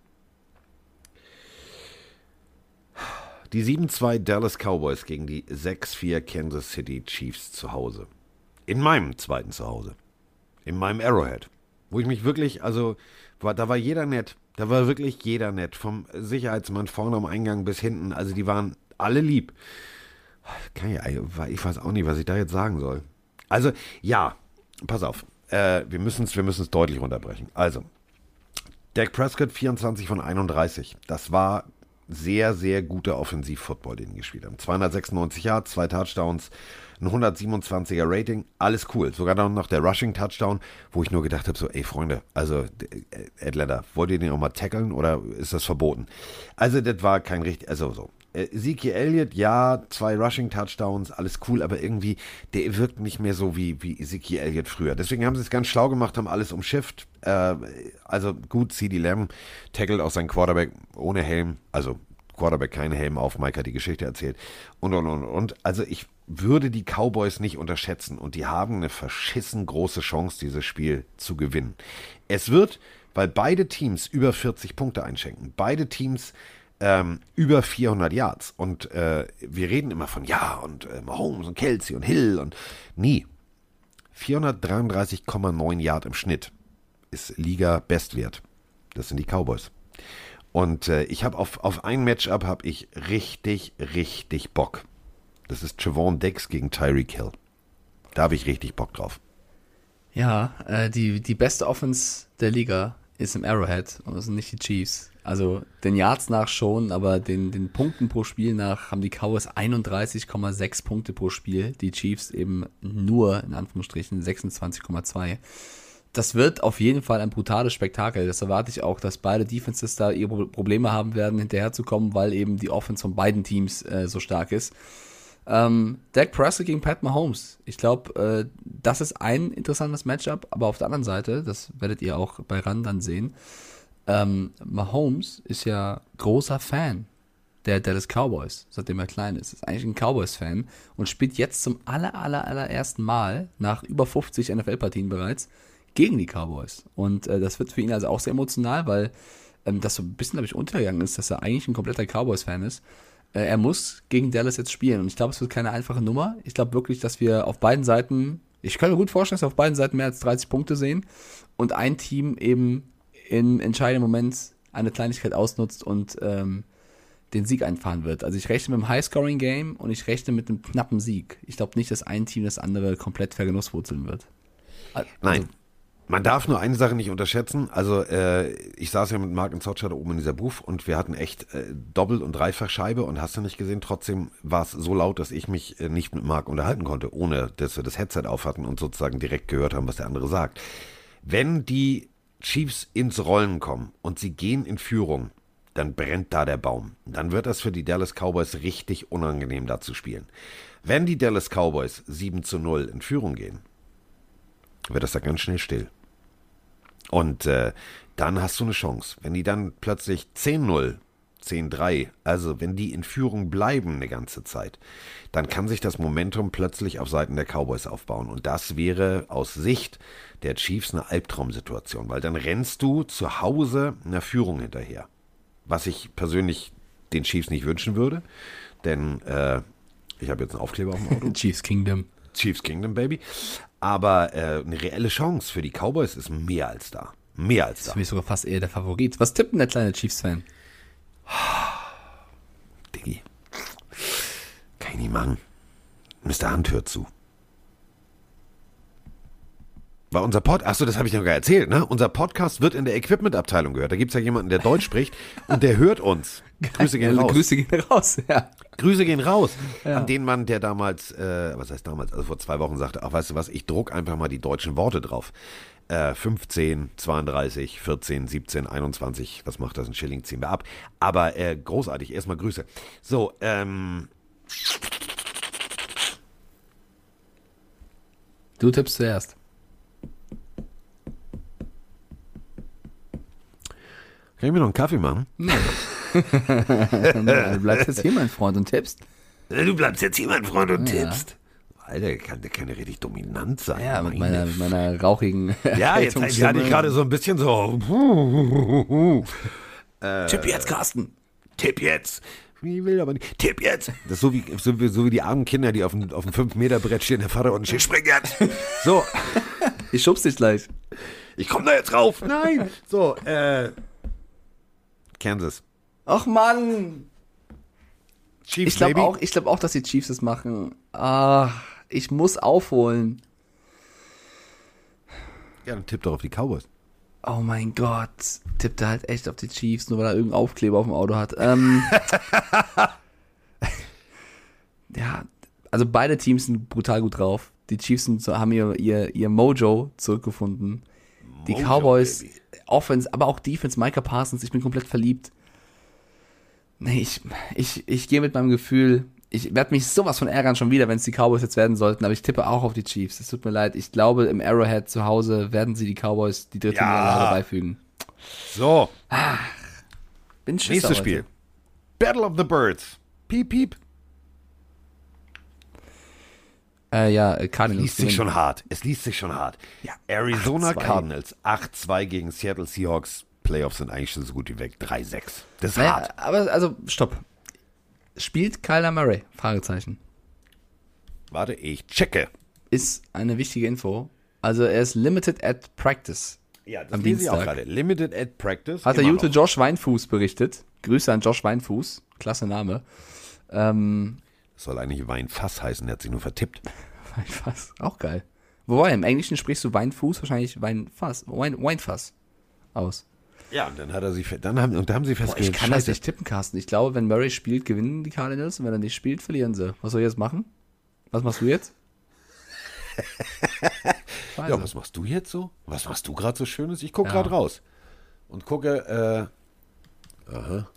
Die 7-2 Dallas Cowboys gegen die 6-4 Kansas City Chiefs zu Hause. In meinem zweiten Zuhause. In meinem Arrowhead. Wo ich mich wirklich, also, war, da war jeder nett. Da war wirklich jeder nett. Vom Sicherheitsmann vorne am Eingang bis hinten. Also, die waren alle lieb. Ich, ich weiß auch nicht, was ich da jetzt sagen soll. Also, ja, pass auf. Äh, wir müssen es wir deutlich runterbrechen. Also, Dak Prescott 24 von 31. Das war sehr, sehr guter Offensiv-Football, den gespielt haben. 296 Yards, zwei Touchdowns, ein 127er Rating, alles cool. Sogar dann noch der Rushing-Touchdown, wo ich nur gedacht habe, so, ey Freunde, also äh, Atlanta, wollt ihr den auch mal tackeln oder ist das verboten? Also das war kein richtig, also so. Äh, Zeke Elliott, ja, zwei Rushing-Touchdowns, alles cool, aber irgendwie, der wirkt nicht mehr so wie, wie Zeke Elliott früher. Deswegen haben sie es ganz schlau gemacht, haben alles umschifft. Äh, also gut, CD Lamb tackelt auch seinen Quarterback ohne Helm, also Quarterback keinen Helm auf, Mike hat die Geschichte erzählt und und und und. Also ich würde die Cowboys nicht unterschätzen und die haben eine verschissen große Chance, dieses Spiel zu gewinnen. Es wird, weil beide Teams über 40 Punkte einschenken, beide Teams ähm, über 400 Yards und äh, wir reden immer von ja und äh, Mahomes und Kelsey und Hill und nie. 433,9 Yard im Schnitt ist Liga-Bestwert. Das sind die Cowboys. Und äh, ich habe auf, auf ein Matchup habe ich richtig, richtig Bock. Das ist Javon Dex gegen Tyreek Hill. Da habe ich richtig Bock drauf. Ja, äh, die, die beste Offense der Liga ist im Arrowhead und das sind nicht die Chiefs. Also den Yards nach schon, aber den, den Punkten pro Spiel nach haben die Cowboys 31,6 Punkte pro Spiel. Die Chiefs eben nur, in Anführungsstrichen, 26,2. Das wird auf jeden Fall ein brutales Spektakel. Das erwarte ich auch, dass beide Defenses da ihre Probleme haben werden, hinterherzukommen, weil eben die Offense von beiden Teams äh, so stark ist. Ähm, Dak Prescott gegen Pat Mahomes. Ich glaube, äh, das ist ein interessantes Matchup, aber auf der anderen Seite, das werdet ihr auch bei RAN dann sehen, ähm, Mahomes ist ja großer Fan der Dallas Cowboys, seitdem er klein ist. Ist eigentlich ein Cowboys-Fan und spielt jetzt zum aller, aller, allerersten Mal nach über 50 NFL-Partien bereits gegen die Cowboys. Und äh, das wird für ihn also auch sehr emotional, weil ähm, das so ein bisschen, glaube ich, untergegangen ist, dass er eigentlich ein kompletter Cowboys-Fan ist. Äh, er muss gegen Dallas jetzt spielen. Und ich glaube, es wird keine einfache Nummer. Ich glaube wirklich, dass wir auf beiden Seiten, ich kann mir gut vorstellen, dass wir auf beiden Seiten mehr als 30 Punkte sehen und ein Team eben im entscheidenden Moment eine Kleinigkeit ausnutzt und ähm, den Sieg einfahren wird. Also ich rechne mit einem High-Scoring-Game und ich rechne mit einem knappen Sieg. Ich glaube nicht, dass ein Team das andere komplett vergenusswurzeln wird. Also, Nein. Man darf nur eine Sache nicht unterschätzen. Also äh, ich saß ja mit Mark und Zotcher da oben in dieser Booth und wir hatten echt äh, Doppel- und Dreifachscheibe und hast du nicht gesehen, trotzdem war es so laut, dass ich mich äh, nicht mit Mark unterhalten konnte, ohne dass wir das Headset auf hatten und sozusagen direkt gehört haben, was der andere sagt. Wenn die Chiefs ins Rollen kommen und sie gehen in Führung, dann brennt da der Baum. Dann wird das für die Dallas Cowboys richtig unangenehm, da zu spielen. Wenn die Dallas Cowboys 7 zu 0 in Führung gehen, wird das da ganz schnell still. Und äh, dann hast du eine Chance. Wenn die dann plötzlich 10-0, 10-3, also wenn die in Führung bleiben eine ganze Zeit, dann kann sich das Momentum plötzlich auf Seiten der Cowboys aufbauen. Und das wäre aus Sicht der Chiefs eine Albtraumsituation, weil dann rennst du zu Hause einer Führung hinterher. Was ich persönlich den Chiefs nicht wünschen würde, denn äh, ich habe jetzt einen Aufkleber auf dem Auto. *laughs* Chiefs Kingdom. Chiefs Kingdom, Baby. Aber äh, eine reelle Chance für die Cowboys ist mehr als da. Mehr als Das ist da. für mich sogar fast eher der Favorit. Was tippt denn der kleine Chiefs-Fan? Diggi. Kann ich nicht machen. Mr. Hand hört zu. War unser Pod, achso, das habe ich noch gar erzählt, ne? Unser Podcast wird in der Equipment-Abteilung gehört. Da gibt es ja jemanden, der Deutsch spricht *laughs* und der hört uns. Grüße gehen raus. Grüße gehen raus, *laughs* ja. Grüße gehen raus an den Mann, der damals, äh, was heißt damals, also vor zwei Wochen sagte, ach weißt du was, ich druck einfach mal die deutschen Worte drauf. Äh, 15, 32, 14, 17, 21, was macht das? Ein Schilling ziehen wir ab. Aber äh, großartig, erstmal Grüße. So, ähm, Du tippst zuerst. Kann ich mir noch einen Kaffee machen? *laughs* du bleibst jetzt hier, mein Freund, und tippst. Äh, Du bleibst jetzt hier, mein Freund, und Ja. tippst. Alter, der kann, der kann ja richtig dominant sein. Ja, mit Meine meiner, mit meiner rauchigen. Ja, jetzt hatte ich gerade so ein bisschen so. Tipp jetzt, Carsten. Tipp jetzt. Ich will aber nicht. Tipp jetzt. Das ist so wie, so wie, so wie die armen Kinder, die auf dem, auf dem 5-Meter-Brett stehen, der Vater unten steht, spring jetzt. So, Ich schub's dich gleich. ich komme da jetzt rauf. Nein. So, äh. Kansas. Ach Mann. Chiefs, Ich glaube auch, ich glaub auch, dass die Chiefs es machen. Ah, ich muss aufholen. Ja, dann tipp doch auf die Cowboys. Oh mein Gott. Tippt er halt echt auf die Chiefs, nur weil er irgendeinen Aufkleber auf dem Auto hat. Ähm, *laughs* ja, also beide Teams sind brutal gut drauf. Die Chiefs sind, haben ihr, ihr, ihr Mojo zurückgefunden. Die Mojo, Cowboys, Baby. Offense, aber auch Defense, Micah Parsons, ich bin komplett verliebt. Nee, ich, ich, ich gehe mit meinem Gefühl. Ich werde mich sowas von ärgern schon wieder, wenn es die Cowboys jetzt werden sollten, aber ich tippe auch auf die Chiefs. Es tut mir leid. Ich glaube, im Arrowhead zu Hause werden sie die Cowboys die dritte Ja. Niederlage beifügen. So, Bin Schisser nächstes. Spiel. Battle of the Birds. Piep, piep. Äh, ja, äh, Cardinals. Liest sich schon hart. Es liest sich schon hart. Ja, Arizona 8-2. Cardinals 8-2 gegen Seattle Seahawks. Playoffs sind eigentlich schon so gut wie weg. 3-6. Das ist Naja, hart. aber also, stopp. Spielt Kyler Murray? Fragezeichen. Warte, ich checke. Ist eine wichtige Info. Also er ist limited at practice. Ja, das Am lese ich auch Dienstag. gerade. Limited at Practice. Hat der gute noch. Josh Weinfuß berichtet. Grüße an Josh Weinfuß. Klasse Name. Ähm, Soll eigentlich Weinfass heißen, der hat sich nur vertippt. *laughs* Weinfass. Auch geil. Wobei, im Englischen sprichst du Weinfuß, wahrscheinlich Weinfass. Wein, Weinfass aus. Ja, und dann hat er sich, dann haben, und dann haben sie Boah, festgestellt, ich kann das scheiße, nicht tippen, Carsten. Ich glaube, wenn Murray spielt, gewinnen die Cardinals. Und wenn er nicht spielt, verlieren sie. Was soll ich jetzt machen? Was machst du jetzt? *laughs* Ja, was machst du jetzt so? Was machst du gerade so Schönes? Ich gucke Ja. gerade raus. Und gucke, äh, aha.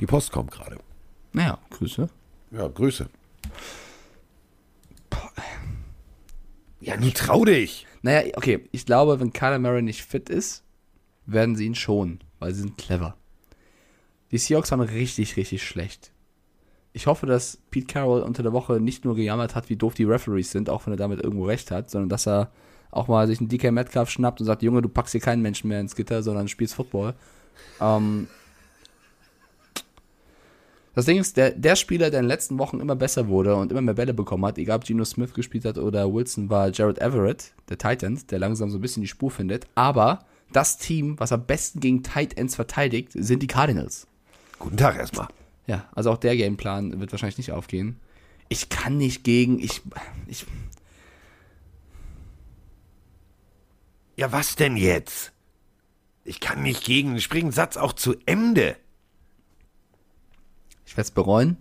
Die Post kommt gerade. Naja, Grüße. Ja, Grüße. Ja, nun trau dich. Naja, okay, ich glaube, wenn Kyler Murray nicht fit ist, werden sie ihn schonen, weil sie sind clever. Die Seahawks waren richtig, richtig schlecht. Ich hoffe, dass Pete Carroll unter der Woche nicht nur gejammert hat, wie doof die Referees sind, auch wenn er damit irgendwo recht hat, sondern dass er auch mal sich einen DK Metcalf schnappt und sagt, Junge, du packst hier keinen Menschen mehr ins Gitter, sondern spielst Football. Ähm, das Ding ist, der, der Spieler, der in den letzten Wochen immer besser wurde und immer mehr Bälle bekommen hat, egal ob Geno Smith gespielt hat oder Wilson, war Jared Everett, der Tight End, der langsam so ein bisschen die Spur findet. Aber das Team, was am besten gegen Tight Ends verteidigt, sind die Cardinals. Guten Tag erstmal. Ja, also auch der Gameplan wird wahrscheinlich nicht aufgehen. Ich kann nicht gegen, ich, ich, Ja, was denn jetzt? Ich kann nicht gegen, ich bringe den Satz auch zu Ende. Ich werde es bereuen.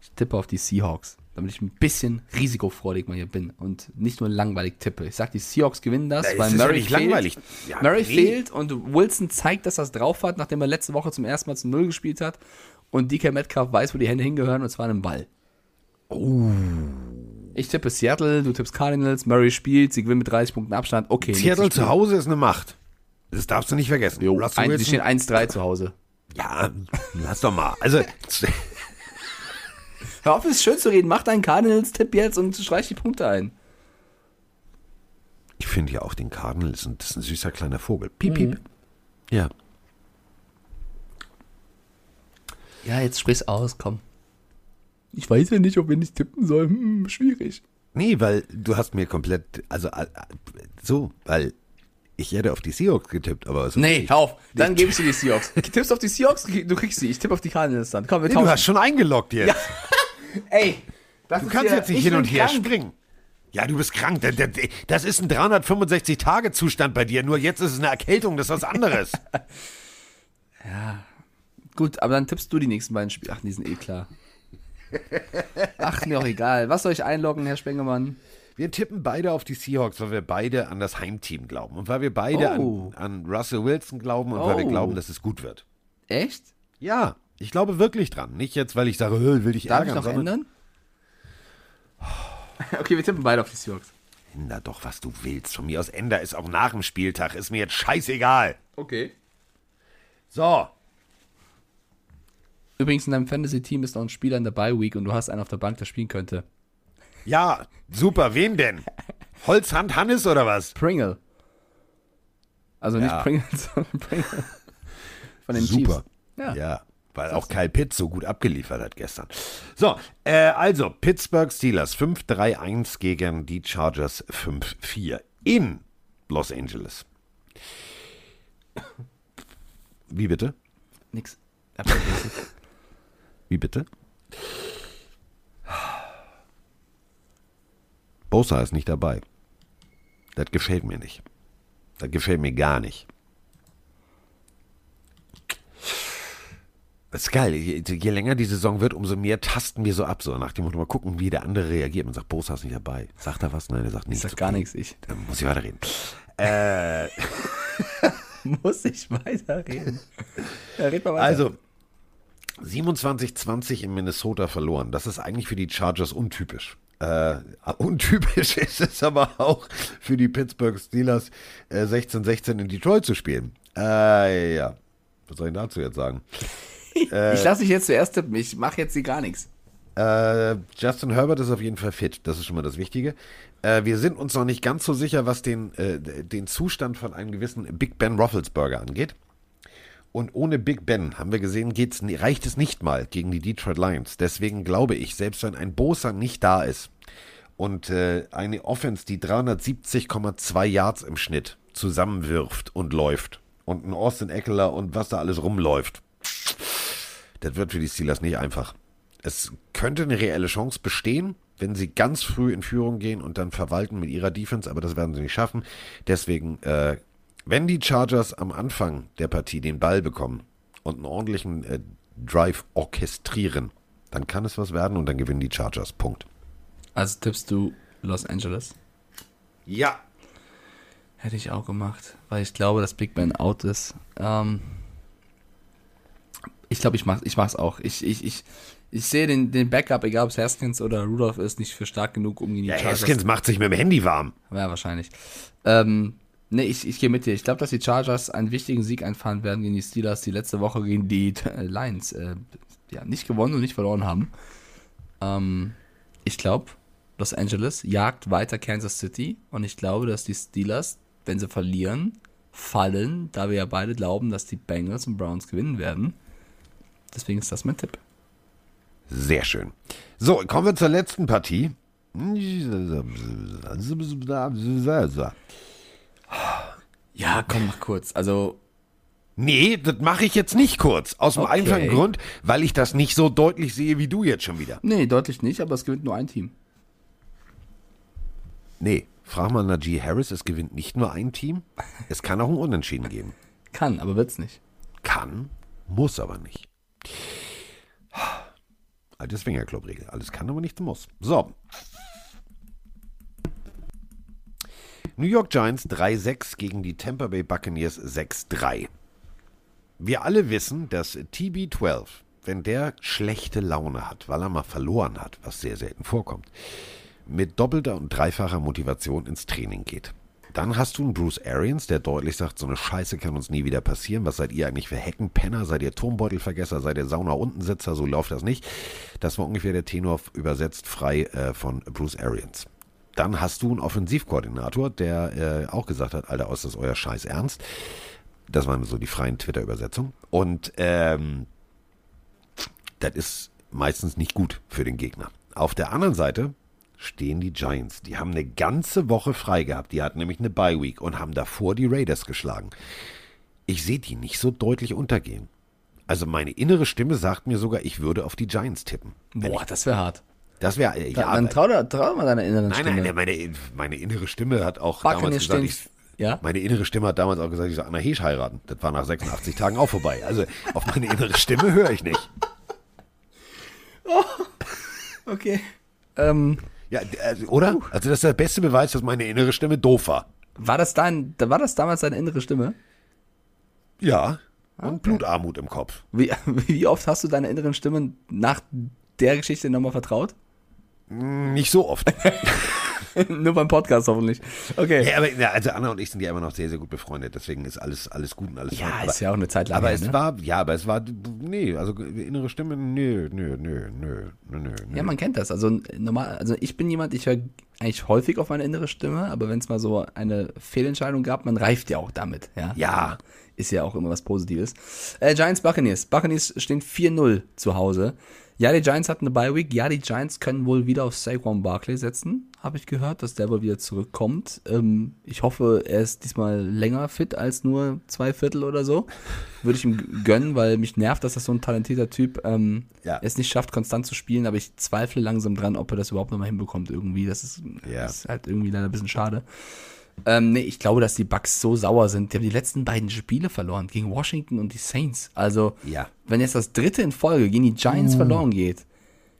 Ich tippe auf die Seahawks, damit ich ein bisschen risikofreudig mal hier bin und nicht nur langweilig tippe. Ich sag, die Seahawks gewinnen das, Das weil ist ja Murray nicht fehlt. langweilig. Ja, Murray nee. fehlt und Wilson zeigt, dass er es drauf hat, nachdem er letzte Woche zum ersten Mal zu Null gespielt hat. Und DK Metcalf weiß, wo die Hände hingehören, und zwar dem Ball. Oh. Ich tippe Seattle, du tippst Cardinals, Murray spielt, sie gewinnen mit 30 Punkten Abstand. Okay. Seattle zu Hause ist eine Macht. Das darfst du nicht vergessen. Jo, ein, die stehen 1-3 zu Hause. Ja, lass doch mal. Also, *laughs* Hör auf, es schön zu reden. Mach deinen Cardinals-Tipp jetzt und streich die Punkte ein. ich finde ja auch den Cardinals, und das ist ein süßer kleiner Vogel. Piep, piep. Ja. Ja, jetzt sprich's aus, komm. Ich weiß ja nicht, ob wir nicht tippen sollen. Hm, schwierig. Nee, weil du hast mir komplett, also äh, so, weil ich hätte auf die Seahawks getippt, aber so. Nee, hör auf. Dann gebe ich dir die Seahawks. *laughs* Tippst auf die Seahawks, du kriegst sie. Ich tippe auf die Cardinals dann. Komm, wir Nee, tauschen. du hast schon eingeloggt jetzt. *laughs* Ey, das Du ist kannst ja- jetzt nicht ich hin und her krank. springen. Ja, du bist krank. Das- ist ein 365-Tage-Zustand bei dir. Nur jetzt ist es eine Erkältung, das ist was anderes. *laughs* Gut, aber dann tippst du die nächsten beiden Spiele. Ach, die sind eh klar. Ach, mir auch egal. Was soll ich einloggen, Herr Spengemann? Wir tippen beide auf die Seahawks, weil wir beide an das Heimteam glauben. Und weil wir beide Oh. an, an Russell Wilson glauben und weil wir Oh. glauben, dass es gut wird. Echt? Ja, ich glaube wirklich dran. Nicht jetzt, weil ich sage, "Hö, will dich Darf ich ärgern, noch sondern ändern? *laughs* Okay, wir tippen beide auf die Seahawks. Na doch, was du willst. Von mir aus Ender ist auch nach dem Spieltag. Ist mir jetzt scheißegal. Okay. So. Übrigens, in deinem Fantasy-Team ist noch ein Spieler in der Bye-Week und du hast einen auf der Bank, der spielen könnte. Ja, super. Wen denn? Holzhand Hannes oder was? Pringle. Also Ja. nicht Pringle, *laughs* sondern Pringle. Von den Super. Chiefs. Ja. Ja, weil auch Kyle Pitts so gut abgeliefert hat gestern. So, äh, also Pittsburgh Steelers 5-3-1 gegen die Chargers 5-4 in Los Angeles. Wie bitte? Nix. Wie bitte? Bosa ist nicht dabei. Das gefällt mir nicht. Das gefällt mir gar nicht. Das ist geil. Je, je länger die Saison wird, umso mehr tasten wir so ab. So nach dem Motto, mal gucken, wie der andere reagiert. Man sagt, Bosa ist nicht dabei. Sagt er was? Nein, er sagt Ich nichts. sag gar nichts, ich. Dann muss ich weiterreden. *laughs* Äh, *laughs* Muss ich weiterreden? Ja, red mal weiter. Also, 27-20 in Minnesota verloren. Das ist eigentlich für die Chargers untypisch. Äh, untypisch *laughs* ist es aber auch für die Pittsburgh Steelers äh, 16-16 in Detroit zu spielen. Äh, ja. Was soll ich dazu jetzt sagen? *laughs* ich lasse dich jetzt zuerst tippen. Ich mache jetzt hier gar nichts. Äh, Justin Herbert ist auf jeden Fall fit. Das ist schon mal das Wichtige. Äh, wir sind uns noch nicht ganz so sicher, was den, äh, den Zustand von einem gewissen Big Ben Roethlisberger angeht. Und ohne Big Ben, haben wir gesehen, geht's, reicht es nicht mal gegen die Detroit Lions. Deswegen glaube ich, selbst wenn ein Bosa nicht da ist und äh, eine Offense, die 370,2 Yards im Schnitt zusammenwirft und läuft und ein Austin Eckler und was da alles rumläuft, das wird für die Steelers nicht einfach. Es könnte eine reelle Chance bestehen, wenn sie ganz früh in Führung gehen und dann verwalten mit ihrer Defense, aber das werden sie nicht schaffen. Deswegen, äh, wenn die Chargers am Anfang der Partie den Ball bekommen und einen ordentlichen äh, Drive orchestrieren, dann kann es was werden und dann gewinnen die Chargers. Punkt. Also tippst du Los Angeles? Ja. Hätte ich auch gemacht, weil ich glaube, dass Big Ben out ist. Ähm, ich glaube, ich mach, ich mach's auch. Ich, ich, ich, ich sehe den, den Backup, egal ob es Haskins oder Rudolph ist, nicht für stark genug, um gegen die Ja, Chargers Haskins macht sich mit dem Handy warm. Ja, wahrscheinlich. Ähm, nee, ich, ich gehe mit dir. Ich glaube, dass die Chargers einen wichtigen Sieg einfahren werden gegen die Steelers, die letzte Woche gegen die äh, Lions äh, ja, nicht gewonnen und nicht verloren haben. Ähm, ich glaube, Los Angeles jagt weiter Kansas City und ich glaube, dass die Steelers, wenn sie verlieren, fallen, da wir ja beide glauben, dass die Bengals und Browns gewinnen werden. Deswegen ist das mein Tipp. Sehr schön. So, kommen wir zur letzten Partie. Ja, komm, mach kurz. Also, Nee, das mache ich jetzt nicht kurz. Aus dem Okay. einfachen Grund, weil ich das nicht so deutlich sehe wie du jetzt schon wieder. nee, deutlich nicht, aber es gewinnt nur ein Team. Nee, frag mal Najee Harris, es gewinnt nicht nur ein Team. Es kann auch ein Unentschieden geben. *laughs* Kann, aber wird's nicht. Kann, muss aber nicht. Alte Swingerclub-Regel. Alles kann, aber nichts muss. So. New York Giants 3-6 gegen die Tampa Bay Buccaneers 6-3. Wir alle wissen, dass TB12, wenn der schlechte Laune hat, weil er mal verloren hat, was sehr selten vorkommt, mit doppelter und dreifacher Motivation ins Training geht. Dann hast du einen Bruce Arians, der deutlich sagt, so eine Scheiße kann uns nie wieder passieren. Was seid ihr eigentlich für Heckenpenner? Seid ihr Turmbeutelvergesser? Seid ihr Sauna-Untensitzer? So läuft das nicht. Das war ungefähr der Tenor übersetzt frei äh, von Bruce Arians. Dann hast du einen Offensivkoordinator, der äh, auch gesagt hat, Alter, aus das euer Scheiß Ernst. Das waren so die freien Twitter-Übersetzungen. Und ähm, das ist meistens nicht gut für den Gegner. Auf der anderen Seite stehen die Giants. Die haben eine ganze Woche frei gehabt. Die hatten nämlich eine Bye Week und haben davor die Raiders geschlagen. Ich sehe die nicht so deutlich untergehen. Also meine innere Stimme sagt mir sogar, ich würde auf die Giants tippen. Boah, das wäre hart. Das wäre äh, Da, ja, dann trau, trau mal deiner inneren nein, Stimme. nein, meine, meine innere Stimme hat auch damals Buccaneers gesagt, ich, ja? meine innere Stimme hat damals auch gesagt, ich soll Anna Heesch heiraten. Das war nach 86 Tagen auch vorbei. Also auf meine innere Stimme höre ich nicht. *laughs* Okay. Ähm, Ja, äh, oder? Also das ist der beste Beweis, dass meine innere Stimme doof war. war das dein, war das damals deine innere Stimme? Ja. Und Blutarmut im Kopf. Wie, *laughs* wie oft hast du deiner inneren Stimme nach der Geschichte nochmal vertraut? Nicht so oft. *laughs* Nur beim Podcast hoffentlich. Okay. Ja, aber ja, also Anna und ich sind ja immer noch sehr, sehr gut befreundet. Deswegen ist alles, alles gut und alles Ja, fein. ist ja auch eine Zeit lang Aber her, es ne? war, ja, aber es war, nee, also innere Stimme, nö, nö, nö, nö, nö, nö. Ja, man kennt das. Also normal, also ich bin jemand, ich höre eigentlich häufig auf meine innere Stimme, aber wenn es mal so eine Fehlentscheidung gab, man reift ja auch damit. Ja. Ja. Ist ja auch immer was Positives. Äh, Giants Buccaneers. Buccaneers stehen 4-0 zu Hause. Ja, die Giants hatten eine Bye Week. Ja, die Giants können wohl wieder auf Saquon Barkley setzen. Habe ich gehört, dass der wohl wieder zurückkommt. Ähm, ich hoffe, er ist diesmal länger fit als nur zwei Viertel oder so. Würde ich ihm gönnen, weil mich nervt, dass das so ein talentierter Typ ähm, Ja. es nicht schafft, konstant zu spielen. Aber ich zweifle langsam dran, ob er das überhaupt nochmal hinbekommt irgendwie. Das ist, Ja. ist halt irgendwie leider ein bisschen schade. Ähm, nee, ich glaube, dass die Bucks so sauer sind. Die haben die letzten beiden Spiele verloren gegen Washington und die Saints. Also, Ja. wenn jetzt das dritte in Folge gegen die Giants verloren geht,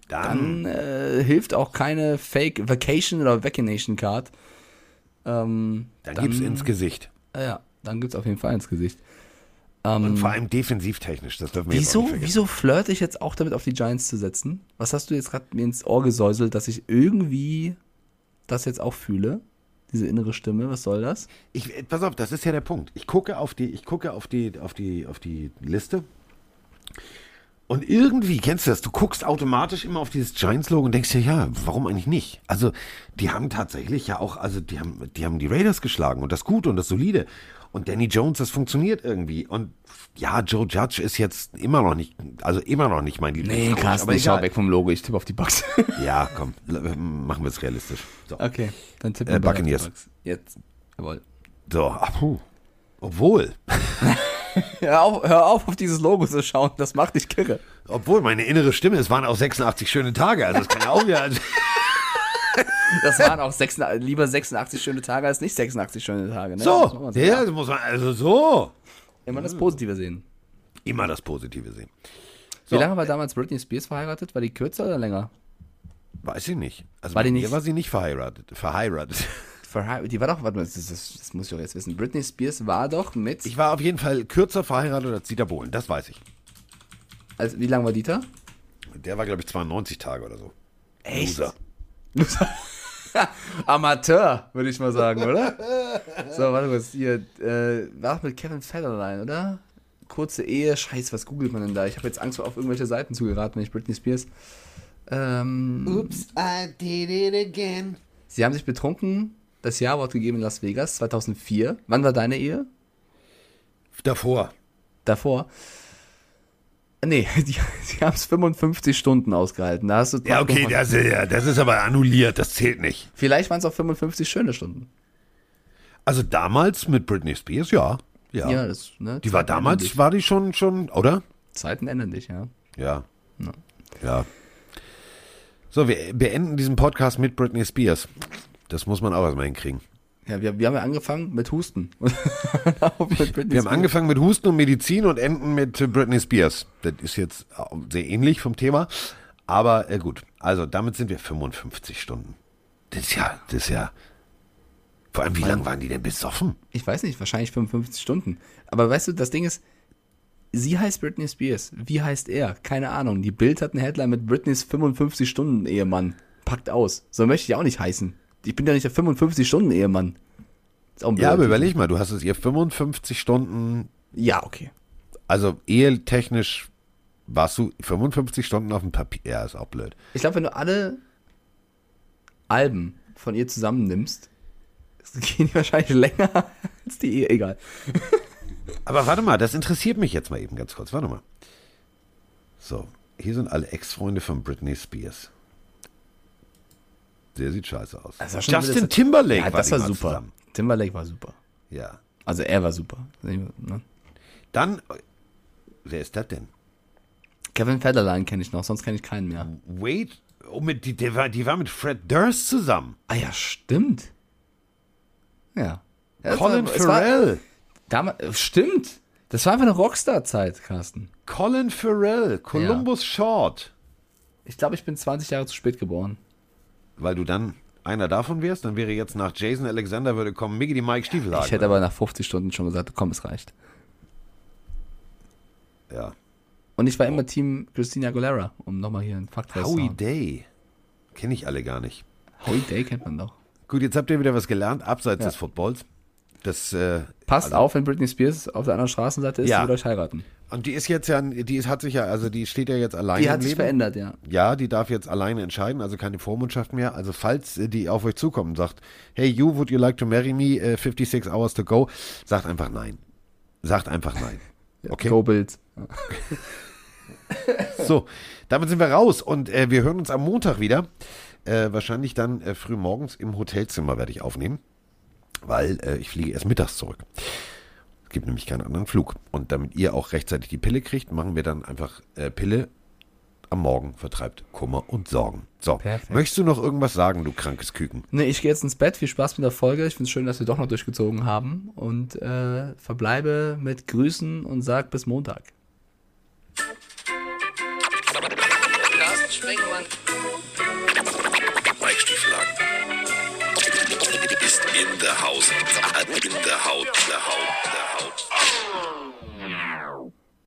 Dann, dann äh, hilft auch keine Fake Vacation oder Vaccination Card. Ähm, dann gibt's ins Gesicht. äh, ja, dann gibt's auf jeden Fall ins Gesicht. Und vor allem defensivtechnisch, das dürfen wir jetzt Wieso, nicht vergessen. wieso flirte ich jetzt auch damit, auf die Giants zu setzen? Was hast du jetzt gerade mir ins Ohr gesäuselt, dass ich irgendwie das jetzt auch fühle? Diese innere Stimme, was soll das? Ich, äh, pass auf, das ist ja der Punkt. Ich gucke auf die, ich gucke auf die, auf die, auf die Liste. Und irgendwie, kennst du das? Du guckst automatisch immer auf dieses Giants-Logo und denkst dir, ja, warum eigentlich nicht? Also, die haben tatsächlich ja auch, also die haben, die haben die Raiders geschlagen und das Gute und das Solide. Und Danny Jones, das funktioniert irgendwie. Und ja, Joe Judge ist jetzt immer noch nicht, also immer noch nicht mein Lieblingscoach. aber egal. vom Logo, ich tippe auf die Bucks. *laughs* Ja, komm, *laughs* machen wir es realistisch. So. okay, dann tippen Äh, wir beide auf die Buccaneers. Bucks. Jetzt, jawohl. So, ach, puh. Obwohl, *laughs* Hör auf, hör auf, auf dieses Logo zu schauen, das macht dich kirre. obwohl meine innere Stimme, es waren auch 86 schöne Tage, also das kann ja auch wieder. *laughs* Das waren auch 86, lieber 86 schöne Tage als nicht 86 schöne Tage. Ne? So, sagen. ja, das muss man, also so. Immer das Positive sehen. Immer das Positive sehen. Wie lange war damals Britney Spears verheiratet? War die kürzer oder länger? Weiß ich nicht. Also War die nicht- war sie nicht verheiratet. Verheiratet. *laughs* Verhei- Die war doch, warte mal, das, das, das muss ich doch jetzt wissen. Britney Spears war doch mit. Ich war auf jeden Fall kürzer verheiratet als Dieter Bohlen, das weiß ich. also, wie lange war Dieter? Der war, glaube ich, 92 Tage oder so. Echt? Loser. *laughs* Amateur, würde ich mal sagen, oder? so, warte kurz. Hier, äh, war mit Kevin Federline, oder? Kurze Ehe. Scheiße, was googelt man denn da? Ich habe jetzt Angst, auf irgendwelche Seiten zu geraten, wenn ich Britney Spears Ähm, Oops, I did it again. Sie haben sich betrunken das Jawort gegeben in Las Vegas 2004. Wann war deine Ehe? Davor. Davor? Nee, *laughs* die, sie haben es 55 Stunden ausgehalten. Da hast du Ja, okay, das, ja, das ist aber annulliert, das zählt nicht. Vielleicht waren es auch 55 schöne Stunden. Also damals mit Britney Spears, ja. Ja. Ja, das, ne, die war damals, war die schon, schon, oder? Zeiten ändern dich, ja. Ja. Ja. So, wir beenden diesen Podcast mit Britney Spears. Das muss man auch erstmal hinkriegen. Ja, wir, wir haben ja angefangen mit Husten. *laughs* Mit Wir haben angefangen mit Husten und Medizin und enden mit äh, Britney Spears. Das ist jetzt auch sehr ähnlich vom Thema. Aber äh, gut, also damit sind wir 55 Stunden. Das ist ja, das ist ja. Vor allem, wie lange waren die denn besoffen? Ich weiß nicht, wahrscheinlich 55 Stunden. Aber weißt du, das Ding ist, sie heißt Britney Spears. Wie heißt er? Keine Ahnung. Die Bild hat eine Headline mit Britneys 55-Stunden-Ehemann. Packt aus. So möchte ich auch nicht heißen. Ich bin ja nicht der 55-Stunden-Ehemann. Ist auch ein Ja, aber überleg mal, du hast es ihr 55 Stunden. Ja, okay. also ehetechnisch warst du 55 Stunden auf dem Papier. Ja, ist auch blöd. Ich glaube, wenn du alle Alben von ihr zusammennimmst, *laughs* gehen die wahrscheinlich länger *laughs* als die Ehe. Egal. *laughs* Aber warte mal, das interessiert mich jetzt mal eben ganz kurz. Warte mal. So, hier sind alle Ex-Freunde von Britney Spears. Der sieht scheiße aus. Das war schon Justin Timberlake Ja, war das war super. zusammen. Timberlake war super. Ja. Also er war super. Ne? Dann, wer ist das denn? Kevin Federline kenne ich noch, sonst kenne ich keinen mehr. Wade, oh, mit, die, die, war, die war mit Fred Durst zusammen. Ah ja, stimmt. Ja. Ja, Colin war- es war- Farrell. Damals, stimmt. Das war einfach eine Rockstar-Zeit, Carsten. Colin Farrell, Columbus Short. Ich glaube, ich bin 20 Jahre zu spät geboren. Weil du dann einer davon wärst, dann wäre jetzt nach Jason Alexander würde kommen Miggy die Mike Stiefelhagen. Ich hätte aber nach 50 Stunden schon gesagt, komm, es reicht. ja. Und ich war immer Team Christina Aguilera, um nochmal hier einen Fakt Howie rauszuhauen. Day. Kenne ich alle gar nicht. Howie Day kennt man doch. Gut, jetzt habt ihr wieder was gelernt, abseits Ja. des Footballs. Das, äh, Passt auf, wenn Britney Spears auf der anderen Straßenseite ist, Ja. sie will euch heiraten. Und die ist jetzt ja, die ist, hat sich ja, also die steht ja jetzt alleine Die hat sich Leben. verändert, ja. Ja, die darf jetzt alleine entscheiden, also keine Vormundschaft mehr. Also falls äh, die auf euch zukommt und sagt, hey you, would you like to marry me? Äh, 56 hours to go. Sagt einfach nein. Sagt einfach nein. *laughs* Okay. Go Bills. *laughs* So, damit sind wir raus und äh, wir hören uns am Montag wieder. Äh, wahrscheinlich dann äh, früh morgens im Hotelzimmer werde ich aufnehmen, weil äh, ich fliege erst mittags zurück. Gibt nämlich keinen anderen Flug. Und damit ihr auch rechtzeitig die Pille kriegt, machen wir dann einfach äh, Pille am Morgen vertreibt Kummer und Sorgen. So, Perfekt. möchtest du noch irgendwas sagen, du krankes Küken? Nee, ich gehe jetzt ins Bett. Viel Spaß mit der Folge. Ich finde es schön, dass wir doch noch durchgezogen haben. Und äh, verbleibe mit Grüßen und sag bis Montag. Carsten Spengmann. Weichstiefel ist in der Haus in der Haut, der Haut, der Haut.